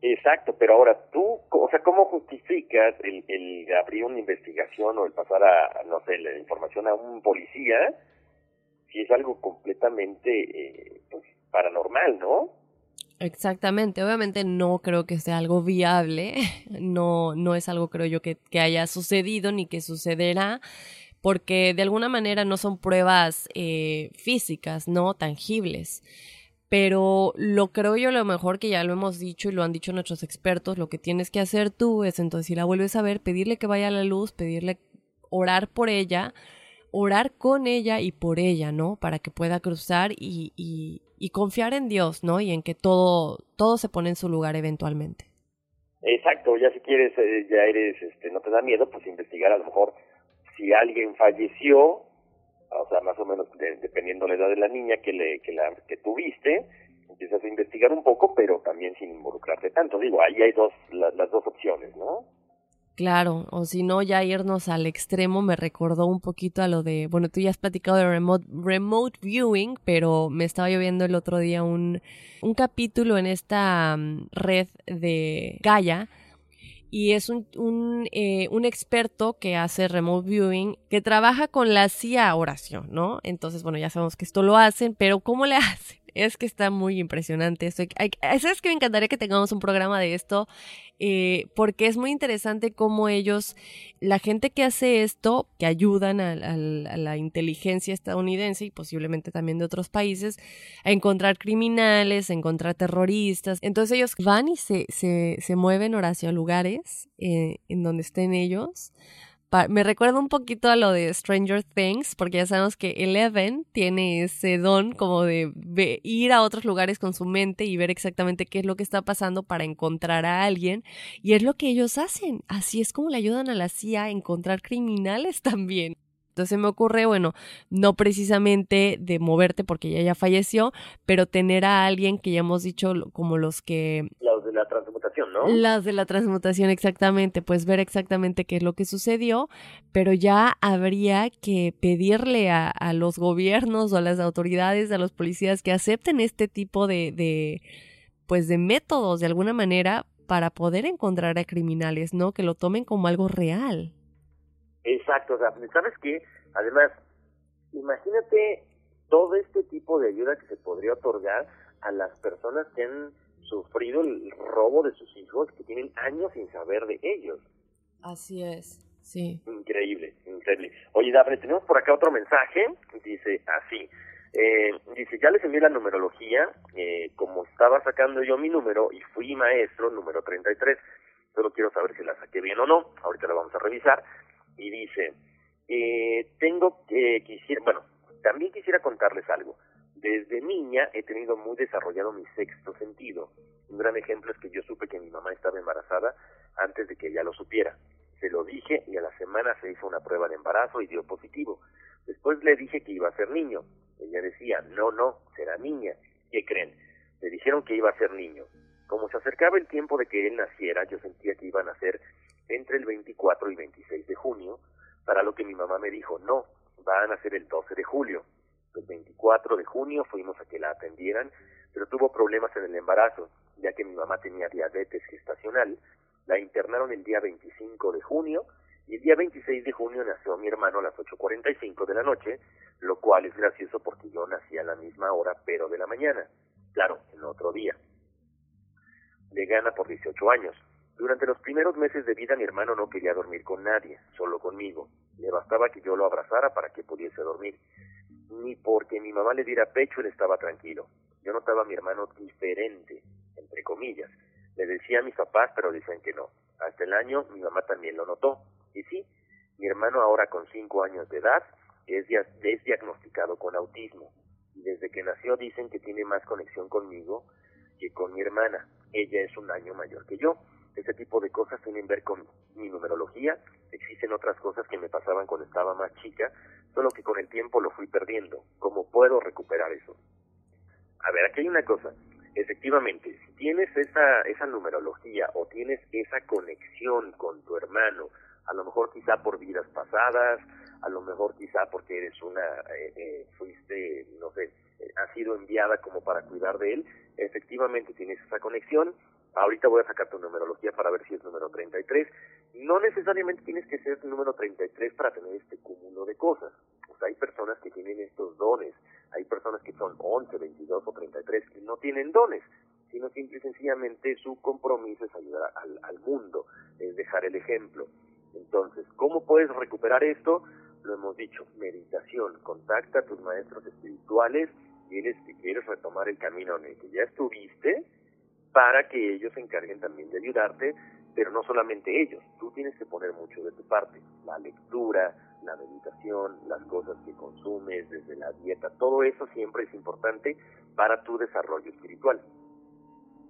Exacto, pero ahora tú, o sea, ¿cómo justificas el, el abrir una investigación o el pasar a, no sé, la información a un policía si es algo completamente eh, pues, paranormal, ¿no? Exactamente, obviamente no creo que sea algo viable, no, no es algo creo yo que, que haya sucedido ni que sucederá, porque de alguna manera no son pruebas eh, físicas, no tangibles. Pero lo creo yo lo mejor que ya lo hemos dicho y lo han dicho nuestros expertos, lo que tienes que hacer tú es entonces si la vuelves a ver, pedirle que vaya a la luz, pedirle orar por ella, orar con ella y por ella, ¿no? Para que pueda cruzar y, y, confiar en Dios, ¿no? Y en que todo, todo se pone en su lugar eventualmente. Exacto, ya si quieres, eh, ya eres, este, no te da miedo, pues investigar a lo mejor si alguien falleció, o sea, más o menos dependiendo la edad de la niña que, le, que, la, tuviste, empiezas a investigar un poco, pero también sin involucrarte tanto. Digo, ahí hay dos, las dos opciones, ¿no? Claro, o si no, ya irnos al extremo me recordó un poquito a lo de, bueno, tú ya has platicado de remote, remote viewing, pero me estaba lloviendo el otro día un, un capítulo en esta mm, red de Gaia, y es un, un, eh, un, experto que hace remote viewing, que trabaja con la CIA oración, ¿no? Entonces, bueno, ya sabemos que esto lo hacen, pero ¿cómo le hacen? Es que está muy impresionante esto. ¿Sabes que me encantaría que tengamos un programa de esto? Eh, porque es muy interesante cómo ellos, la gente que hace esto, que ayudan a, la inteligencia estadounidense y posiblemente también de otros países, a encontrar criminales, a encontrar terroristas. Entonces ellos van y se, se, se mueven, Horacio, a lugares eh, en donde estén ellos me recuerda un poquito a lo de Stranger Things, porque ya sabemos que Eleven tiene ese don como de ir a otros lugares con su mente y ver exactamente qué es lo que está pasando para encontrar a alguien. Y es lo que ellos hacen. Así es como le ayudan a la CIA a encontrar criminales también. Entonces me ocurre, bueno, no precisamente de moverte porque ella ya falleció, pero tener a alguien que ya hemos dicho como los que... La transmutación, ¿no? Las de la transmutación, exactamente, pues ver exactamente qué es lo que sucedió, pero ya habría que pedirle a, a los gobiernos o a las autoridades, a los policías que acepten este tipo de, de, pues de métodos de alguna manera para poder encontrar a criminales, ¿no? Que lo tomen como algo real. Exacto, o sea, ¿sabes qué? Además, imagínate todo este tipo de ayuda que se podría otorgar a las personas que han sufrido el robo de sus hijos, que tienen años sin saber de ellos. Así es, sí. Increíble, increíble. Oye, Daphne, tenemos por acá otro mensaje, dice así. Eh, dice, ya les envié la numerología, eh, como estaba sacando yo mi número y fui maestro, número 33, solo quiero saber si la saqué bien o no, ahorita la vamos a revisar y dice, eh, tengo que, quisiera, bueno, también quisiera contarles algo. Desde niña he tenido muy desarrollado mi sexto sentido. Un gran ejemplo es que yo supe que mi mamá estaba embarazada antes de que ella lo supiera. Se lo dije y a la semana se hizo una prueba de embarazo y dio positivo. Después le dije que iba a ser niño. Ella decía, no, no, será niña. ¿Qué creen? Le dijeron que iba a ser niño. Como se acercaba el tiempo de que él naciera, yo sentía que iban a ser entre el 24 y 26 de junio, para lo que mi mamá me dijo, no, van a ser el 12 de julio. El 24 de junio fuimos a que la atendieran, pero tuvo problemas en el embarazo, ya que mi mamá tenía diabetes gestacional. La internaron el día 25 de junio y el día 26 de junio nació mi hermano a las 8.45 de la noche, lo cual es gracioso porque yo nací a la misma hora, pero de la mañana. Claro, en otro día. Le gana por 18 años. Durante los primeros meses de vida mi hermano no quería dormir con nadie, solo conmigo. Le bastaba que yo lo abrazara para que pudiese dormir. Ni porque mi mamá le diera pecho él estaba tranquilo. Yo notaba a mi hermano diferente, entre comillas. Le decía a mis papás, pero dicen que no. Hasta el año mi mamá también lo notó. Y sí, mi hermano ahora con cinco años de edad es, es diagnosticado con autismo. Y desde que nació dicen que tiene más conexión conmigo que con mi hermana. Ella es un año mayor que yo ese tipo de cosas tienen que ver con mi numerología. Existen otras cosas que me pasaban cuando estaba más chica, solo que con el tiempo lo fui perdiendo. ¿Cómo puedo recuperar eso? A ver, aquí hay una cosa. Efectivamente, si tienes esa, esa numerología o tienes esa conexión con tu hermano, a lo mejor quizá por vidas pasadas, a lo mejor quizá porque eres una, eh, eh, fuiste, no sé, eh, has sido enviada como para cuidar de él, efectivamente tienes esa conexión, Ahorita voy a sacar tu numerología para ver si es número 33. No necesariamente tienes que ser número 33 para tener este cúmulo de cosas. Sea, hay personas que tienen estos dones. Hay personas que son 11, 22 o 33 que no tienen dones, sino simple y sencillamente su compromiso es ayudar al, al mundo, es dejar el ejemplo. Entonces, ¿cómo puedes recuperar esto? Lo hemos dicho, meditación, contacta a tus maestros espirituales, tienes que quieres retomar el camino en el que ya estuviste, para que ellos se encarguen también de ayudarte, pero no solamente ellos, tú tienes que poner mucho de tu parte, la lectura, la meditación, las cosas que consumes, desde la dieta, todo eso siempre es importante para tu desarrollo espiritual.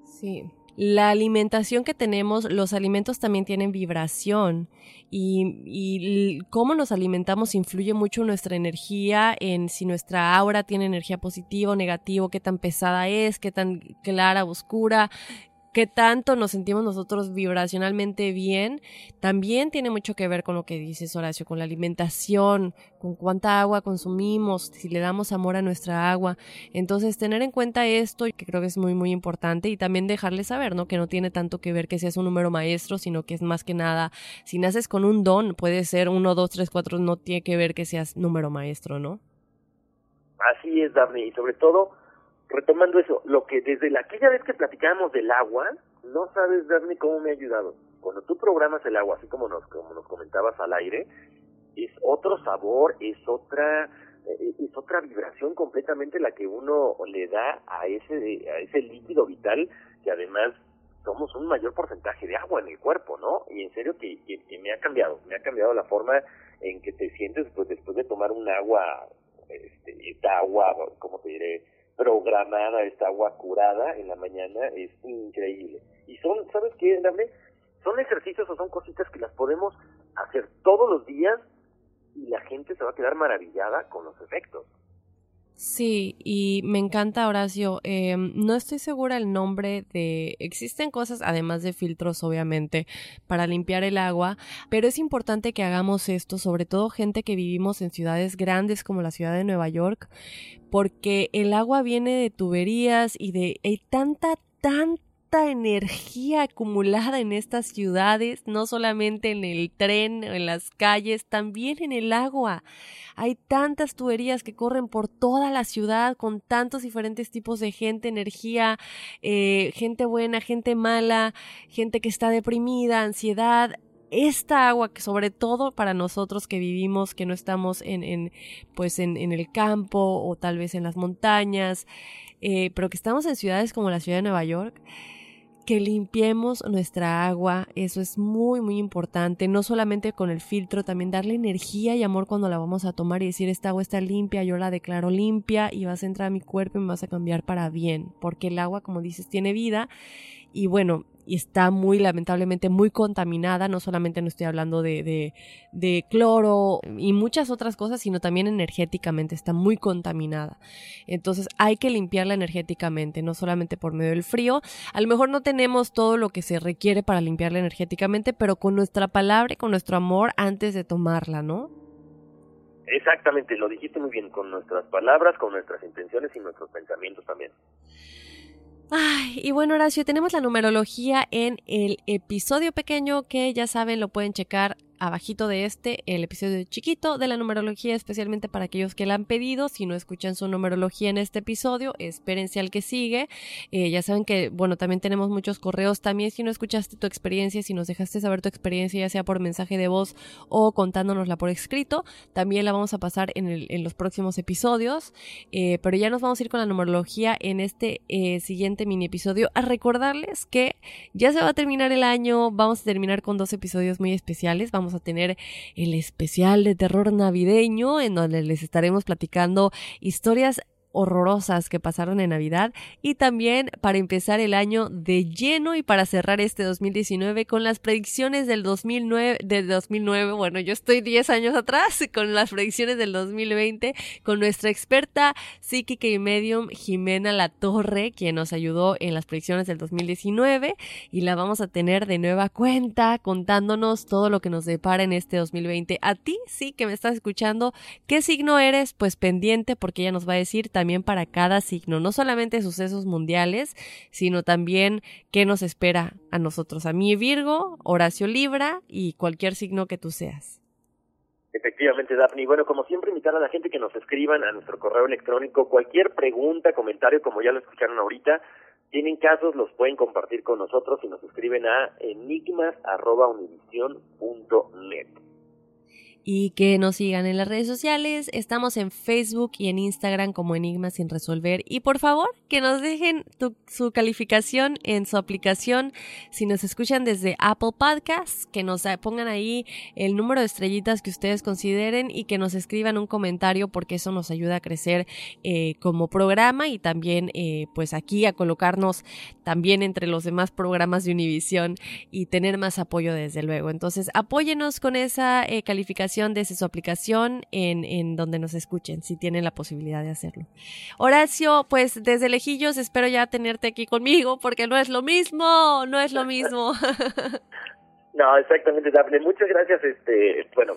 Sí, la alimentación que tenemos, los alimentos también tienen vibración y, y, cómo nos alimentamos influye mucho nuestra energía, en si nuestra aura tiene energía positiva o negativa, qué tan pesada es, qué tan clara oscura, qué tanto nos sentimos nosotros vibracionalmente bien, también tiene mucho que ver con lo que dices, Horacio, con la alimentación, con cuánta agua consumimos, si le damos amor a nuestra agua. Entonces, tener en cuenta esto, que creo que es muy, muy importante, y también dejarle saber, ¿no? Que no tiene tanto que ver que seas un número maestro, sino que es más que nada, si naces con un don, puede ser uno, dos, tres, cuatro, no tiene que ver que seas número maestro, ¿no? Así es, Daphne, y sobre todo retomando eso, lo que desde la, aquella vez que platicábamos del agua, no sabes, Daphne, cómo me ha ayudado. Cuando tú programas el agua, así como nos, como nos comentabas al aire, es otro sabor, es otra eh, es otra vibración completamente la que uno le da a ese a ese líquido vital que además somos un mayor porcentaje de agua en el cuerpo, ¿no? Y en serio que, que, me ha cambiado, me ha cambiado la forma en que te sientes pues, después de tomar un agua, este, esta agua, ¿cómo te diré? Programada, esta agua curada en la mañana es increíble. Y son, ¿sabes qué, Dame? Son ejercicios o son cositas que las podemos hacer todos los días y la gente se va a quedar maravillada con los efectos. Sí, y me encanta Horacio. Eh, no estoy segura el nombre de... Existen cosas, además de filtros, obviamente, para limpiar el agua, pero es importante que hagamos esto, sobre todo gente que vivimos en ciudades grandes como la ciudad de Nueva York, porque el agua viene de tuberías y de... Hay tanta, tanta energía acumulada en estas ciudades, no solamente en el tren, en las calles, también en el agua. Hay tantas tuberías que corren por toda la ciudad con tantos diferentes tipos de gente, energía, eh, gente buena, gente mala, gente que está deprimida, ansiedad, esta agua que sobre todo para nosotros que vivimos que no estamos en, en pues en, en, el campo o tal vez en las montañas eh, pero que estamos en ciudades como la ciudad de Nueva York que limpiemos nuestra agua, eso es muy muy importante, no solamente con el filtro, también darle energía y amor cuando la vamos a tomar y decir esta agua está limpia, yo la declaro limpia y vas a entrar a mi cuerpo y me vas a cambiar para bien, porque el agua, como dices, tiene vida y bueno, y está muy lamentablemente muy contaminada, no solamente no estoy hablando de, de, cloro y muchas otras cosas, sino también energéticamente está muy contaminada. Entonces hay que limpiarla energéticamente, no solamente por medio del frío. A lo mejor no tenemos todo lo que se requiere para limpiarla energéticamente, pero con nuestra palabra y con nuestro amor antes de tomarla, ¿no? Exactamente, lo dijiste muy bien, con nuestras palabras, con nuestras intenciones y nuestros pensamientos también. Ay, y bueno, Horacio, tenemos la numerología en el episodio pequeño que ya saben, lo pueden checar abajito de este el episodio chiquito de la numerología, especialmente para aquellos que la han pedido. Si no escuchan su numerología en este episodio, espérense al que sigue. Eh, ya saben que, bueno, también tenemos muchos correos. También si no escuchaste tu experiencia, si nos dejaste saber tu experiencia, ya sea por mensaje de voz o contándonosla por escrito, también la vamos a pasar en, los próximos episodios. Eh, pero ya nos vamos a ir con la numerología en este eh, siguiente mini episodio. A recordarles que ya se va a terminar el año. Vamos a terminar con dos episodios muy especiales. Vamos a tener el especial de terror navideño en donde les estaremos platicando historias horrorosas que pasaron en Navidad y también para empezar el año de lleno y para cerrar este 2019 con las predicciones del 2009, del 2009, bueno, yo estoy 10 años atrás con las predicciones del 2020 con nuestra experta psíquica y medium Jimena La Torre, quien nos ayudó en las predicciones del 2019 y la vamos a tener de nueva cuenta contándonos todo lo que nos depara en este 2020. A ti sí que me estás escuchando, ¿qué signo eres? Pues pendiente porque ella nos va a decir también para cada signo, no solamente sucesos mundiales, sino también qué nos espera a nosotros, a mí Virgo, Horacio Libra y cualquier signo que tú seas. Efectivamente, Daphne. Bueno, como siempre, invitar a la gente que nos escriban a nuestro correo electrónico cualquier pregunta, comentario, como ya lo escucharon ahorita. Tienen casos, los pueden compartir con nosotros y nos escriben a enigmas.univision.net y que nos sigan en las redes sociales. Estamos en Facebook y en Instagram como Enigmas sin resolver. Y por favor, que nos dejen su calificación en su aplicación. Si nos escuchan desde Apple Podcasts, que nos pongan ahí el número de estrellitas que ustedes consideren y que nos escriban un comentario porque eso nos ayuda a crecer eh, como programa y también eh, pues aquí a colocarnos también entre los demás programas de Univision y tener más apoyo desde luego. Entonces apóyenos con esa eh, calificación desde su aplicación en, en donde nos escuchen, si tienen la posibilidad de hacerlo. Horacio, pues desde lejillos espero ya tenerte aquí conmigo, porque no es lo mismo, no es lo mismo. no, exactamente, Daphne. Muchas gracias, este, bueno,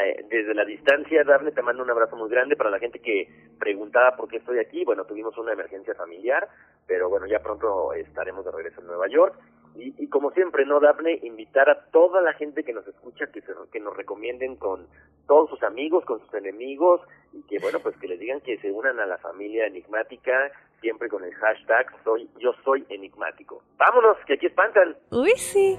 eh, desde la distancia, Dafne, te mando un abrazo muy grande para la gente que preguntaba por qué estoy aquí. Bueno, tuvimos una emergencia familiar, pero bueno, ya pronto estaremos de regreso en Nueva York. Y, y como siempre, ¿no, Dafne? Invitar a toda la gente que nos escucha que, se, que nos recomienden con todos sus amigos, con sus enemigos, y que, bueno, pues que les digan que se unan a la familia enigmática, siempre con el hashtag soy yo soy enigmático. Vámonos, que aquí espantan. Uy, sí.